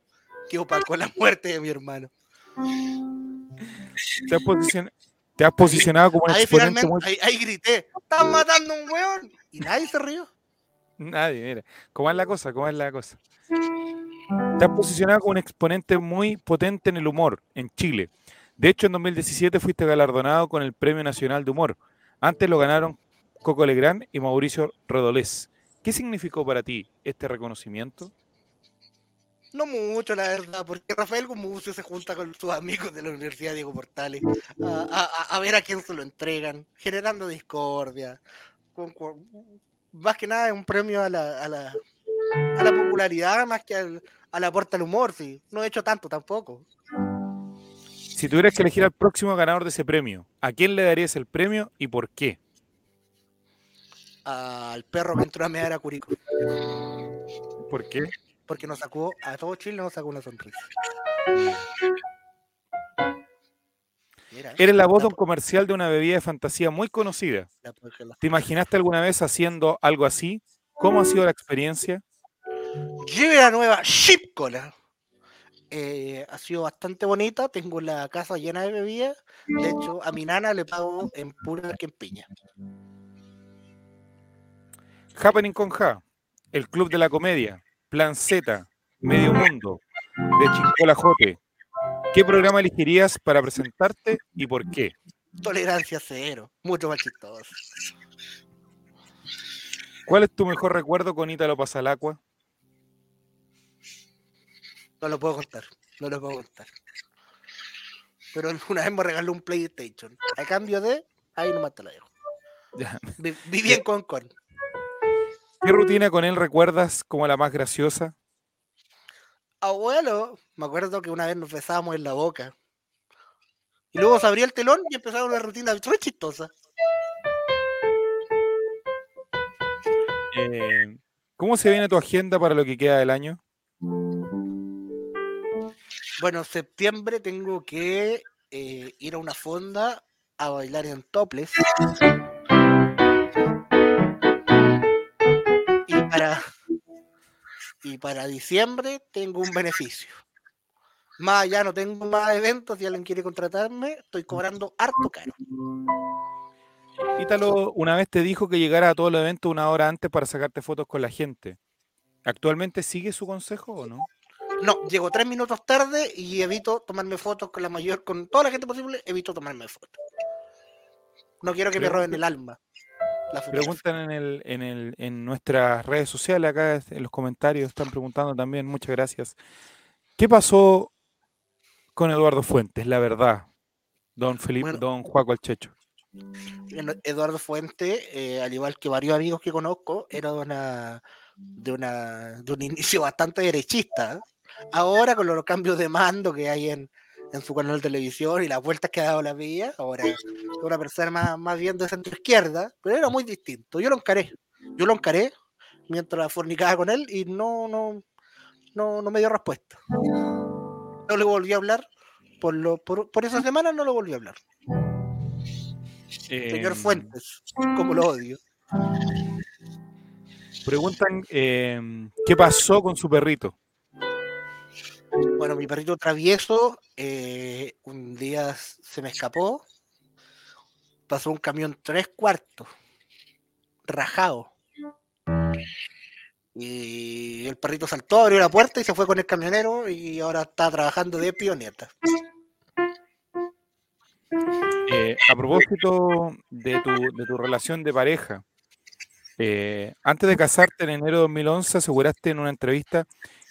que opacó la muerte de mi hermano. ¿Te has, posicion- te has posicionado como un Ahí exponente muy... ahí, ahí grité, ¡están matando a un weón! Y nadie se rió. Nadie, mira. ¿Cómo es la cosa? ¿Cómo es la cosa? Te has posicionado como un exponente muy potente en el humor en Chile. De hecho, en 2017 fuiste galardonado con el Premio Nacional de Humor. Antes lo ganaron Coco Legrand y Mauricio Rodolés. ¿Qué significó para ti este reconocimiento? No mucho, la verdad, porque Rafael Gumucio se junta con sus amigos de la Universidad Diego Portales a, a- a- a ver a quién se lo entregan, generando discordia. con- con- más que nada es un premio a la, a la, a la popularidad más que al, al aporte al humor, sí. No he hecho tanto tampoco. Si tuvieras que elegir al próximo ganador de ese premio, ¿a quién le darías el premio y por qué? Al perro que entró a mear a Curico, ¿Por qué? porque nos sacó, a todo Chile nos sacó una sonrisa. Mira, Eres la voz de un comercial de una bebida de fantasía muy conocida. ¿Te imaginaste alguna vez haciendo algo así? ¿Cómo ha sido la experiencia? Lleve la nueva Ship Cola. Eh, ha sido bastante bonita. Tengo la casa llena de bebidas. De hecho, a mi nana le pago en pura piña. Happening con Ja, el Club de la Comedia, Plan Z, Medio Mundo, de Chincola Jote. ¿Qué programa elegirías para presentarte y por qué? Tolerancia cero. Mucho más chistoso. ¿Cuál es tu mejor recuerdo con Ítalo Pasalacua? No lo puedo contar. No lo puedo contar. Pero una vez me regaló un PlayStation. A cambio de. Ahí nomás te lo dejo. Viví en Concon. ¿Qué rutina con él recuerdas como la más graciosa? Abuelo, me acuerdo que una vez nos besábamos en la boca. Y luego se abría el telón y empezaba una rutina muy chistosa. Eh, ¿Cómo se viene tu agenda para lo que queda del año? Bueno, en septiembre tengo que eh, ir a una fonda a bailar en toples. Y para diciembre tengo un beneficio. Más allá no tengo más eventos, si alguien quiere contratarme, estoy cobrando harto caro. Ítalo una vez te dijo que llegara a todos los eventos una hora antes para sacarte fotos con la gente. ¿Actualmente sigue su consejo o no? No, llego tres minutos tarde y evito tomarme fotos con la mayor, con toda la gente posible, evito tomarme fotos. No quiero que me roben el alma. La. Preguntan en, el, en, el, en nuestras redes sociales, acá en los comentarios, están preguntando también, muchas gracias. ¿Qué pasó con Eduardo Fuentes? La verdad, don Felipe, Bueno. don Juaco Alchecho. Eduardo Fuente, eh, al igual que varios amigos que conozco, era de una de una de un inicio bastante derechista. Ahora con los cambios de mando que hay en, en su canal de televisión y las vueltas que ha dado la vida, ahora es una persona más, más bien de centro izquierda, pero era muy distinto. Yo lo encaré, yo lo encaré mientras fornicaba con él y no, no, no, no me dio respuesta. No le volví a hablar, por, lo, por, por esa semana no lo volví a hablar. Señor Em, Fuentes, como lo odio. Preguntan em, qué pasó con su perrito. Bueno, mi perrito travieso eh, un día se me escapó. Pasó un camión tres cuartos, rajado. Y el perrito saltó, abrió la puerta y se fue con el camionero y ahora está trabajando de pioneta. Eh, a propósito de tu, de tu relación de pareja, eh, antes de casarte en enero de 2011 aseguraste en una entrevista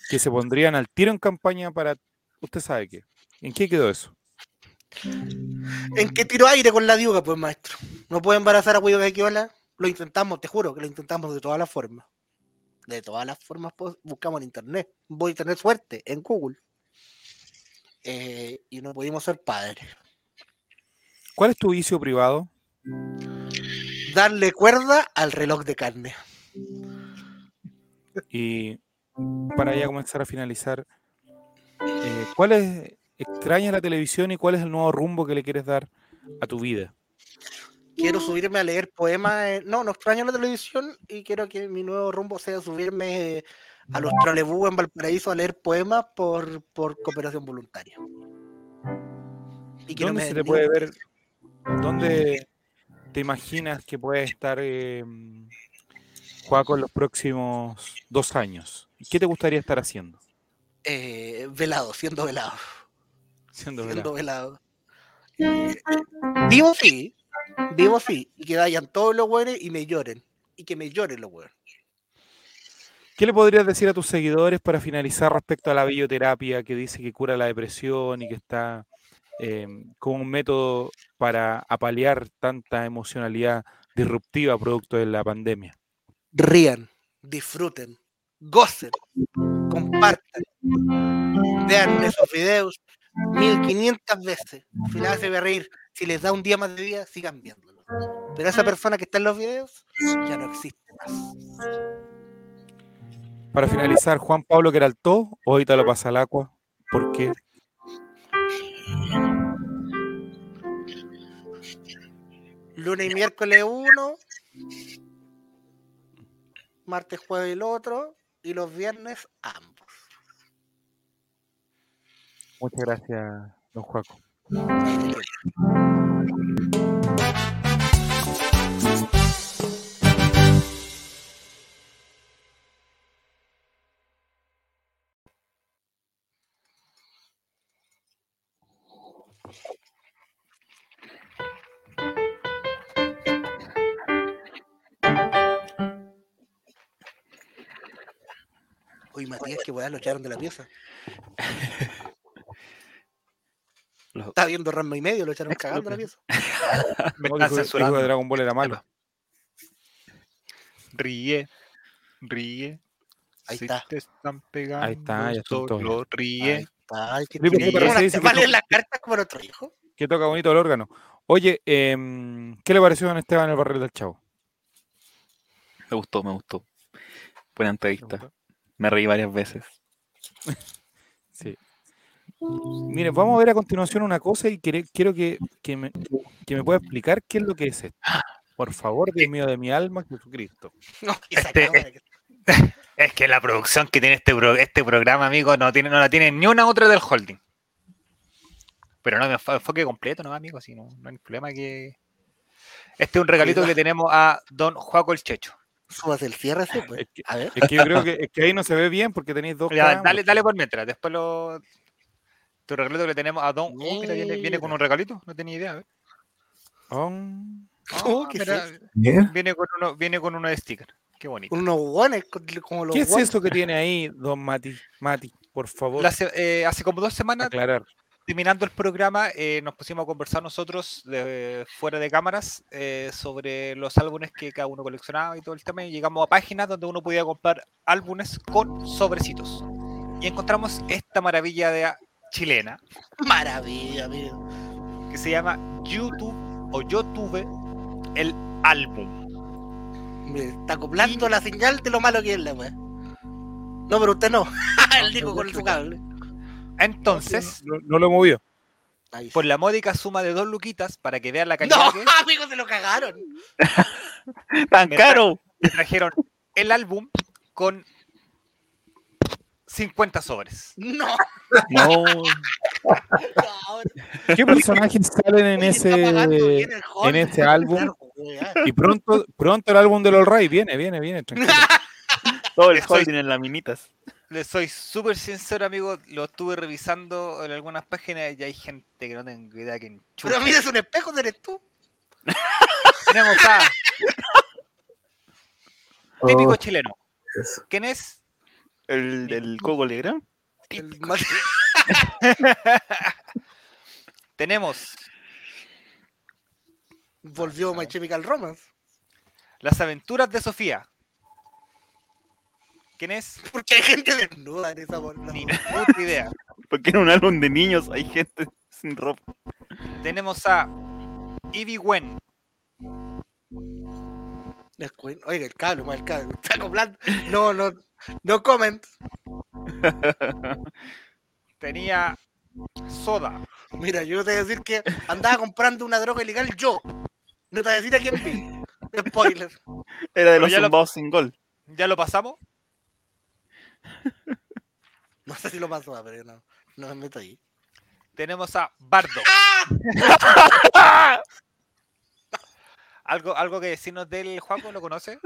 que se pondrían al tiro en campaña para, usted sabe qué. ¿En qué quedó eso? ¿En qué tiro aire con la diuga, pues maestro? ¿No puede embarazar a Cuyo Caquiola? Lo intentamos, te juro que lo intentamos de todas las formas. De todas las formas pos- buscamos en internet. Voy a tener suerte en Google. Eh, y no pudimos ser padres. ¿Cuál es tu vicio privado? Darle cuerda al reloj de carne. Y para ya comenzar a finalizar, eh, ¿cuál es, extrañas la televisión y cuál es el nuevo rumbo que le quieres dar a tu vida? Quiero subirme a leer poemas. eh, No, no extraño la televisión y quiero que mi nuevo rumbo sea subirme eh, a los trolebús en Valparaíso a leer poemas por, por cooperación voluntaria. Y no ¿Dónde me se te puede ver? ¿Dónde te imaginas que puede estar eh, Juaco en los próximos dos años? ¿Qué te gustaría estar haciendo? eh, velado, siendo velado. Siendo siendo velado. velado. Eh, vivo sí, vivo sí, y que vayan todos los buenos y me lloren. Y que me lloren los buenos. ¿Qué le podrías decir a tus seguidores para finalizar respecto a la bioterapia que dice que cura la depresión y que está eh, como un método para apalear tanta emocionalidad disruptiva producto de la pandemia? Rían, disfruten, gocen, compartan, vean esos videos 1500 veces. Si les hace reír, si les da un día más de vida, sigan viéndolo. Pero esa persona que está en los videos ya no existe más. Para finalizar, Juan Pablo Queraltó, hoy te lo pasa al agua. ¿Por qué? Lunes y miércoles uno, martes, jueves el otro, y los viernes ambos. Muchas gracias, don Juaco. Matías, que weá, lo echaron de la pieza. Los- Estaba viendo Rambo y medio, lo echaron cagando de la pieza. Me están censurando. que Dragon Ball era malo. Ríe, ríe. Ahí si está. te están pegando. Ahí está, ya solo ríe. Ahí está, ay, qué Sí, porque chido. parece Ahora, dice ¿te que va a leer to- las cartas como nuestro hijo? Que toca bonito el órgano. Oye, em, ¿qué le pareció a don Esteban el barril del chavo? Me gustó, me gustó. Buena ¿Te entrevista. Me reí varias veces. Sí. Mire, vamos a ver a continuación una cosa y quiere- quiero que, que me, que me pueda explicar qué es lo que es esto. Por favor, Dios mío de mi alma, Jesucristo. No, Este- Es que la producción que tiene este, pro- este programa, amigo, no, tiene, no la tiene ni una otra del holding. Pero no, me enfo- enfoque completo, ¿no, amigo? Si no, no hay problema que... Este es un regalito que le tenemos a don Juaco el Checho. Súbase el cierre, sí, pues. Es que, A ver. es que yo creo que, es que ahí no se ve bien porque tenéis dos Ya, dale, dale por mientras, después lo... Tu regalito que le tenemos a don... Oh, mira, viene, viene con un regalito, no tenía idea. a ver. Oh, qué mira, viene, con uno, viene con uno de sticker. Qué bonito. Unos guanes, como los ¿Qué es guanes. eso que tiene ahí, don Mati? Mati, por favor, La eh, hace como dos semanas aclarar. Terminando el programa, eh, nos pusimos a conversar nosotros de, fuera de cámaras eh, sobre los álbumes que cada uno coleccionaba y todo el tema. Y llegamos a páginas donde uno podía comprar álbumes con sobrecitos. Y encontramos esta maravilla de chilena Maravilla, amigo. que se llama YouTube o Yo tuve el álbum. Me está acoplando la señal de lo malo que es la weá. No, pero usted no. Él dijo con su cable. Entonces, No, no lo movió. Por la módica suma de dos luquitas para que vean la calidad No, que es, amigo, se lo cagaron. ¡Tan Me caro! me trajeron el álbum con 50 sobres. No, No. ¿Qué personajes salen en Oye, ese en ese álbum? Y pronto pronto el álbum del All Right viene, viene, viene, tranquilo. todo el Estoy- holding en las minitas. Les soy súper sincero, amigo. Lo estuve revisando en algunas páginas y hay gente que no tengo idea que Pero mira, es un espejo, eres tú. Tenemos a típico Oh, chileno. eso. ¿Quién es? El del Coco Legrand. El más- Tenemos Volvió My Chemical Romance. Las aventuras de Sofía. ¿Quién es? Porque hay gente desnuda en esa bolsa. Ni puta idea. Porque en un álbum de niños hay gente sin ropa. Tenemos a Ivy Wen. Oiga, el cable, el cable. Está acoplando. No, no, no comment. Tenía Soda. Mira, yo te voy a decir que andaba comprando una droga ilegal yo. No te voy a decir a quién vi. Spoiler. Era de Pero los ya lo- sin gol. ¿Ya lo pasamos? No sé si lo pasó, pero yo no, no me meto ahí. Tenemos a Bardo. ¿Algo, ¿Algo que decirnos del Juaco? ¿Lo conoce?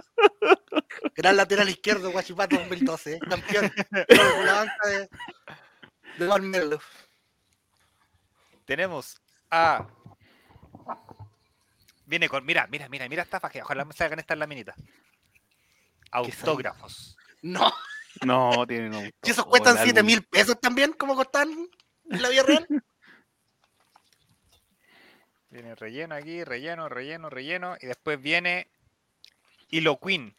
Gran lateral izquierdo, Guachipato 2012, eh, campeón. Con la banca de, de Marmelo. Tenemos a. Viene con. Mira, mira, mira, mira esta faja. Ojalá me salgan estas laminitas. Autógrafos. No, No, tiene no. si esos cuestan el 7 álbum. mil pesos también, como costan en la vida real. Viene relleno aquí, relleno, relleno, relleno. Y después viene Hilo Queen.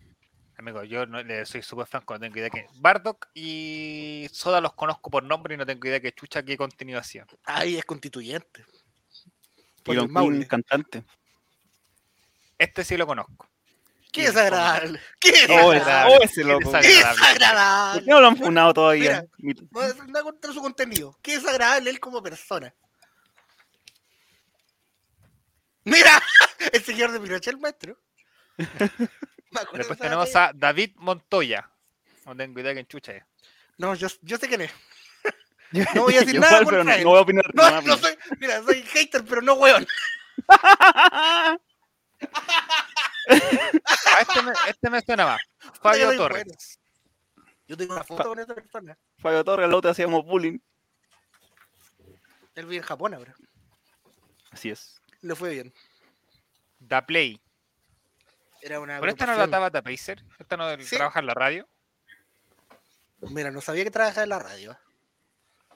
Amigo, yo no, le soy súper franco, no tengo idea que. Bardock y Soda los conozco por nombre y no tengo idea que chucha qué contenido hacían. Ahí es constituyente. Y Por. Queen, cantante. Este sí lo conozco. Qué desagradable. Qué desagradable. ese- oh, ese loco. Qué ¿Por Qué desagradable. qué no lo han funado todavía? Mi- No es nada contra su contenido. Qué desagradable él como persona. Mira, el señor de Pinochet, el maestro. Después tenemos a David Montoya. No tengo idea quién chucha es. No, yo, yo sé quién es. No voy a decir Yo nada igual, pero no, voy a opinar. No, no opinar. soy. Mira, soy hater, pero no weón. Ah, este, me, este me suena más. Fabio Torres. Yo tengo una foto con esa persona. Fabio Torres, al otro hacíamos bullying. Él vive en Japón ahora. Así es. Le fue bien. Da Play. Era una. ¿Pero esta no la agrupación- Tabata Pacer? ¿Esta no Sí. trabaja en la radio? Mira, no sabía que trabajaba en la radio.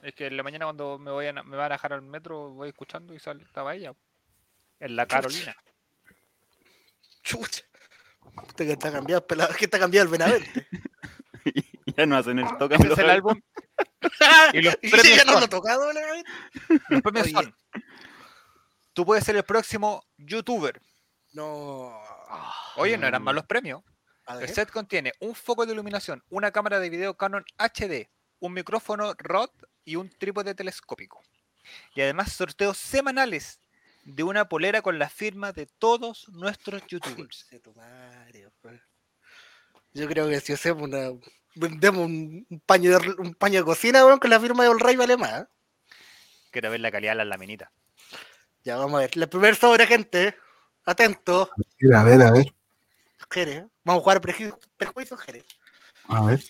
Es que en la mañana cuando me, voy a, me van a dejar al metro voy escuchando y sale, estaba ella. En la Carolina. Chucha. Usted que está cambiado, el pelado, que está cambiado el Benavente. ya no hacen el toque. Ese es el álbum. Y los ¿Y premios ya no son- lo tocado, Benavente? Los premios Oye. son. Tú puedes ser el próximo youtuber. No. Oye, no eran malos premios. El set contiene un foco de iluminación, una cámara de video Canon HD, un micrófono Rode y un trípode telescópico. Y además sorteos semanales de una polera con la firma de todos nuestros youtubers. Yo creo que si hacemos una. Vendemos un, un paño de, un paño de cocina, weón, con la firma de All Rey vale más. ¿eh? Quiero ver la calidad de las laminitas. Ya, vamos a ver. El primer sobre, gente. Atento. Mira, a ver, a ver. Jerez. Vamos a jugar preju- perjuicio, Jerez. A ver.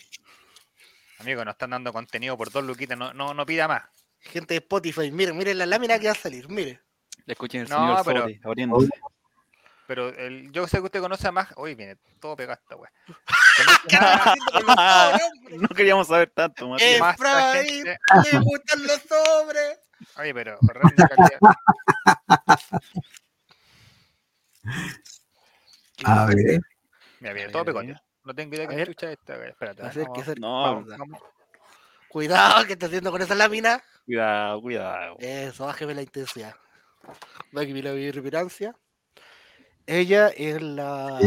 Amigo, nos están dando contenido por dos luquitas, no, no, no pida más. Gente de Spotify, miren, miren la lámina que va a salir, mire. Le escuchen el No, señor pero- abriéndose. Pero el, yo sé que usted conoce a más. Uy, viene todo pegado esta wea. ¿Qué andan haciendo con los sobres, hombre? No queríamos saber tanto, más le gustan los sobres. Oye, pero horrible calidad. A ver. Mira, viene Ay, todo ay. No tengo idea A qué ver. chucha es esta. Espérate. A ver, vamos- ¿qué hacer? No, vamos- vamos. Cuidado, ¿qué está haciendo con esa lámina? Cuidado, cuidado. Eso, bájeme la intensidad. La vibrancia. Ella es la,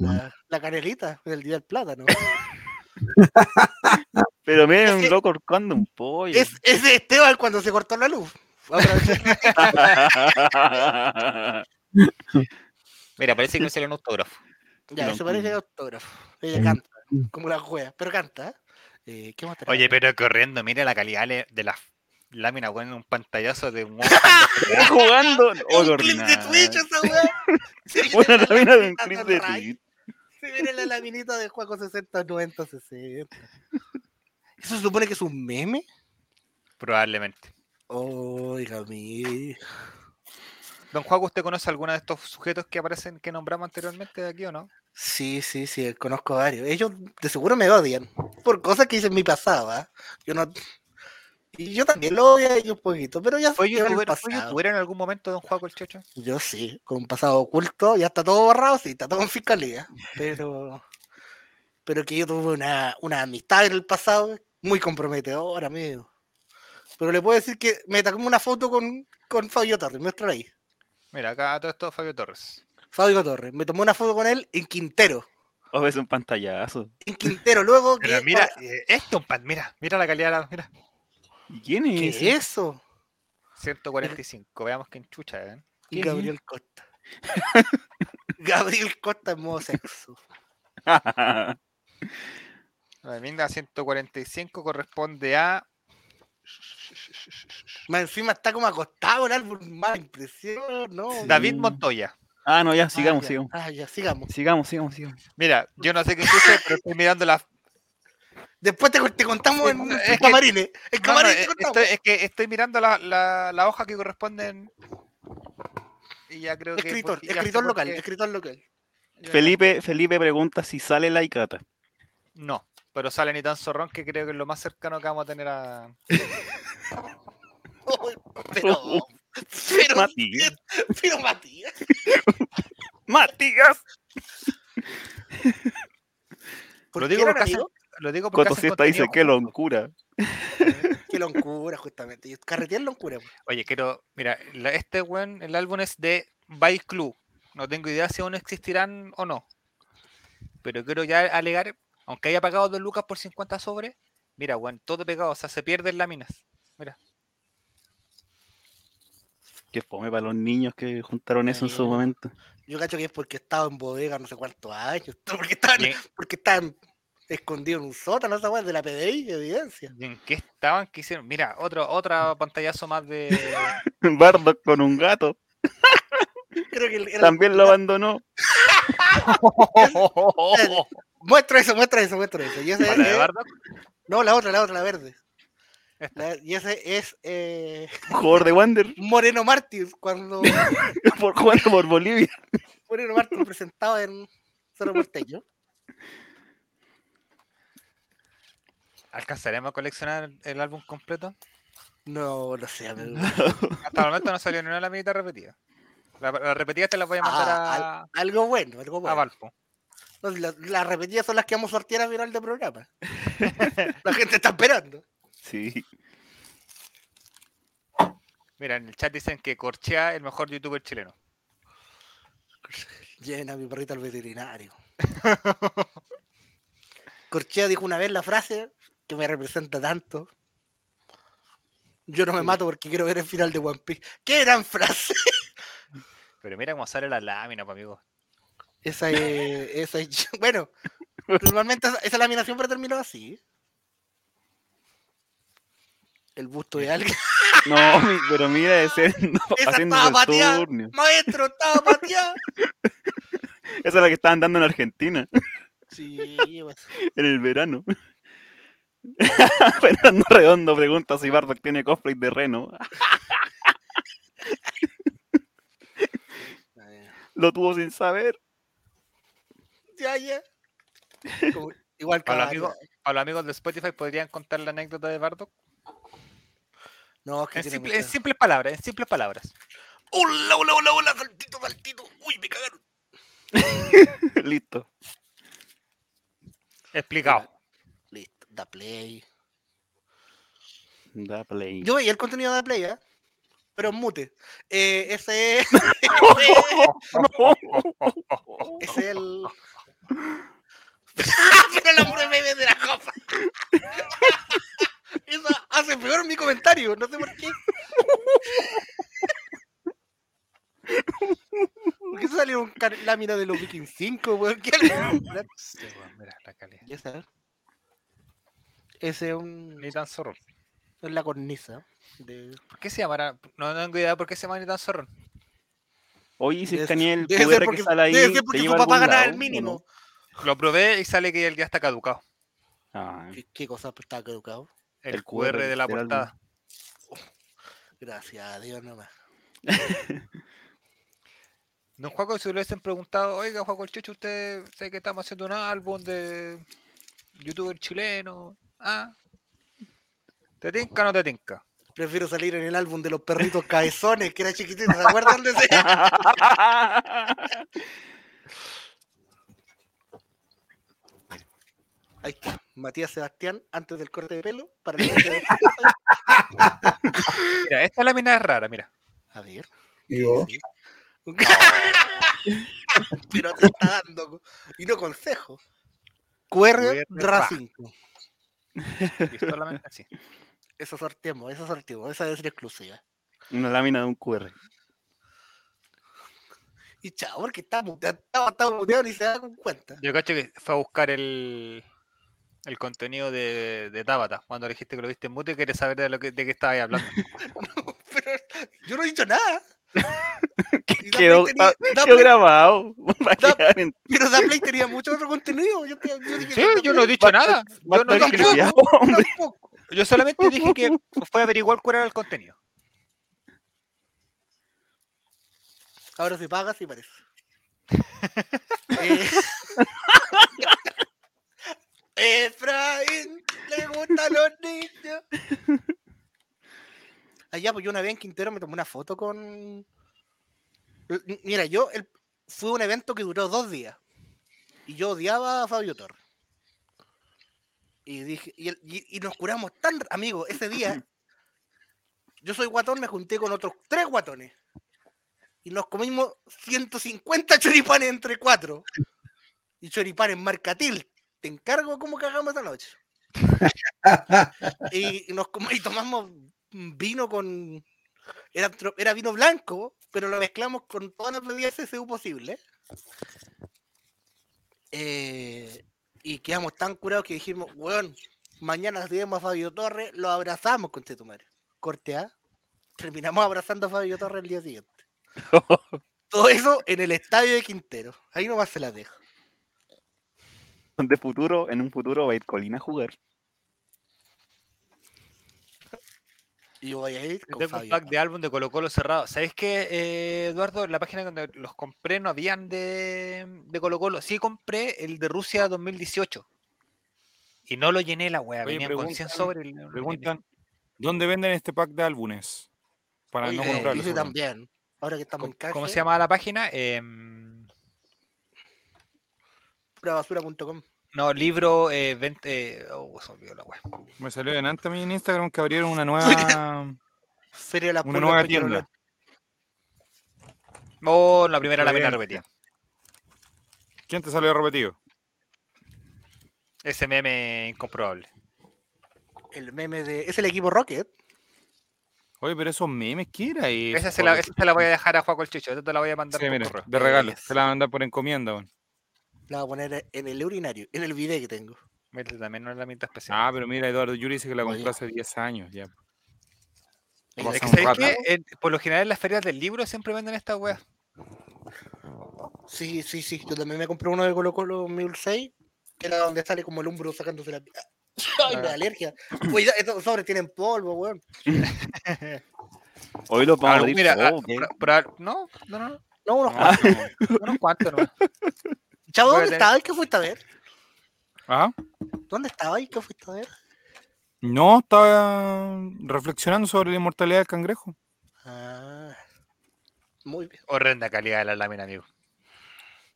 la, la canelita del día del plátano. Pero miren, un loco horcando un pollo. es, es de Esteban cuando se cortó la luz. Mira, parece que me salió un autógrafo. ya, Lo eso parece entiendo. autógrafo. Ella canta, como la juega, pero canta. Eh, ¿Qué más tenemos? Oye, pero corriendo, mira la calidad de las láminas, weón, un pantallazo de un jugando. Oh, un clip de Twitch esa. Sí, Una lámina de un clip de. Twitch. Sí, mira la laminita de Juego 60, 90, 60. ¿Eso se supone que es un meme? Probablemente. Oiga, mi. Don Juan, ¿usted conoce alguno de estos sujetos que aparecen, que nombramos anteriormente de aquí o no? Sí, sí, sí, conozco varios. Ellos de seguro me odian por cosas que hice en mi pasado, ¿ah? Yo no. Y yo también lo odio a ellos un poquito, pero ya ¿Fue youtuber, ¿Fue pasado. youtuber en algún momento Don Juaco el Checho? Yo sí, con un pasado oculto, ya está todo borrado, sí, está todo en fiscalía. Pero, pero que yo tuve una, una amistad en el pasado muy comprometedora, amigo. Pero le puedo decir que me sacó una foto con, con Fabio Torres, muéstrala ahí. Mira, acá todo esto Fabio Torres. Fabio Torres, me tomó una foto con él en Quintero. O ves un pantallazo. En Quintero, luego que. Pero mira, eh, esto, pan, mira, mira la calidad, de la- mira. ¿Y quién ¿Qué es? es ese? eso? 145, veamos quién chucha, ¿eh? ¿Qué es? Gabriel Costa. Gabriel Costa en modo sexo. La enmienda 145 corresponde a. Más encima está como acostado el álbum, mala impresión, ¿no? David. Montoya. ah, no, ya, Ah, sigamos, ya. sigamos. Ah, ya, sigamos. Sigamos, sigamos, sigamos. Mira, yo no sé qué chucha, pero estoy mirando la. Después te, te contamos en, Es en que- camarines. En No, no, camarines eh, te contamos. estoy- es que estoy mirando la, la, la hoja que corresponden. Y ya creo que. Escritor, porque ya sé escritor local, qué- escritor local. Felipe, Felipe pregunta si sale la Icata. No, pero sale ni tan zorrón que creo que es lo más cercano que vamos a tener a. Pero, pero, Matías. pero Matías. ¡Matías! ¿Por Lo digo porque amigos? Lo digo porque. dice juntos. locura. Qué locura, justamente. Y Carretear locura. pues. Oye, quiero. Mira, la- este weón, el álbum es de By Club. No tengo idea si aún existirán o no. Pero quiero ya alegar, aunque haya pagado 2 lucas por 50 sobres, mira, weón, todo pegado, o sea, se pierden láminas. Que fome para los niños que juntaron eso en su momento. Yo cacho que es porque estaba en bodega no sé cuántos años. Porque estaban, ¿Y en, porque estaban escondidos en un sótano, esa weá de la PDI, evidencia. y en qué estaban? ¿Qué hicieron? Mira, otro, otra pantallazo más de. Bardock con un gato. Creo que el- También lo abandonó. Muestra eso, muestra eso, muestra eso. Y ese ¿Para la de es- Bardock? no, la otra, la otra, la verde. La- y ese es eh, Jugador de Wander. Moreno Martins, cuando por, jugando por Bolivia. Moreno Martins presentaba en Cerro Porteño. ¿Alcanzaremos a coleccionar el álbum completo? No, no sé, amigo. Hasta el momento no salió ni una lamita repetida. La, la repetida te la voy a mandar Ah, a, Algo bueno, algo a bueno. Valpo. No, la- Las repetidas son las que vamos a sortear al final del programa. La gente está esperando. Sí. Mira, en el chat dicen que Corchea es el mejor youtuber chileno. Llena a mi perrito al veterinario. Corchea dijo una vez la frase que me representa tanto. Yo no me mato porque quiero ver el final de One Piece. ¡Qué gran frase! Pero mira cómo sale la lámina, pues, amigo. Esa es, esa es- Bueno, normalmente esa, esa laminación siempre terminó así. El busto de alguien. No, pero mira, ese no, Esa haciendo estaba pateada. Maestro, estaba pateado. Esa es la que estaban dando en Argentina, Sí, pues. en el verano. Fernando Redondo pregunta si Bardock tiene cosplay de Reno. Lo tuvo sin saber. Ya, ya. Como- igual que Para los, a- amigos, para los amigos de Spotify podrían contar la anécdota de Bardock. No, es que En, simples palabras, en simples palabras. Hola, hola, hola, hola, saltito, saltito. Uy, me cagaron. Listo. Explicado. Da play. Da play. Yo veía el contenido de Play, ¿eh? pero mute. Eh, ese es. es el. pero la pura meme de la copa. Esa hace peor mi comentario, no sé por qué. ¿Por qué salieron car- láminas de los Vikings 5, weón? ¿Qué le- mira la calidad. Ya sabes. Ese es un. Ni tan zorrón. Es la cornisa. De... ¿Por qué se llamará? No, no tengo idea por qué se llama ni tan zorrón. Oye, si escaneé el Debe porque, que sale ahí, debe ser ¿te porque a papá ganaba el mínimo. no? Lo probé y sale que ya está caducado. Ah, ¿Qué, qué cosa estaba educado? El, El QR, QR de la portada. Gracias a Dios nomás. Don Juaco, si le hubiesen preguntado, oiga, Juaco el Checho, usted sé que estamos haciendo un álbum de youtuber chileno. Ah, ¿Te tinca o no te tinca? Prefiero salir en el álbum de los perritos cabezones, que era chiquitito, ¿se acuerdan de ese? Ahí está, Matías Sebastián, antes del corte de pelo, para el corte de Mira, esta lámina es rara, mira. A ver. Pero te está dando. Y no consejo. QR QR RA RA. 5. Y solamente así. Eso sorteamos, eso sorteamos. Esa debe ser exclusiva. Una lámina de un QR. Y chao, porque está muteado, está, muteado ni se da cuenta. Yo cacho que fue a buscar el, el contenido de, de Tabata. Cuando le dijiste que lo viste en mute, quieres saber de, lo que, de qué estabas hablando. Pero yo no he dicho nada. Quedó, tenía- ah, quedó grabado. Da- Pero Daplay tenía mucho otro contenido. Yo, te- yo dije, Sí, yo no he dicho nada. Yo, no, estar tampoco. clipeado, hombre. tampoco. yo solamente dije que fue a averiguar cuál era el contenido. Ahora se paga, sí parece. Eh, Efraín, le gustan los niños. Allá, pues yo una vez en Quintero me tomé una foto con. Mira, yo el... fue un evento que duró dos días. Y yo odiaba a Fabio Torres. Y dije, y, el- y- y nos curamos tan, amigo, ese día. Yo soy guatón, me junté con otros tres guatones. Y nos comimos 150 choripanes entre cuatro. Y choripanes marcatil. Te encargo cómo cagamos esta noche. y, nos y tomamos vino con. Era, era vino blanco, pero lo mezclamos con todas las bebidas SSU posibles. Eh, y quedamos tan curados que dijimos, weón, mañana vemos a Fabio Torres, lo abrazamos con tu madre. Corte A. Terminamos abrazando a Fabio Torres el día siguiente. Todo eso en el estadio de Quintero. Ahí nomás se las dejo. De futuro, en un futuro va a ir Colina a jugar. Yo voy a ir Yo con tengo un pack de álbum de Colo Colo cerrado. ¿Sabéis qué, eh, Eduardo? En la página donde los compré no habían de, de Colo Colo. Sí compré el de Rusia 2018. Y no lo llené la wea. Oye, Venían con 100 preguntan- sobres. y no lo llené. Preguntan, ¿dónde venden este pack de álbumes? Para no Oye, comprarlo. seguramente. también. Ahora que estamos en ¿Cómo, calle, cómo se llama la página? Em, purabasura.com. no, libro eh, 20. oh, se me olvidó la. Me salió delante a mí en Instagram que abrieron una nueva, Feria de la una nueva tienda. Oh, la primera lámina Excelente. repetida. ¿Quién te salió repetido? Ese meme incomprobable. El meme de. Es el equipo Rocket. Oye, pero esos memes, ¿qué era eso? Esa se, la, esa se la voy a dejar a Juaco el Chicho. Esta te la voy a mandar Sí, por mira, de regalo. Se la van a mandar por encomienda. weón. La voy a poner en el urinario, en el video que tengo. Mira, también no es la mitad especial. Ah, pero mira, Eduardo Yuri dice que la Oye. compró hace 10 años ya. Es que, por lo general en las ferias del libro siempre venden estas weas. Sí, sí, sí. Yo también me compré uno de Colo Colo 1006, que era donde sale como el hombro sacándose la. Ay, me da alergia. Cuidado, estos sobres tienen polvo, weón. Hoy lo vamos a Ah, abrir mira, ah, pra- pra- no, no, no, No, unos Ah, unos cuantos nomás. Chavo, ¿dónde estabas? ¿Qué fuiste a ver? ¿Ah? ¿Dónde estabas? ¿Qué fuiste a ver? No, estaba reflexionando sobre la inmortalidad del cangrejo. Ah, muy bien. Horrenda calidad de la lámina, amigo.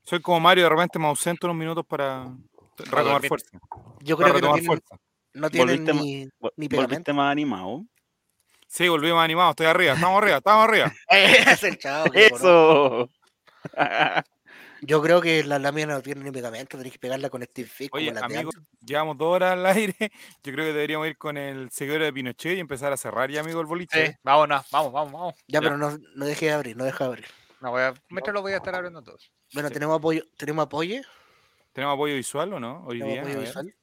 Soy como Mario, de repente me ausento unos minutos para retomar fuerza. Yo creo que no tienen, fuerza. no tienen Volviste ni, ni Volviste más animado. Sí, volvimos animados, estoy arriba, estamos arriba, estamos arriba. Es el chavo. ¡Eso! Yo creo que la lámina no tiene ni pegamento, tenés que pegarla con Steve Fick Oye, como la de amigos, llevamos dos horas al aire. Yo creo que deberíamos ir con el seguidor de Pinochet y empezar a cerrar ya, amigo, el boliche. Sí, vámonos, vamos, vamos, vamos. Ya, ya. pero no, no deje de abrir, no deja de abrir. No voy a, mientras lo voy a estar abriendo todos. Bueno, Sí. tenemos apoyo, tenemos apoyo, ¿Tenemos apoyo visual o no? Hoy día. apoyo visual.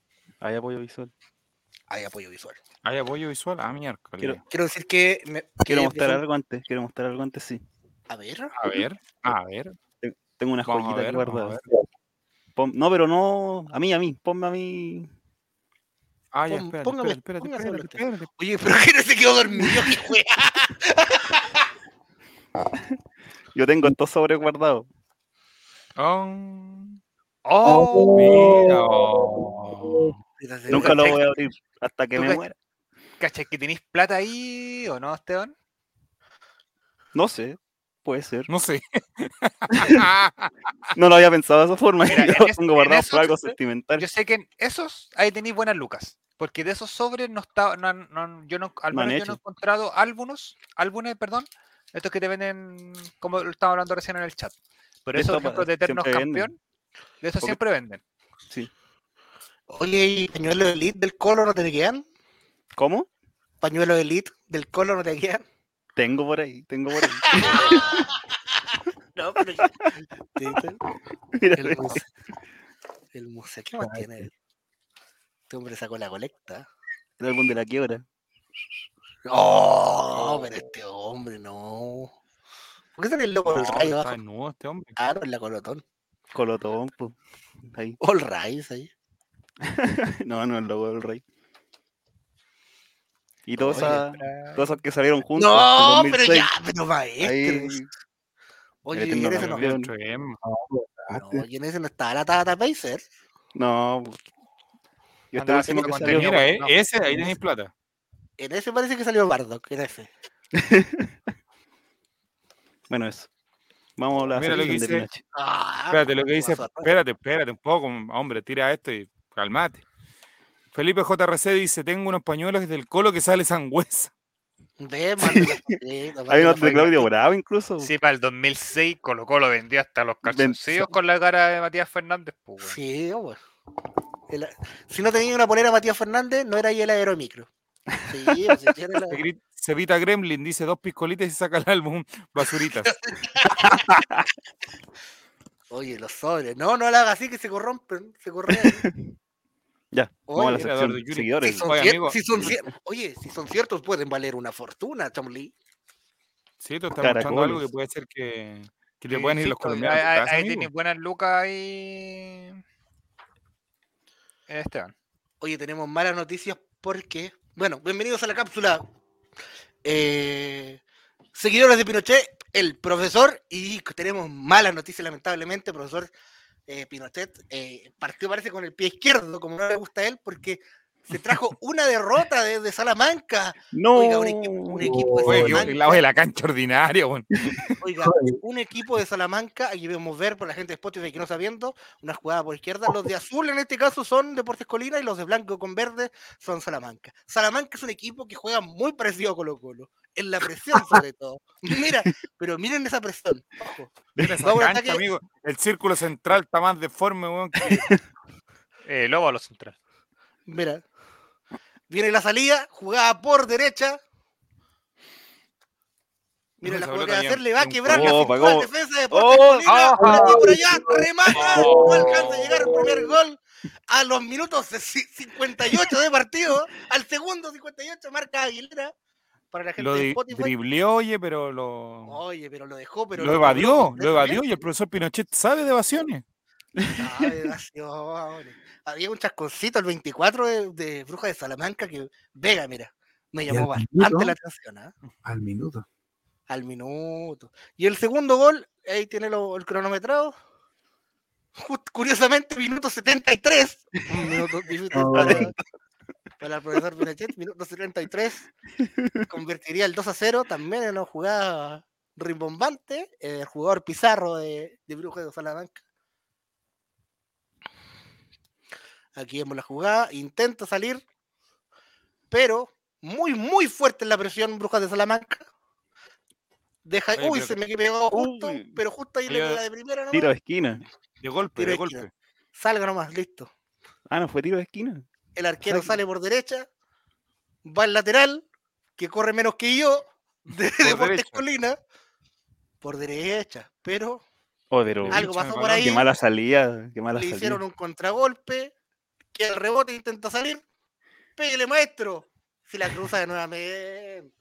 Hay apoyo visual. Hay apoyo visual. ¿Hay apoyo visual? Ah, miércoles. Quiero- Quiero decir que. me- Quiero que mostrar algo antes. Quiero mostrar algo antes, sí. A ver. A ver, a ver. Tengo una Vamos joyita ver. Pon- no, pero no. A mí, a mí. Ponme a mí. Ah, ya, espérate, póngame- espérate. Oye, pero que no se quedó dormido, qué. Yo tengo estos sobres guardados. Oh, ¡Oh! mira. oh. Nunca lo voy a abrir hasta que ¿Tú me muera. ¿Cachai que tenéis plata ahí o no, Esteban? No sé, puede ser. No sé. No lo había pensado de esa forma. Mira, yo en lo es- tengo en guardado esos- por algo sentimental. Yo sé que en esos ahí tenéis buenas lucas. Porque de esos sobres no está, no, no yo no, al menos yo no he encontrado álbumes, álbumes, perdón, estos que te venden, como lo estaba hablando recién en el chat. Pero esos ejemplos de Eternos siempre venden. Campeón, de esos Porque- siempre venden. Sí. Oye, ¿y pañuelo elite del Colo no te quedan? ¿Cómo? ¿Pañuelo elite del Colo no te quedan? Tengo por ahí, tengo por ahí. No, pero... El museo. El museo. ¿Qué más tiene? Este hombre sacó la colecta. el álbum de la quiebra. Oh, pero este hombre no. ¿Por qué sale el loco del No, rayo está abajo? desnudo este hombre. Ah, no, en la colotón. Colotón, po. Ahí. All Rise ahí. No, no, el logo del rey. Y todos, Oye, esa- todos esos que salieron juntos. No, pero 2006, ya, pero maestro. Ahí, Oye, eterno ese no. No, en ese no estaba la Tata Pacer. no. Yo este Andaba último haciendo que salió. Mira, eh, no. ese, ahí tenéis plata. En ese parece que salió Bardock, en ese. Bueno, eso. Vamos a la Mira lo que dice-. Ah, Espérate, lo que dice, espérate, espérate un poco, hombre, tira esto y calmate. Felipe JRC dice, tengo unos pañuelos del colo que sale sangüesa. Fotito, manda Hay unos de. Claudio Bravo incluso. Sí, para el 2006 Colo Colo vendió hasta los calzoncillos con la cara de Matías Fernández. Pues. Sí, bueno. El- si no tenía una polera Matías Fernández, no era ahí el aeromicro. Sí, o sea, sí era la- Gremlin dice dos piscolitas y saca el álbum Basuritas. Oye, los sobres. No, no la haga así que se corrompen. Se corren. Ya, vamos a la Oye, Eduardo sección de Yuri. seguidores. Si son, Oye, amigo. si son cier- Oye, si son ciertos, pueden valer una fortuna, Chomli. Sí, tú estás mostrando algo que puede ser que, que te Sí, pueden ir sí, los colombianos. Ahí, tienes buenas lucas ahí. Esteban. Oye, tenemos malas noticias porque, bueno, bienvenidos a la cápsula. Eh, seguidores de Pinochet, el profesor, y tenemos malas noticias, lamentablemente, profesor eh, Pinochet eh, partió, parece, con el pie izquierdo, como no le gusta a él, porque se trajo una derrota desde Salamanca. No. Oiga, un equipo, un equipo de Salamanca. la, oye, la cancha ordinaria, weón. Oiga, un equipo de Salamanca, aquí vemos ver por la gente de Spotify que no está viendo, una jugada por izquierda. Los de azul en este caso son Deportes Colina y los de blanco con verde son Salamanca. Salamanca es un equipo que juega muy parecido a Colo Colo, en la presión sobre todo. Mira, pero miren esa presión. Ojo. Mira esa cancha, amigo. El círculo central está más deforme, weón. que- Eh, Lobo a los central. Mira. Viene la salida, jugada por derecha. Mira la jugada que va a hacer, le va a quebrar la Oh, defensa de Deportes Oh, Colina. Aquí por allá, remata, no alcanza a llegar el primer gol a los minutos de ci- 58 de partido. Al segundo 58 marca Aguilera. Para la gente Lo de Spotify. oye, pero lo, Oye, pero lo dejó, pero lo logró evadió, lo evadió. Y el profesor Pinochet sabe de evasiones. Había un chasconcito el 24 de, de Bruja de Salamanca que Vega, mira, me llamó bastante minuto- la atención, ¿ah? Al minuto. Al minuto. Y el segundo gol, ahí tiene lo- el cronometrado. Just- curiosamente, minuto 73. Un minuto Oh. para, para el profesor Pinochet. Minuto 73. Convertiría el 2 a 0 también en una jugada rimbombante. El jugador Pizarro de, de Bruja de Salamanca. Aquí vemos la jugada. Intenta salir. Pero muy, muy fuerte en la presión Brujas de Salamanca. Deja, Oye, uy, pero se que- me pegó justo, Uy. pero justo ahí le pega de primera nomás. Tiro de esquina. De golpe, Tiro de de esquina. golpe. Salga nomás, listo. Ah, no fue tiro de esquina. El arquero Salga. sale por derecha, va al lateral, que corre menos que yo, de Deportes. Colina, por derecha, pero Oh, pero algo pasó por ahí, qué mala salida. Qué mala le salida. hicieron un contragolpe, que el rebote intenta salir, pégale maestro, si la cruza de nuevamente.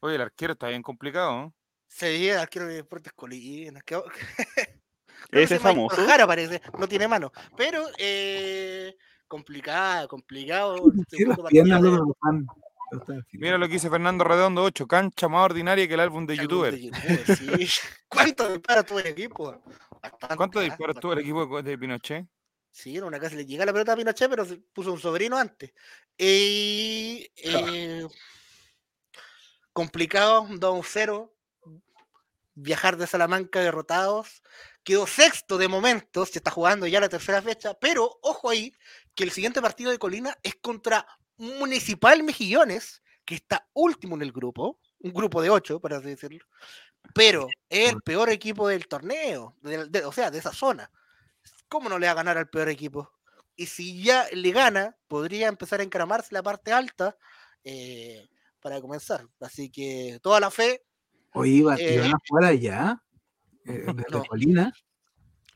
Oye, el arquero está bien complicado, ¿no? Se viene el arquero de Deportes Colina. que- Ese se llama famoso. Jara parece, no tiene mano. Pero eh, complicado, complicado. el Sí. Mira lo que dice Fernando Redondo 8, cancha más ordinaria que el álbum de youtuber. de sí. ¿Cuánto dispara tu equipo? Bastante, ¿Cuánto ah, disparos tuvo el equipo de Pinochet? Sí, en una casa le llega la pelota a Pinochet, pero se puso un sobrino antes. Y eh, complicado, 2-0. Viajar de Salamanca derrotados. Quedó sexto de momento, se está jugando ya la tercera fecha, pero ojo ahí, que el siguiente partido de Colina es contra Municipal Mejillones, que está último en el grupo, un grupo de ocho, para así decirlo, pero es el peor equipo del torneo, de- o sea, de esa zona. ¿Cómo no le va a ganar al peor equipo? Y si ya le gana, podría empezar a encaramarse la parte alta eh, para comenzar. Así que toda la fe, Oye, Eh, iban a jugar allá, eh, no. Colina.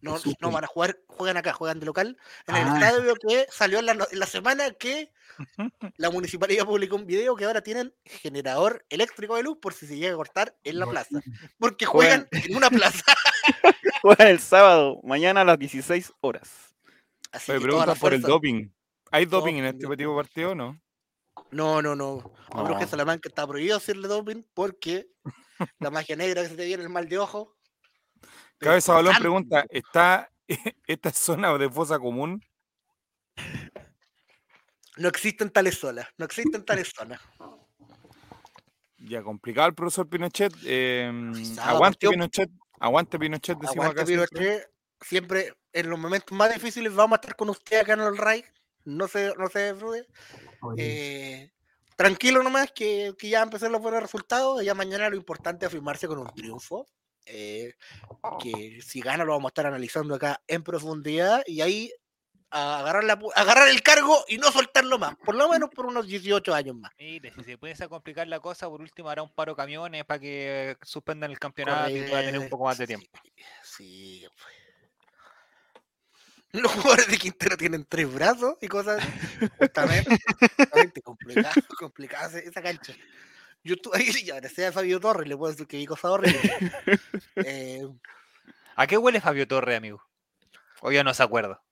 no, no van a jugar, juegan acá, juegan de local, en el Ah. estadio que salió en la, en la semana que la municipalidad publicó un video que ahora tienen generador eléctrico de luz por si se llega a cortar en la plaza. Porque juegan en una plaza. Juegan el sábado, mañana a las 16 horas. Así Me que preguntan por el doping. ¿Hay doping en este tipo de partido o no? No, no, no. A Jorge No. Salamanca está prohibido hacerle doping porque la magia negra que se te viene el mal de ojo. Cabeza Balón pregunta, ¿está esta zona de fosa común? No existen tales zonas, no existen tales zonas. Ya complicado el profesor Pinochet. eh, aguante partió- Pinochet, aguante Pinochet, decimos Aguante acá. siempre. Pinochet, siempre en los momentos más difíciles vamos a estar con usted acá en el RAI. No se, no se Eh, tranquilo nomás que, que ya empezaron los buenos resultados. Ya mañana lo importante es afirmarse con un triunfo. eh, que si gana lo vamos a estar analizando acá en profundidad y ahí a agarrar, la, agarrar el cargo y no soltarlo más, por lo menos por unos 18 años más. Mire, si se pudiese complicar la cosa, por último hará un paro camiones para que suspendan el campeonato y pueda tener un poco más de tiempo. Sí, pues. Los jugadores de Quintero tienen tres brazos y cosas. Justamente, justamente complicado, complicada esa- cancha. Yo estuve ahí y abracé a Fabio Torres, le puedo decir que vi cosas horribles. Eh, ¿A qué huele Fabio Torre, amigo? O ya no se acuerda.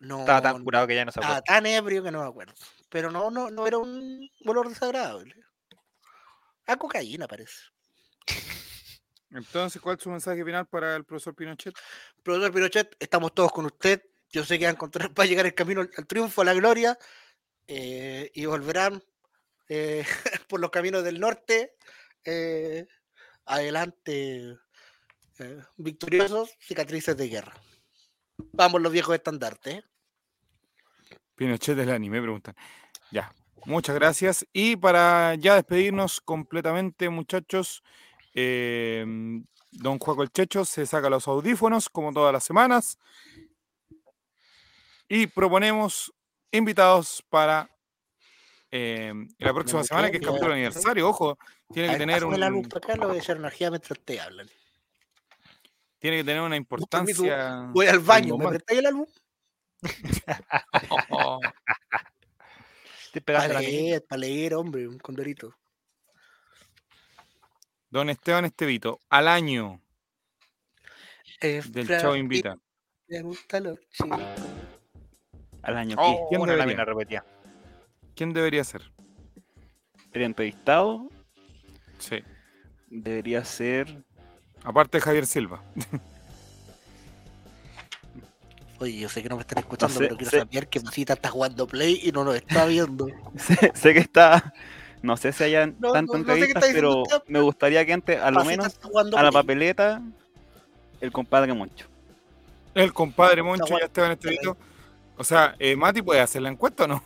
No, Estaba tan curado que ya no se estaba acuerda. tan ebrio que no me acuerdo. Pero no, no, no era un olor desagradable. A cocaína parece. Entonces, ¿cuál es su mensaje final para el profesor Pinochet? Profesor Pinochet, estamos todos con usted. Yo sé que va a encontrar, va a llegar el camino al triunfo, a la gloria, eh, y volverán eh, por los caminos del norte, eh, adelante, eh, victoriosos, cicatrices de guerra. Vamos los viejos estandartes. Pinochet del anime, preguntan. Ya, muchas gracias. Y para ya despedirnos completamente, muchachos, eh, don Juaco el Checho se saca los audífonos como todas las semanas y proponemos invitados para eh, la próxima semana, que es capítulo aniversario. Ojo, tiene que tener pásame la luz un, para acá, le voy a echar energía mientras te hablan. tiene que tener una importancia. Voy al baño, ¿me prestáis la luz? Oh, Estoy Para la leer, para leer, hombre, un condorito. don Esteban Estevito, al año del Chavo Invita. Me gustan los chicos. Al año Oh, ¿Quién debería? repetida. ¿Quién debería ser? el entrevistado Sí. debería ser. Aparte de Javier Silva. Oye, yo sé que no me están escuchando, sé, pero quiero sé. saber que Masita está jugando Play y no nos está viendo. sé, sé que está. No sé si hayan No, tantas no- no sé qué entrevistas, pero usted, me gustaría que antes, a lo menos, a la papeleta, el compadre Moncho. El compadre Moncho ya Esteban Estevito. O sea, eh, Mati puede hacer la encuesta o no?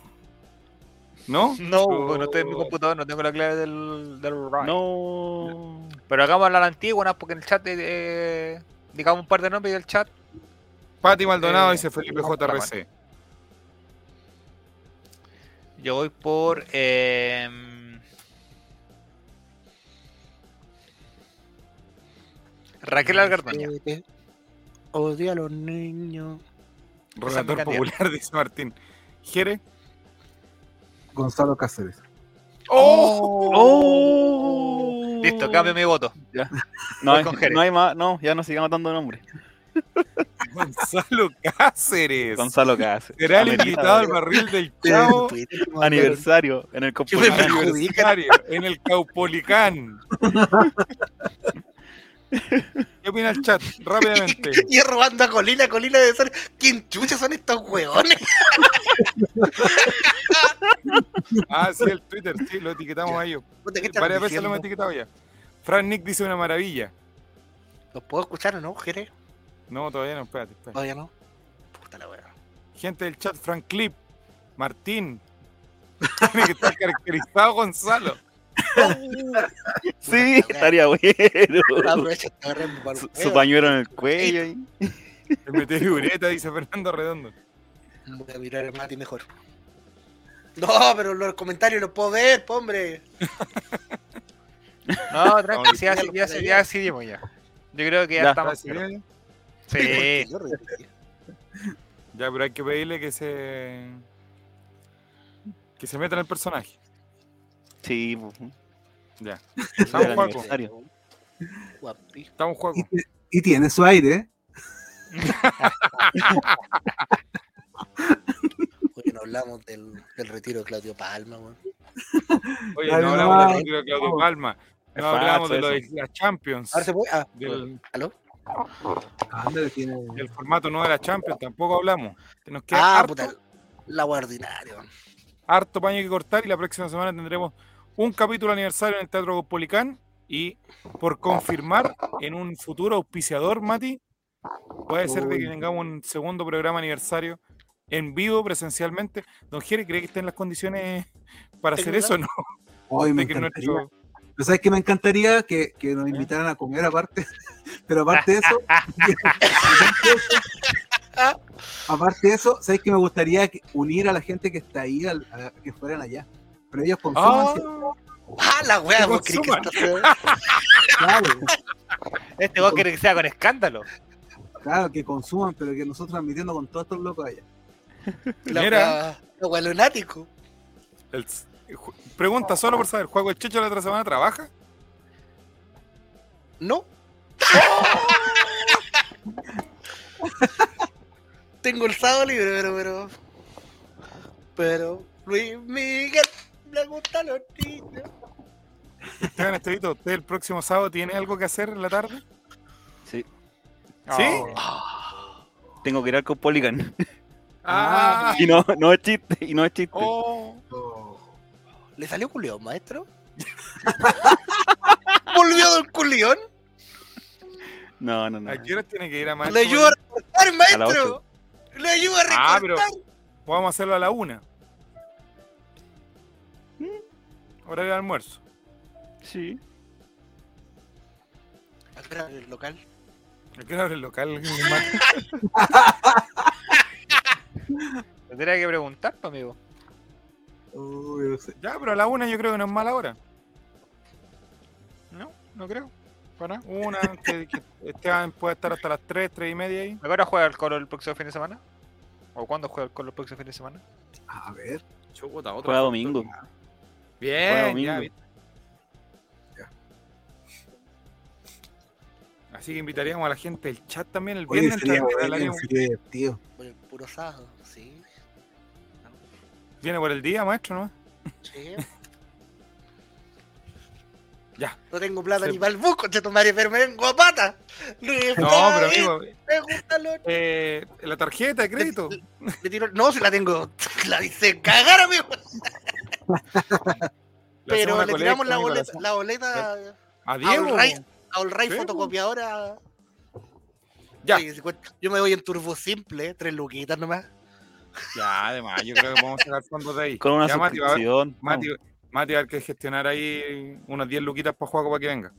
¿No? No, porque no estoy en mi computador, no tengo la clave del, del. No. Pero hagamos la antigua, ¿no? porque en el chat, eh, eh, digamos un par de nombres y el chat. Pati Maldonado Eh, dice Felipe JRC. Yo voy por. em, Raquel Algardoña. Eh, Odio a los niños. Relator popular, dice Martín. ¿Jere? Gonzalo Cáceres. ¡Oh! Listo, cambio mi voto. Ya. No, hay, no hay más, no, ya no sigamos dando nombres. Gonzalo Cáceres. Gonzalo Cáceres. Será el invitado al barril del Chavo. Aniversario en el perjudica. aniversario en el Caupolicán. ¿Qué opina el chat? Rápidamente. Y robando a Colina, Colina de ser. ¿Quién chucha son estos hueones? Ah, sí, el Twitter, sí, lo etiquetamos a ellos. Puta, ¿qué están Varias veces lo hemos etiquetado ya. Frank Nick dice una maravilla. ¿Los puedo escuchar o no, Jere? No, todavía no, espérate, espérate. Todavía no. Puta la wea. Gente del chat, Frank Clip, Martín. Tiene que estar caracterizado Gonzalo. Sí, estaría bueno. Su, su pañuelo en el cuello. ahí. El meteorita, dice Fernando Redondo. Voy a mirar a Mati mejor. No, pero los comentarios los puedo ver, po, hombre. No, tranqui, sí, ya, ya, ya, ya decidimos ya. Yo creo que ya, Ya, estamos. ¿Está bien? Sí. Yo repetí. Ya, pero hay que pedirle que se. que se meta en el personaje. Sí. Ya. Estamos, Juaco. Estamos, Juaco. Y, y tiene su aire. Oye, no hablamos del, del retiro de Claudio Palma, weón. Oye, no hablamos del retiro de Claudio Palma. No hablamos de lo de la Champions. Ahora se puede. Ah, Del, ¿aló? Tiene. del formato no de la Champions, tampoco hablamos. Nos queda Ah, harto, puta. La ordinaria, harto paño que cortar y la próxima semana tendremos un capítulo aniversario en el Teatro Cospolicán y por confirmar en un futuro auspiciador, Mati, puede ser de que tengamos un segundo programa aniversario en vivo presencialmente. Don Jere, ¿cree que está en las condiciones para hacer eso o no? Hoy me De que encantaría. nuestro- Pero ¿sabes qué me encantaría? Que, que nos invitaran a comer aparte. Pero aparte de eso. aparte de eso, ¿sabes qué me gustaría que- unir a la gente que está ahí a, que fueran allá? Pero ellos consuman. Ah, ¿cierto? Ah, la wea, Que vos que claro, Este vos quiere que sea con escándalo. claro, que consuman, pero que nosotros transmitiendo con todos estos locos allá. La Mira. wea, wea lunático. el- pregunta solo por saber, ¿Juego el Checho la otra semana trabaja? ¿No? Tengo el sábado libre, pero, pero. Pero. Luis Miguel, le gustan los niños. Esteban Estevito, ¿usted el próximo sábado tiene algo que hacer en la tarde? Sí. ¿Sí? Oh. Tengo que ir al Cospolicán. Ah, Y no, no es chiste, y no es chiste. oh. ¿Le salió culión, maestro? ¿Volvió Don Culión? No, no, no. ¿A qué hora tiene que ir a Le maestro? ayudo a recortar, A las maestro. Le ayudo a recortar. Ah, pero vamos a hacerlo a la una. Horario de almuerzo. Sí. ¿A qué hora el local? ¿A qué hora abre el local? Tendría que preguntar, amigo. Uy, no sé. Ya, pero a la una yo creo que no es mala hora. No, no creo. Para. Una, que, que Esteban puede estar hasta las tres, tres y media ahí. ¿A qué hora juega el Colo el próximo fin de semana? ¿O cuándo juega el Colo el próximo fin de semana? A ver. Chuta, otro Juega domingo. Bien, Juega ya. Así que invitaríamos a la gente del chat también el Oye, viernes. sería, hablaríamos- sería divertido. Por el puro sábado, sí. Viene por el día, maestro, ¿no? Sí. Ya. No tengo plata Se- ni para el bus, tu madre, pero me vengo a pata. No, pero amigo, Me gustan los eh, la tarjeta de crédito. Tiro- No, si la tengo. La hice cagar, amigo. Pero le tiramos la boleta, la boleta A Diego. A Olray fotocopiadora. Ya. Oye, si cuesta- Yo me voy en turbo simple, tres luquitas nomás. Ya, además, yo creo que podemos sacar fondos de ahí. Con una ya, Mati, va a ver- suscripción. Mati, Mati va a haber que gestionar ahí unas 10 luquitas para juego para que venga.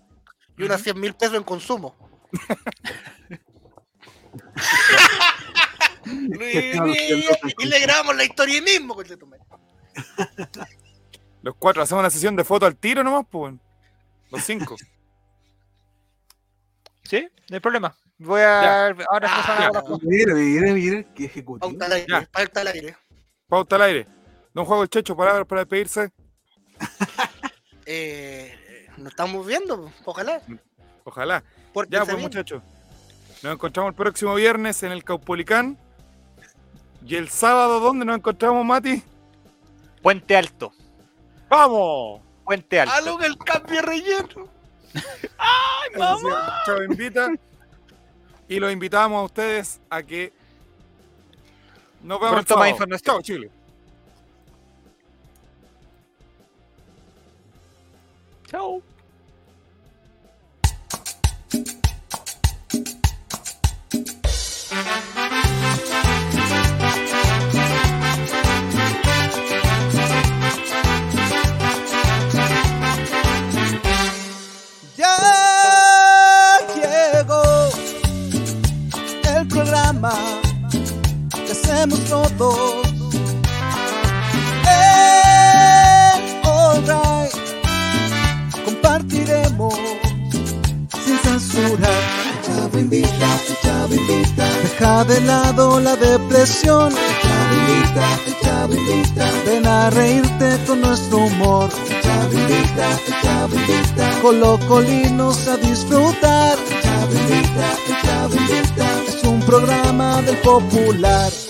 Y unas 100 mil pesos en consumo. Luis Gestiona los 100 Miguel, lucas en y le grabamos la historia ahí mismo. Los cuatro hacemos una sesión de fotos al tiro nomás, pues. Los cinco. Sí, no hay problema. Voy a. Ahora Ah, Mire, mire, mire, qué ejecutivo. Pauta al aire, Ya. pauta al aire. Pauta al aire. Don Juego el Checho, palabras para despedirse. Eh, nos estamos viendo, ojalá. Ojalá. Ya, pues, muchachos. Nos encontramos el próximo viernes en el Caupolicán. Y el sábado, ¿dónde nos encontramos, Mati? Puente Alto. ¡Vamos! Puente Alto. Algo que el cambio relleno. Así, Chavo invita. Y los invitamos a ustedes a que nos vemos Pronto más información. Chao, Chile. Chao. Que hacemos todos. En All Right compartiremos sin censura. Chavo invita, Chavo invita. Deja de lado la depresión. Chavo invita, Chavo invita. Ven a reírte con nuestro humor. Chavo invita, Chavo invita. Con los colinos a disfrutar. Chavo invita, Chavo invita. Programa del popular.